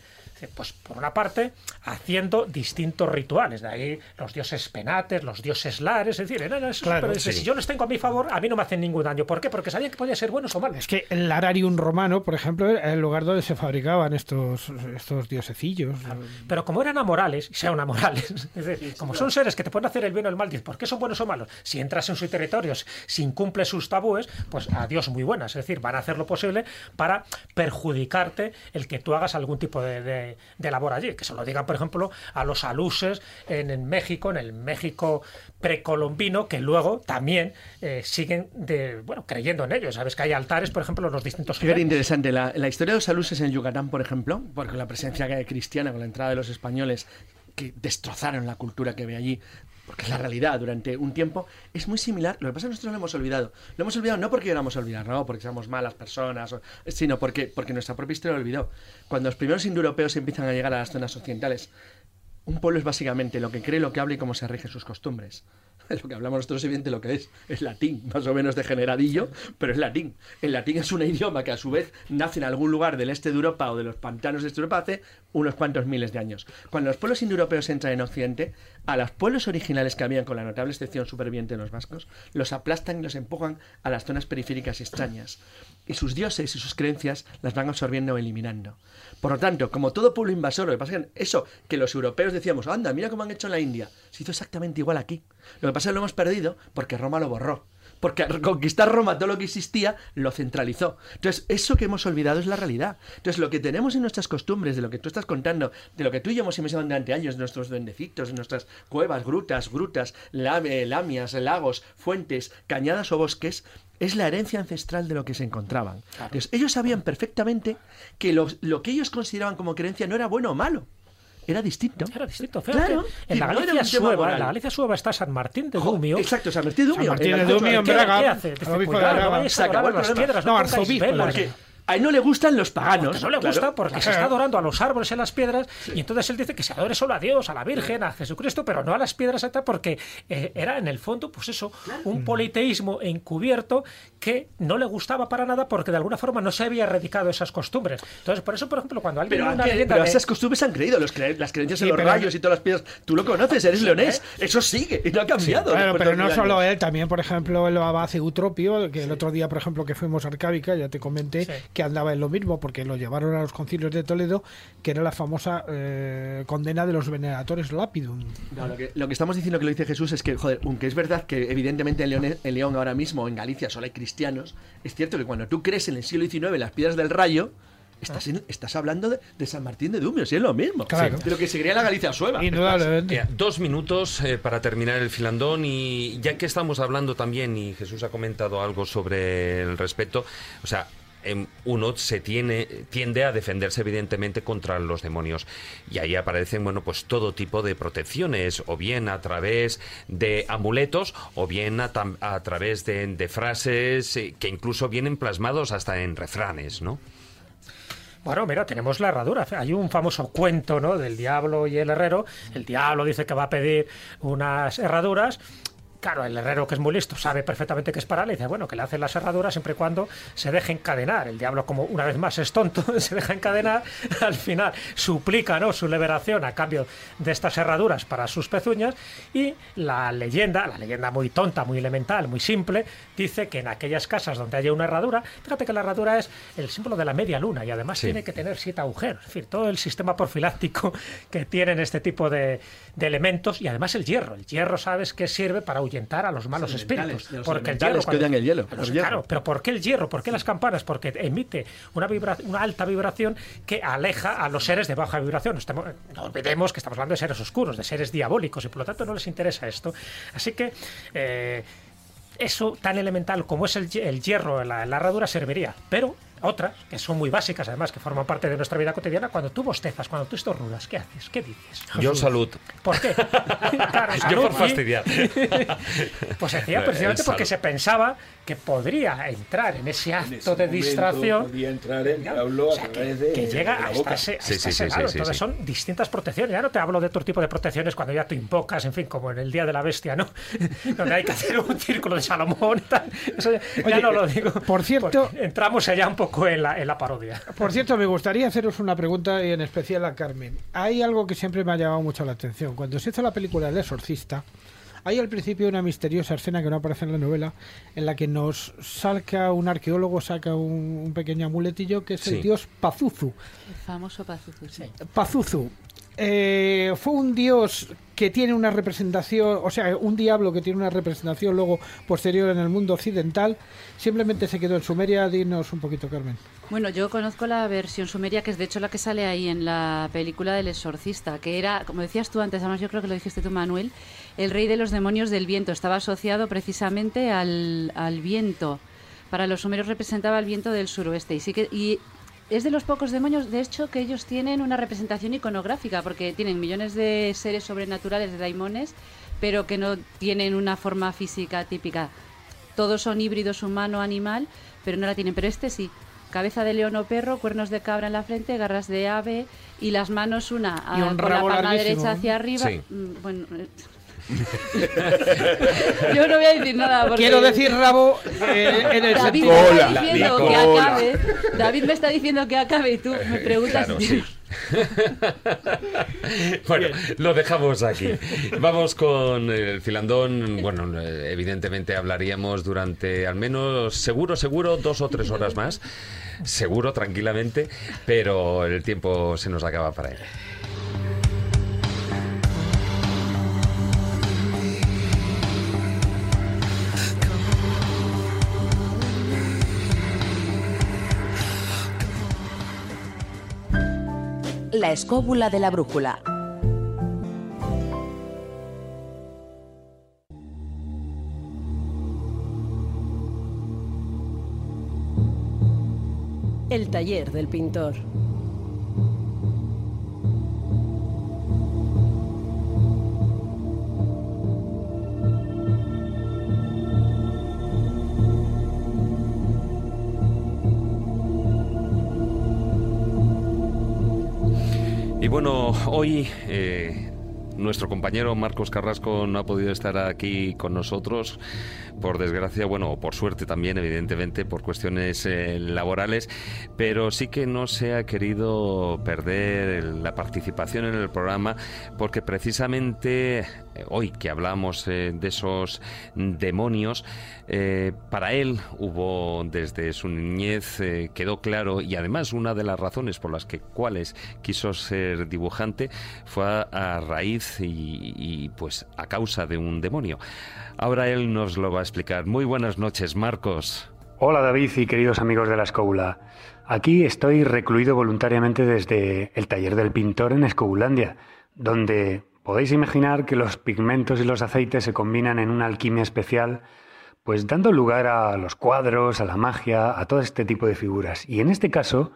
Pues por una parte, haciendo distintos rituales, de ahí los dioses penates, los dioses lares, es decir, claro, si yo les tengo a mi favor, a mí no me hacen ningún daño. ¿Por qué? Porque sabían que podían ser buenos o malos. Es que el lararium romano, por ejemplo, era el lugar donde se fabricaban estos, estos diosecillos. Pero como eran amorales, y sean amorales, es decir, como son seres que te pueden hacer el bien o el mal, ¿por qué son buenos o malos? Si entras en sus territorios, si incumple sus tabúes, pues adiós muy buenas. Es decir, van a hacer lo posible para perjudicarte el que tú hagas algún tipo de de, labor allí. Que se lo digan, por ejemplo, a los aluses en, México, en el México precolombino, que luego también eh, siguen de, bueno, creyendo en ellos. Sabes que hay altares, por ejemplo, en los distintos Es interesante. La, la, historia de los aluses en Yucatán, por ejemplo, porque la presencia cristiana con la entrada de los españoles que destrozaron la cultura que ve allí, porque la realidad durante un tiempo, es muy similar. Lo que pasa es que nosotros lo hemos olvidado. Lo hemos olvidado no porque queramos olvidar, no porque seamos malas personas, sino porque, porque nuestra propia historia lo olvidó. Cuando los primeros indoeuropeos empiezan a llegar a las zonas occidentales, un pueblo es básicamente lo que cree, lo que habla y cómo se rigen sus costumbres. lo que hablamos nosotros evidente lo que es, es latín, más o menos degeneradillo, pero es latín. El latín es un idioma que a su vez nace en algún lugar del este de Europa o de los pantanos de este Europa hace unos cuantos miles de años. Cuando los pueblos indoeuropeos entran en Occidente, a los pueblos originales que habían, con la notable excepción superviviente de los vascos, los aplastan y los empujan a las zonas periféricas extrañas. Y sus dioses y sus creencias las van absorbiendo o eliminando. Por lo tanto, como todo pueblo invasor, lo que pasa es que eso que los europeos decíamos, anda, mira cómo han hecho en la India, se hizo exactamente igual aquí. Lo que pasa es que lo hemos perdido porque Roma lo borró. Porque al conquistar Roma todo lo que existía lo centralizó. Entonces, eso que hemos olvidado es la realidad. Entonces, lo que tenemos en nuestras costumbres, de lo que tú estás contando, de lo que tú y yo hemos investigado durante años, nuestros duendecitos, de nuestras cuevas, grutas, grutas, lamias, lagos, fuentes, cañadas o bosques, es la herencia ancestral de lo que se encontraban. Entonces, ellos sabían perfectamente que lo, lo que ellos consideraban como creencia no era bueno o malo era distinto. Era distinto. Claro, en la Galicia Sueva, en la Galicia Sueva está San Martín de Dumio. exacto, San Martín de Dumio. San Martín de Dumio en Braga. ¿Qué hace? Dice, cuidado, no se a las piedras, no, arzobispo. A él no le gustan los paganos. no le gusta porque se está adorando a los árboles y a las piedras. Y entonces él dice que se adore solo a Dios, a la Virgen, a Jesucristo, pero no a las piedras, porque eh, era en el fondo, pues eso, un politeísmo encubierto que no le gustaba para nada porque de alguna forma no se había erradicado esas costumbres. Entonces, por eso, por ejemplo, cuando alguien. Pero, una pero esas costumbres han creído, los las creencias en los rayos y todas las piedras. Tú lo conoces, eres leonés. Eso sigue y no ha cambiado. pero no solo él, también, por ejemplo, el abad Eutropio, que el otro día, por ejemplo, que fuimos a Arcábica, ya te comenté, que andaba en lo mismo porque lo llevaron a los concilios de Toledo, que era la famosa eh, condena de los veneratores lapidum. lo, que, estamos diciendo que lo dice Jesús es que, joder, aunque es verdad que evidentemente en León, en León ahora mismo, en Galicia, solo hay cristianos, es cierto que cuando tú crees en el siglo XIX las piedras del rayo, Estás, estás, hablando de, San Martín de Dumio, si es lo mismo. Claro. De lo que seguiría la Galicia sueva. dos minutos eh, para terminar el filandón y ya que estamos hablando también y Jesús ha comentado algo sobre el respecto, o sea, uno se tiene, tiende a defenderse evidentemente contra los demonios. Y ahí aparecen, bueno, pues todo tipo de protecciones, o bien a través de amuletos, o bien a, través de, frases eh, que incluso vienen plasmados hasta en refranes, ¿no? Bueno, mira, tenemos la herradura. Hay un famoso cuento, ¿no? Del diablo y el herrero. El diablo dice que va a pedir unas herraduras Claro, el herrero que es muy listo sabe perfectamente que es para él y dice, bueno, que le hace las herraduras siempre y cuando se deje encadenar. El diablo, como una vez más es tonto, se deja encadenar, al final suplica ¿no? su liberación a cambio de estas herraduras para sus pezuñas y la leyenda, la leyenda muy tonta, muy elemental, muy simple, dice que en aquellas casas donde haya una herradura, fíjate que la herradura es el símbolo de la media luna y además tiene que tener siete agujeros, es decir, todo el sistema profiláctico que tienen este tipo de, de elementos y además el hierro. El hierro, sabes que sirve para ahuyentar a los malos espíritus. porque el hierro, cuando, el hielo. Claro, pero ¿por qué el hierro? ¿Por qué las campanas? Porque emite una, una alta vibración que aleja a los seres de baja vibración. no olvidemos que estamos hablando de seres oscuros, de seres diabólicos, y por lo tanto no les interesa esto. Así que eh, eso tan elemental como es el, hierro en la, en la herradura serviría. Pero otras, que son muy básicas además, que forman parte de nuestra vida cotidiana, cuando tú bostezas, cuando tú estornudas, ¿qué haces? ¿Qué dices? Yo salud. ¿Por qué? claro, Yo por fastidiar. pues decía precisamente porque se pensaba que podría entrar en ese acto de distracción. Podría entrar el diablo a que, de, llega hasta ese, sí, sí, sí, Entonces son distintas protecciones. Ya no te hablo de otro tipo de protecciones cuando ya tú invocas, en fin, como en el Día de la Bestia, ¿no? Donde hay que hacer un círculo de Salomón y tal. Eso ya, no lo digo. Por cierto. entramos allá un poco en la, en la parodia. Por cierto, me gustaría haceros una pregunta y en especial a Carmen. Hay algo que siempre me ha llamado mucho la atención. Cuando se hizo la película El Exorcista, hay al principio una misteriosa escena que no aparece en la novela, en la que nos saca un arqueólogo, saca un, pequeño amuletillo que es el dios Pazuzu. El famoso Pazuzu, sí. Pazuzu. Eh, fue un dios que tiene una representación, o sea, un diablo que tiene una representación luego posterior en el mundo occidental, simplemente se quedó en Sumeria. Dinos un poquito, Carmen. Bueno, yo conozco la versión sumeria, que es de hecho la que sale ahí en la película del exorcista, que era, como decías tú antes, además yo creo que lo dijiste tú, Manuel, el rey de los demonios del viento. Estaba asociado precisamente al, al viento. Para los sumerios representaba el viento del suroeste. Y sí que, y es de los pocos demonios, de hecho, que ellos tienen una representación iconográfica, porque tienen millones de seres sobrenaturales, de daimones, pero que no tienen una forma física típica. Todos son híbridos humano-animal, pero no la tienen. Pero este sí. Cabeza de león o perro, cuernos de cabra en la frente, garras de ave y las manos una a, con la palma derecha hacia arriba. Mm, bueno, eh, Yo no voy a decir nada. Porque Quiero decir rabo eh, en el David me está diciendo que acabe. David me está diciendo que acabe y tú me preguntas. bueno, lo dejamos aquí. Vamos con el filandón. Bueno, evidentemente hablaríamos durante al menos, seguro, seguro, dos o tres horas más. Seguro, tranquilamente, pero el tiempo se nos acaba para él. La escóbula de la brújula. El taller del pintor. Bueno, hoy eh, nuestro compañero Marcos Carrasco no ha podido estar aquí con nosotros. Por desgracia, bueno, por suerte también, evidentemente, por cuestiones eh, laborales, pero sí que no se ha querido perder la participación en el programa porque precisamente hoy que hablamos eh, de esos demonios, para él hubo desde su niñez, quedó claro, y además una de las razones por las que cuales quiso ser dibujante fue a, raíz y, y pues a causa de un demonio. Ahora él nos lo va a explicar. Muy buenas noches, Marcos. Hola David y queridos amigos de la escóbula. Aquí estoy recluido voluntariamente desde el taller del pintor en Escobulandia, donde podéis imaginar que los pigmentos y los aceites se combinan en una alquimia especial, pues dando lugar a los cuadros, a la magia, a todo este tipo de figuras. Y en este caso,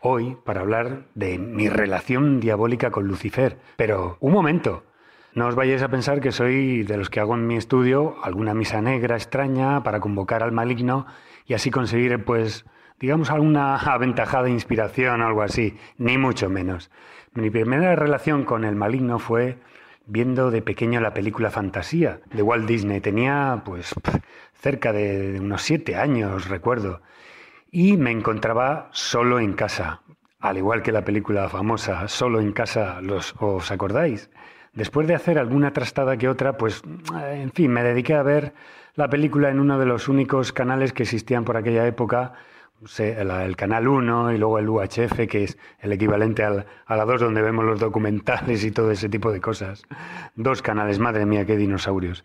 hoy, para hablar de mi relación diabólica con Lucifer. Pero, un momento, no os vayáis a pensar que soy de los que hago en mi estudio alguna misa negra extraña para convocar al maligno y así conseguir, pues, digamos, alguna aventajada inspiración o algo así, ni mucho menos. Mi primera relación con el maligno fue viendo de pequeño la película Fantasía de Walt Disney. Tenía pues cerca de unos siete años, recuerdo. Y me encontraba solo en casa, al igual que la película famosa Solo en casa, los, ¿os acordáis? Después de hacer alguna trastada que otra, pues, en fin, me dediqué a ver la película en uno de los únicos canales que existían por aquella época, el canal 1 y luego el UHF, que es el equivalente al, a la 2 donde vemos los documentales y todo ese tipo de cosas. Dos canales, madre mía, qué dinosaurios.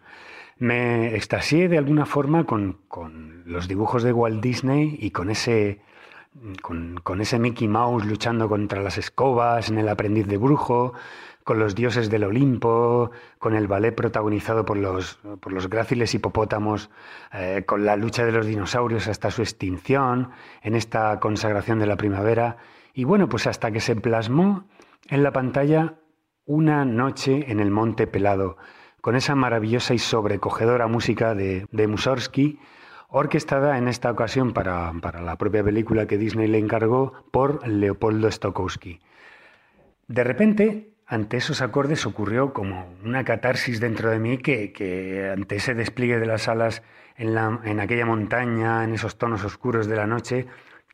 Me extasié de alguna forma con, con los dibujos de Walt Disney y con ese, con, con ese Mickey Mouse luchando contra las escobas en El aprendiz de brujo, con los dioses del Olimpo, con el ballet protagonizado por los, por los gráciles hipopótamos, eh, con la lucha de los dinosaurios hasta su extinción, en esta consagración de la primavera, y bueno, pues hasta que se plasmó en la pantalla una noche en el Monte Pelado, con esa maravillosa y sobrecogedora música de, de Mussorgsky, orquestada en esta ocasión para, para, la propia película que Disney le encargó por Leopoldo Stokowski. De repente, ante esos acordes ocurrió como una catarsis dentro de mí que, ante ese despliegue de las alas en, la, en, aquella montaña, en esos tonos oscuros de la noche,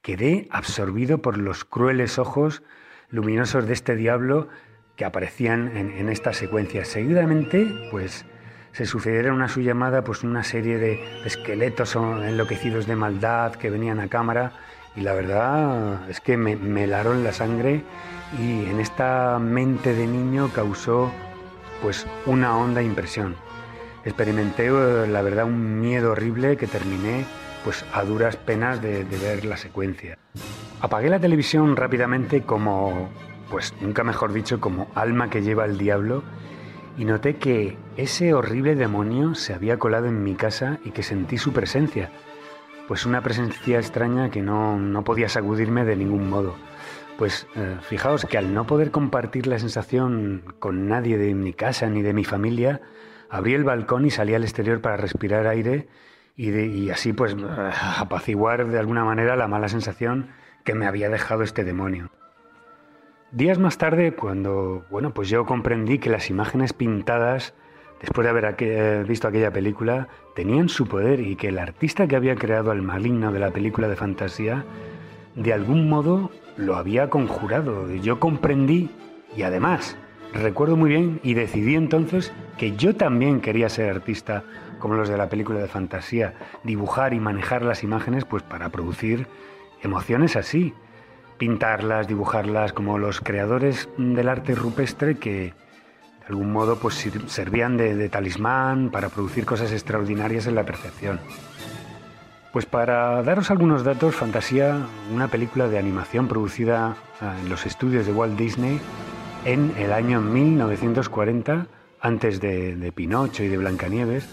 quedé absorbido por los crueles ojos luminosos de este diablo que aparecían en, esta secuencia. Seguidamente, pues se sucedieron a su llamada pues una serie de esqueletos enloquecidos de maldad que venían a cámara y la verdad es que me, me helaron la sangre y en esta mente de niño causó pues una honda impresión. Experimenté eh, la verdad un miedo horrible que terminé pues a duras penas de, ver la secuencia. Apagué la televisión rápidamente como pues nunca mejor dicho como alma que lleva el diablo y noté que ese horrible demonio se había colado en mi casa y que sentí su presencia, pues una presencia extraña que no, no podía sacudirme de ningún modo. Pues eh, fijaos que al no poder compartir la sensación con nadie de mi casa ni de mi familia, abrí el balcón y salí al exterior para respirar aire y, así pues apaciguar de alguna manera la mala sensación que me había dejado este demonio. Días más tarde, cuando bueno, pues yo comprendí que las imágenes pintadas después de haber eh, visto aquella película tenían su poder y que el artista que había creado al maligno de la película de fantasía de algún modo lo había conjurado. Yo comprendí y además recuerdo muy bien y decidí entonces que yo también quería ser artista como los de la película de fantasía, dibujar y manejar las imágenes pues para producir emociones así, pintarlas, dibujarlas como los creadores del arte rupestre que de algún modo pues servían de, de talismán para producir cosas extraordinarias en la percepción. Pues para daros algunos datos, Fantasía, una película de animación producida ah, en los estudios de Walt Disney en el año 1940, antes de, Pinocho y de Blancanieves,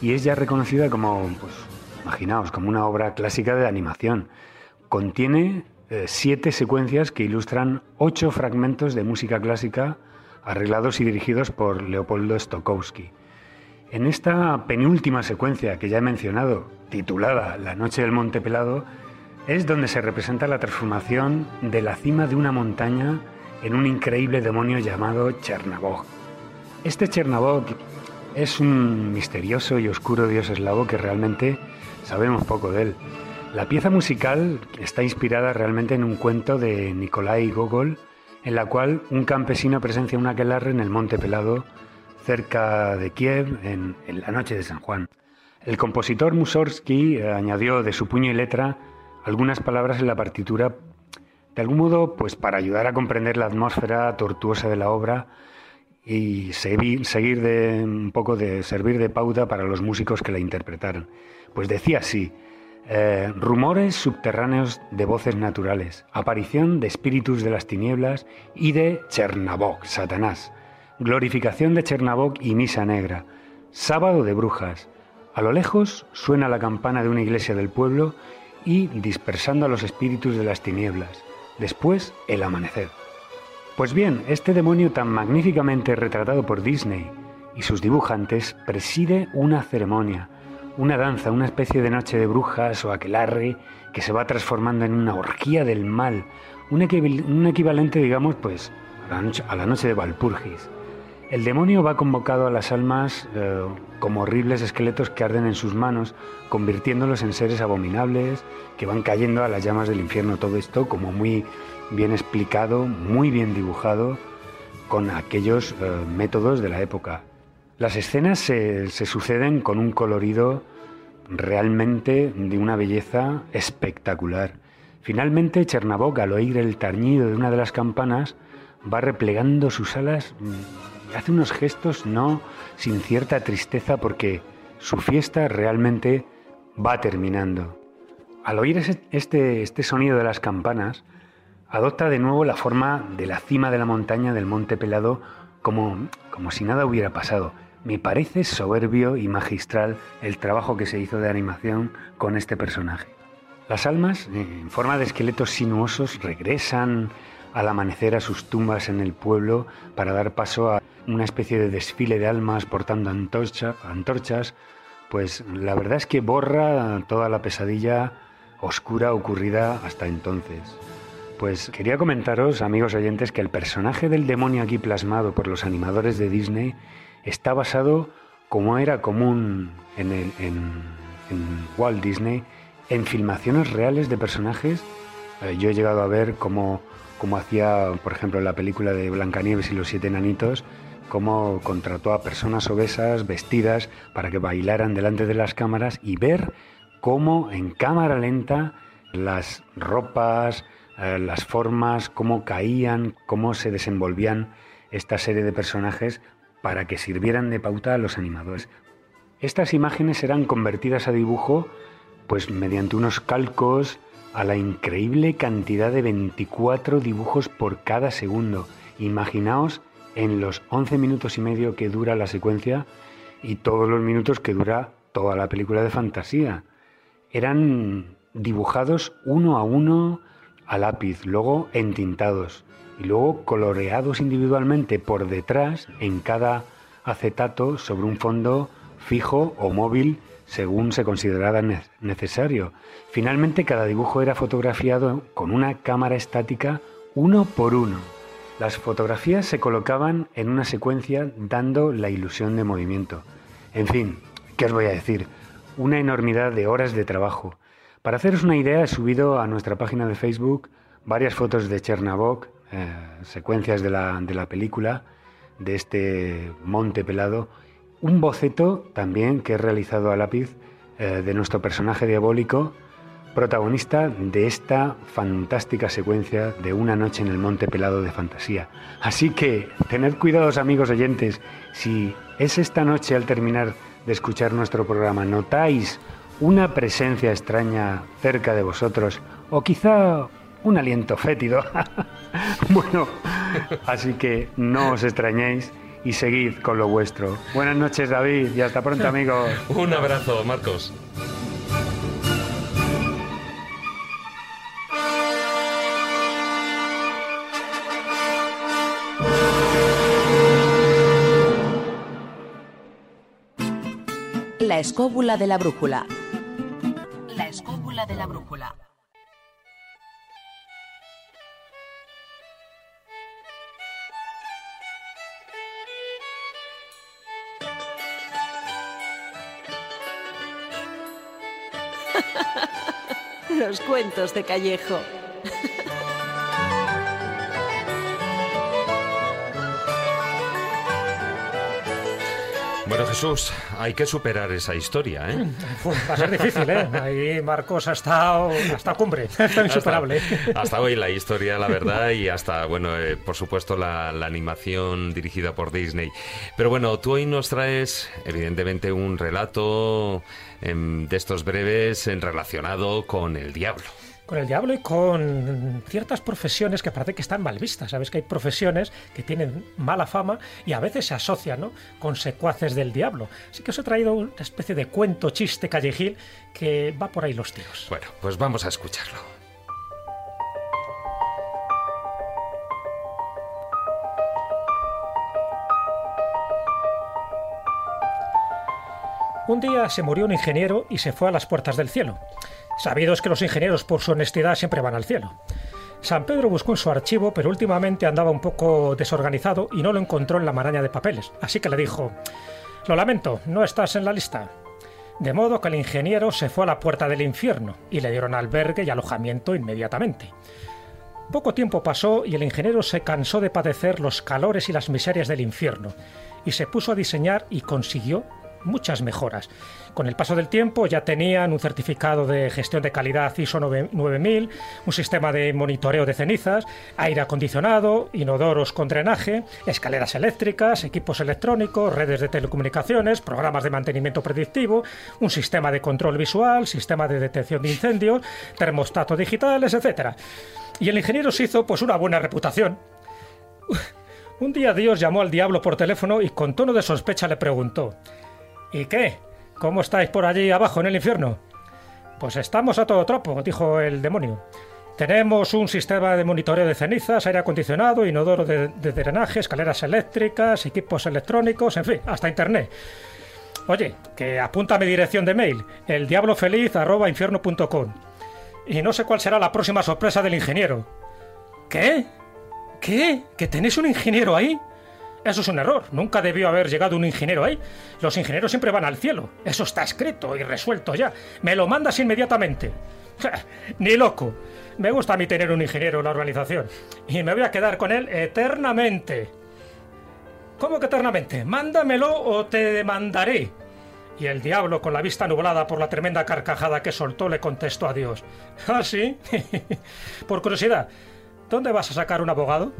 y es ya reconocida como, pues, imaginaos, como una obra clásica de animación. Contiene eh, siete secuencias que ilustran ocho fragmentos de música clásica arreglados y dirigidos por Leopoldo Stokowski. En esta penúltima secuencia que ya he mencionado, titulada La Noche del Monte Pelado, es donde se representa la transformación de la cima de una montaña en un increíble demonio llamado Chernabog. Este Chernabog es un misterioso y oscuro dios eslavo que realmente sabemos poco de él. La pieza musical está inspirada realmente en un cuento de Nikolai Gogol, en la cual un campesino presencia un aquelarre en el Monte Pelado, cerca de Kiev, en la noche de San Juan. El compositor Mussorgsky eh, añadió de su puño y letra algunas palabras en la partitura, de algún modo, pues para ayudar a comprender la atmósfera tortuosa de la obra y seguir de un poco de servir de pauta para los músicos que la interpretaron. Pues decía así: eh, rumores subterráneos de voces naturales, aparición de espíritus de las tinieblas y de Chernabog, Satanás, glorificación de Chernabog y misa negra, sábado de brujas a lo lejos suena la campana de una iglesia del pueblo y dispersando a los espíritus de las tinieblas. Después, el amanecer. Pues bien, este demonio tan magníficamente retratado por Disney y sus dibujantes preside una ceremonia, una danza, una especie de noche de brujas o aquelarre que se va transformando en una orgía del mal, un, equivalente, digamos, pues, a la noche de Valpurgis. El demonio va convocado a las almas eh, como horribles esqueletos que arden en sus manos, convirtiéndolos en seres abominables que van cayendo a las llamas del infierno. Todo esto como muy bien explicado, muy bien dibujado, con aquellos eh, métodos de la época. Las escenas se, suceden con un colorido realmente de una belleza espectacular. Finalmente, Chernabog, al oír el tañido de una de las campanas, va replegando sus alas mm, hace unos gestos no sin cierta tristeza porque su fiesta realmente va terminando. Al oír este, este sonido de las campanas, adopta de nuevo la forma de la cima de la montaña del Monte Pelado como, como si nada hubiera pasado. Me parece soberbio y magistral el trabajo que se hizo de animación con este personaje. Las almas, en forma de esqueletos sinuosos, regresan al amanecer a sus tumbas en el pueblo para dar paso a una especie de desfile de almas portando antorchas, pues la verdad es que borra toda la pesadilla oscura ocurrida hasta entonces. Pues quería comentaros, amigos oyentes, que el personaje del demonio aquí plasmado por los animadores de Disney está basado, como era común en, en Walt Disney, en filmaciones reales de personajes. Eh, yo he llegado a ver cómo, cómo hacía, por ejemplo, la película de Blancanieves y los siete enanitos, cómo contrató a personas obesas vestidas para que bailaran delante de las cámaras y ver cómo en cámara lenta las ropas, eh, las formas, cómo caían, cómo se desenvolvían esta serie de personajes para que sirvieran de pauta a los animadores. Estas imágenes eran convertidas a dibujo pues mediante unos calcos a la increíble cantidad de 24 dibujos por cada segundo. Imaginaos en los 11 minutos y medio que dura la secuencia y todos los minutos que dura toda la película de fantasía. Eran dibujados uno a uno a lápiz, luego entintados y luego coloreados individualmente por detrás en cada acetato sobre un fondo fijo o móvil según se considerara necesario. Finalmente cada dibujo era fotografiado con una cámara estática uno por uno. Las fotografías se colocaban en una secuencia dando la ilusión de movimiento. En fin, ¿qué os voy a decir? Una enormidad de horas de trabajo. Para haceros una idea, he subido a nuestra página de Facebook varias fotos de Chernabog, eh, secuencias de la, de la película, de este monte pelado, un boceto también que he realizado a lápiz eh, de nuestro personaje diabólico, protagonista de esta fantástica secuencia de una noche en el monte pelado de fantasía. Así que tened cuidados amigos oyentes, si es esta noche al terminar de escuchar nuestro programa notáis una presencia extraña cerca de vosotros o quizá un aliento fétido. bueno, así que no os extrañéis y seguid con lo vuestro. Buenas noches David y hasta pronto amigos. Un abrazo Marcos. La escóbula de la brújula. La escóbula de la brújula. Los cuentos de Callejo. Bueno, Jesús, hay que superar esa historia, ¿eh? va a ser difícil, ¿eh? Ahí Marcos ha estado hasta cumbre, está insuperable. Hasta, hoy la historia, la verdad, y hasta, bueno, eh, por supuesto, la, animación dirigida por Disney. Pero bueno, tú hoy nos traes, evidentemente, un relato em, de estos breves en relacionado con el diablo con el diablo y con ciertas profesiones que parece que están mal vistas. Sabes que hay profesiones que tienen mala fama y a veces se asocian ¿no? con secuaces del diablo. Así que os he traído una especie de cuento chiste callejil que va por ahí los tiros. Bueno, pues vamos a escucharlo. Un día se murió un ingeniero y se fue a las puertas del cielo. Sabidos que los ingenieros por su honestidad siempre van al cielo. San Pedro buscó en su archivo, pero últimamente andaba un poco desorganizado y no lo encontró en la maraña de papeles. Así que le dijo, lo lamento, no estás en la lista. De modo que el ingeniero se fue a la puerta del infierno y le dieron albergue y alojamiento inmediatamente. Poco tiempo pasó y el ingeniero se cansó de padecer los calores y las miserias del infierno y se puso a diseñar y consiguió muchas mejoras. Con el paso del tiempo ya tenían un certificado de gestión de calidad ISO 9000, un sistema de monitoreo de cenizas, aire acondicionado, inodoros con drenaje, escaleras eléctricas, equipos electrónicos, redes de telecomunicaciones, programas de mantenimiento predictivo, un sistema de control visual, sistema de detección de incendios, termostatos digitales, etc. Y el ingeniero se hizo pues una buena reputación. Un día Dios llamó al diablo por teléfono y con tono de sospecha le preguntó ¿Y qué? ¿Cómo estáis por allí abajo en el infierno? Pues estamos a todo tropo, dijo el demonio. Tenemos un sistema de monitoreo de cenizas, aire acondicionado, inodoro de, drenaje, escaleras eléctricas, equipos electrónicos, en fin, hasta internet. Oye, que apunta mi dirección de mail, eldiablofeliz.infierno.com. Y no sé cuál será la próxima sorpresa del ingeniero. ¿Qué? ¿Qué? ¿Que tenéis un ingeniero ahí? Eso es un error. Nunca debió haber llegado un ingeniero ahí. Los ingenieros siempre van al cielo. Eso está escrito y resuelto ya. Me lo mandas inmediatamente. Ni loco. Me gusta a mí tener un ingeniero en la organización. Y me voy a quedar con él eternamente. ¿Cómo que eternamente? Mándamelo o te demandaré. Y el diablo, con la vista nublada por la tremenda carcajada que soltó, le contestó a Dios. ¿Ah, sí? por curiosidad, ¿dónde vas a sacar un abogado?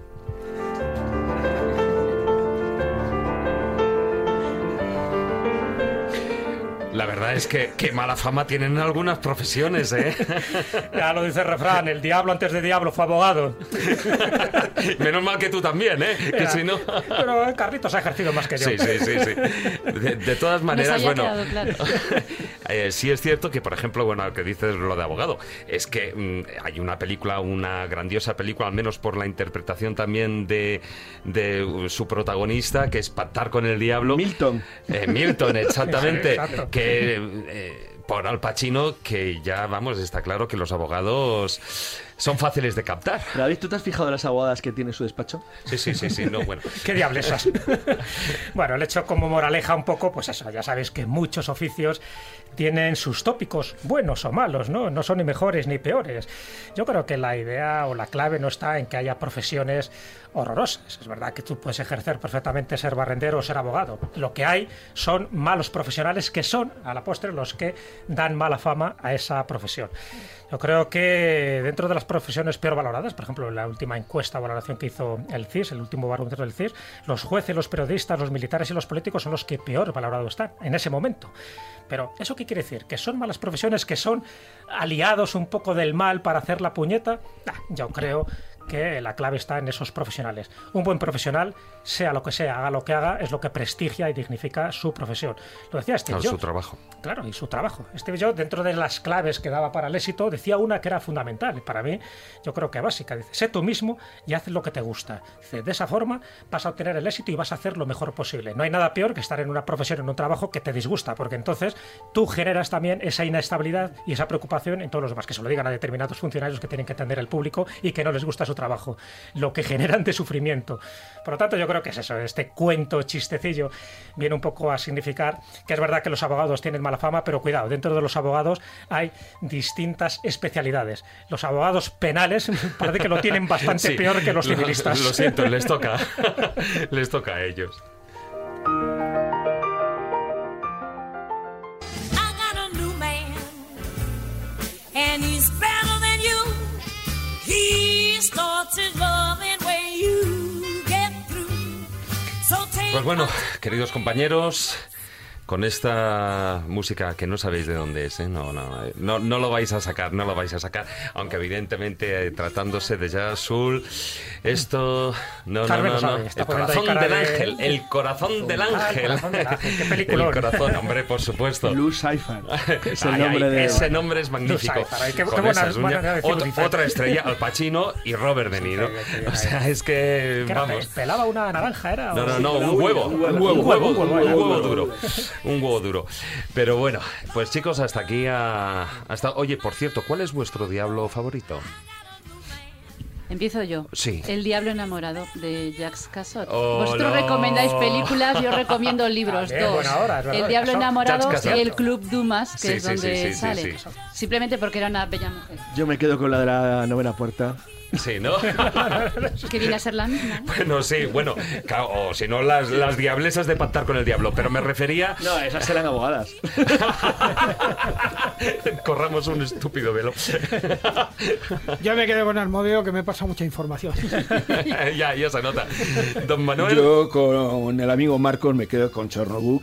La verdad es que qué mala fama tienen algunas profesiones, ¿eh? Ya lo dice el refrán, el diablo antes de diablo fue abogado. Menos mal que tú también, ¿eh? Que si no... Pero Carlitos ha ejercido más que yo. Sí, sí, sí. sí. De, todas maneras, bueno... Eh, sí es cierto que, por ejemplo, bueno, que dices lo de abogado, es que mm, hay una película, una grandiosa película, al menos por la interpretación también de, de su protagonista, que es Pactar con el Diablo. Milton. Eh, Milton, exactamente. que eh, por Al Pacino, que ya, vamos, está claro que los abogados son fáciles de captar. David, ¿tú te has fijado en las abogadas que tiene su despacho? Sí, sí, sí, sí, no, bueno. ¿Qué diablesas? bueno, el hecho como moraleja un poco, pues eso, ya sabéis que muchos oficios tienen sus tópicos, buenos o malos, ¿no? No son ni mejores ni peores. Yo creo que la idea o la clave no está en que haya profesiones horrorosas. Es verdad que tú puedes ejercer perfectamente ser barrendero o ser abogado. Lo que hay son malos profesionales que son, a la postre, los que dan mala fama a esa profesión. Yo creo que dentro de las profesiones peor valoradas, por ejemplo, la última encuesta o valoración que hizo el CIS, el último barómetro del CIS, los jueces, los periodistas, los militares y los políticos son los que peor valorados están en ese momento. Pero, ¿eso qué quiere decir? ¿Que son malas profesiones, que son aliados un poco del mal para hacer la puñeta? Ah, yo creo que la clave está en esos profesionales. Un buen profesional, sea lo que sea, haga lo que haga, es lo que prestigia y dignifica su profesión. Lo decía Steve claro, su trabajo. Claro, y su trabajo. Steve Jobs, dentro de las claves que daba para el éxito, decía una que era fundamental, para mí, yo creo que básica. Dice, sé tú mismo y haz lo que te gusta. Dice, de esa forma vas a obtener el éxito y vas a hacer lo mejor posible. No hay nada peor que estar en una profesión, en un trabajo que te disgusta, porque entonces tú generas también esa inestabilidad y esa preocupación en todos los demás, que se lo digan a determinados funcionarios que tienen que atender el público y que no les gusta su trabajo, lo que generan de sufrimiento. Por lo tanto, yo creo que es eso, este cuento chistecillo viene un poco a significar que es verdad que los abogados tienen mala fama, pero cuidado, dentro de los abogados hay distintas especialidades. Los abogados penales parece que lo tienen bastante peor que los civilistas. Lo, lo siento, les toca. les toca a ellos. Pues bueno, queridos compañeros, con esta música que no sabéis de dónde es, ¿eh? no, no, no, no, lo vais a sacar, no lo vais a sacar, aunque evidentemente eh, tratándose de jazz azul, esto, no, no, no, no, el corazón del ángel, el corazón del ángel, qué película, el corazón, hombre, por supuesto, Lou Cypher, es el nombre de... ese nombre es magnífico, qué buena, buena otra, otra, estrella, Al Pacino y Robert De Niro, o sea, es que, vamos, pelaba una naranja, era, no, no, no, un huevo, un huevo, un huevo, un huevo. duro. un huevo duro. Pero bueno, pues chicos, hasta aquí. hasta... Oye, por cierto, ¿cuál es vuestro diablo favorito? Empiezo yo. Sí. El Diablo Enamorado de Jacques Cassot. Oh, Vosotros no. recomendáis películas, yo recomiendo libros. Bien, dos. hora, el Diablo Cassot. Enamorado y el Club Dumas, que Sí, es sí, donde sí, sí, sale. sí. Simplemente porque era una bella mujer. Yo me quedo con la de la novena puerta. Sí, ¿no? Que viene a ser la misma. bueno, sí, bueno, claro, o si no, las, las diablesas de pactar con el diablo, pero me refería... No, esas eran abogadas. Corramos un estúpido velo. Yo me quedo con Almodeo, que me pasa mucha información. ya, ya se nota. Don Manuel... Yo con el amigo Marcos me quedo con Chernobog.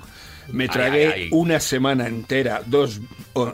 Me Ay, tragué ay, ay. una semana entera, dos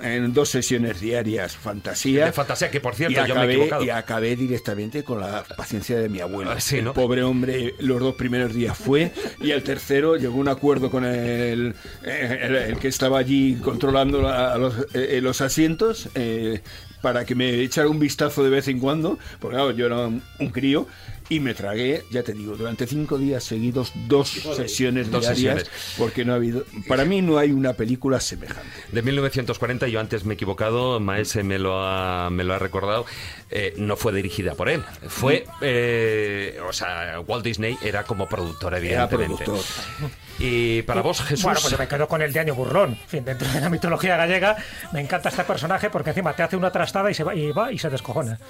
en dos sesiones diarias, fantasía. De fantasía, que por cierto, yo me he acabé, equivocado. y acabé directamente con la paciencia de mi abuelo. Ah, sí, ¿no? El pobre hombre, los dos primeros días fue, y el tercero llegó a un acuerdo con el, eh, el, el que estaba allí controlando la- los, eh, los asientos. eh, para que me echara un vistazo de vez en cuando, porque claro, yo era un, un crío, y me tragué, ya te digo, durante cinco días seguidos dos sesiones Dos diarias, sesiones. porque no ha habido, para mí no hay una película semejante. De 1940, yo antes me he equivocado, Maese me lo ha, me lo ha recordado, eh, no fue dirigida por él. Fue, eh, o sea, Walt Disney era como productor, Era evidentemente. productor. Y para vos, Jesús... Bueno, pues yo me quedo con el de Año Burlón. En fin, dentro de la mitología gallega me encanta este personaje porque encima te hace una trastada y se va y, va y se descojona.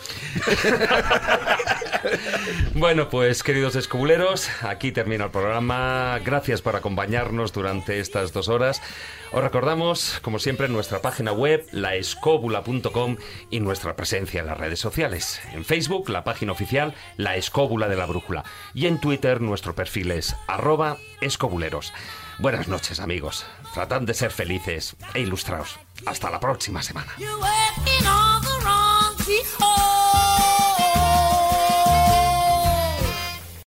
Bueno, pues queridos escobuleros, aquí termina el programa. Gracias por acompañarnos durante estas dos horas. Os recordamos, como siempre, nuestra página web, laescóbula.com y nuestra presencia en las redes sociales. En Facebook, la página oficial, La Escóbula de la Brújula. Y en Twitter, nuestro perfil es arroba Buenas noches, amigos. Tratad de ser felices e ilustraos. Hasta la próxima semana.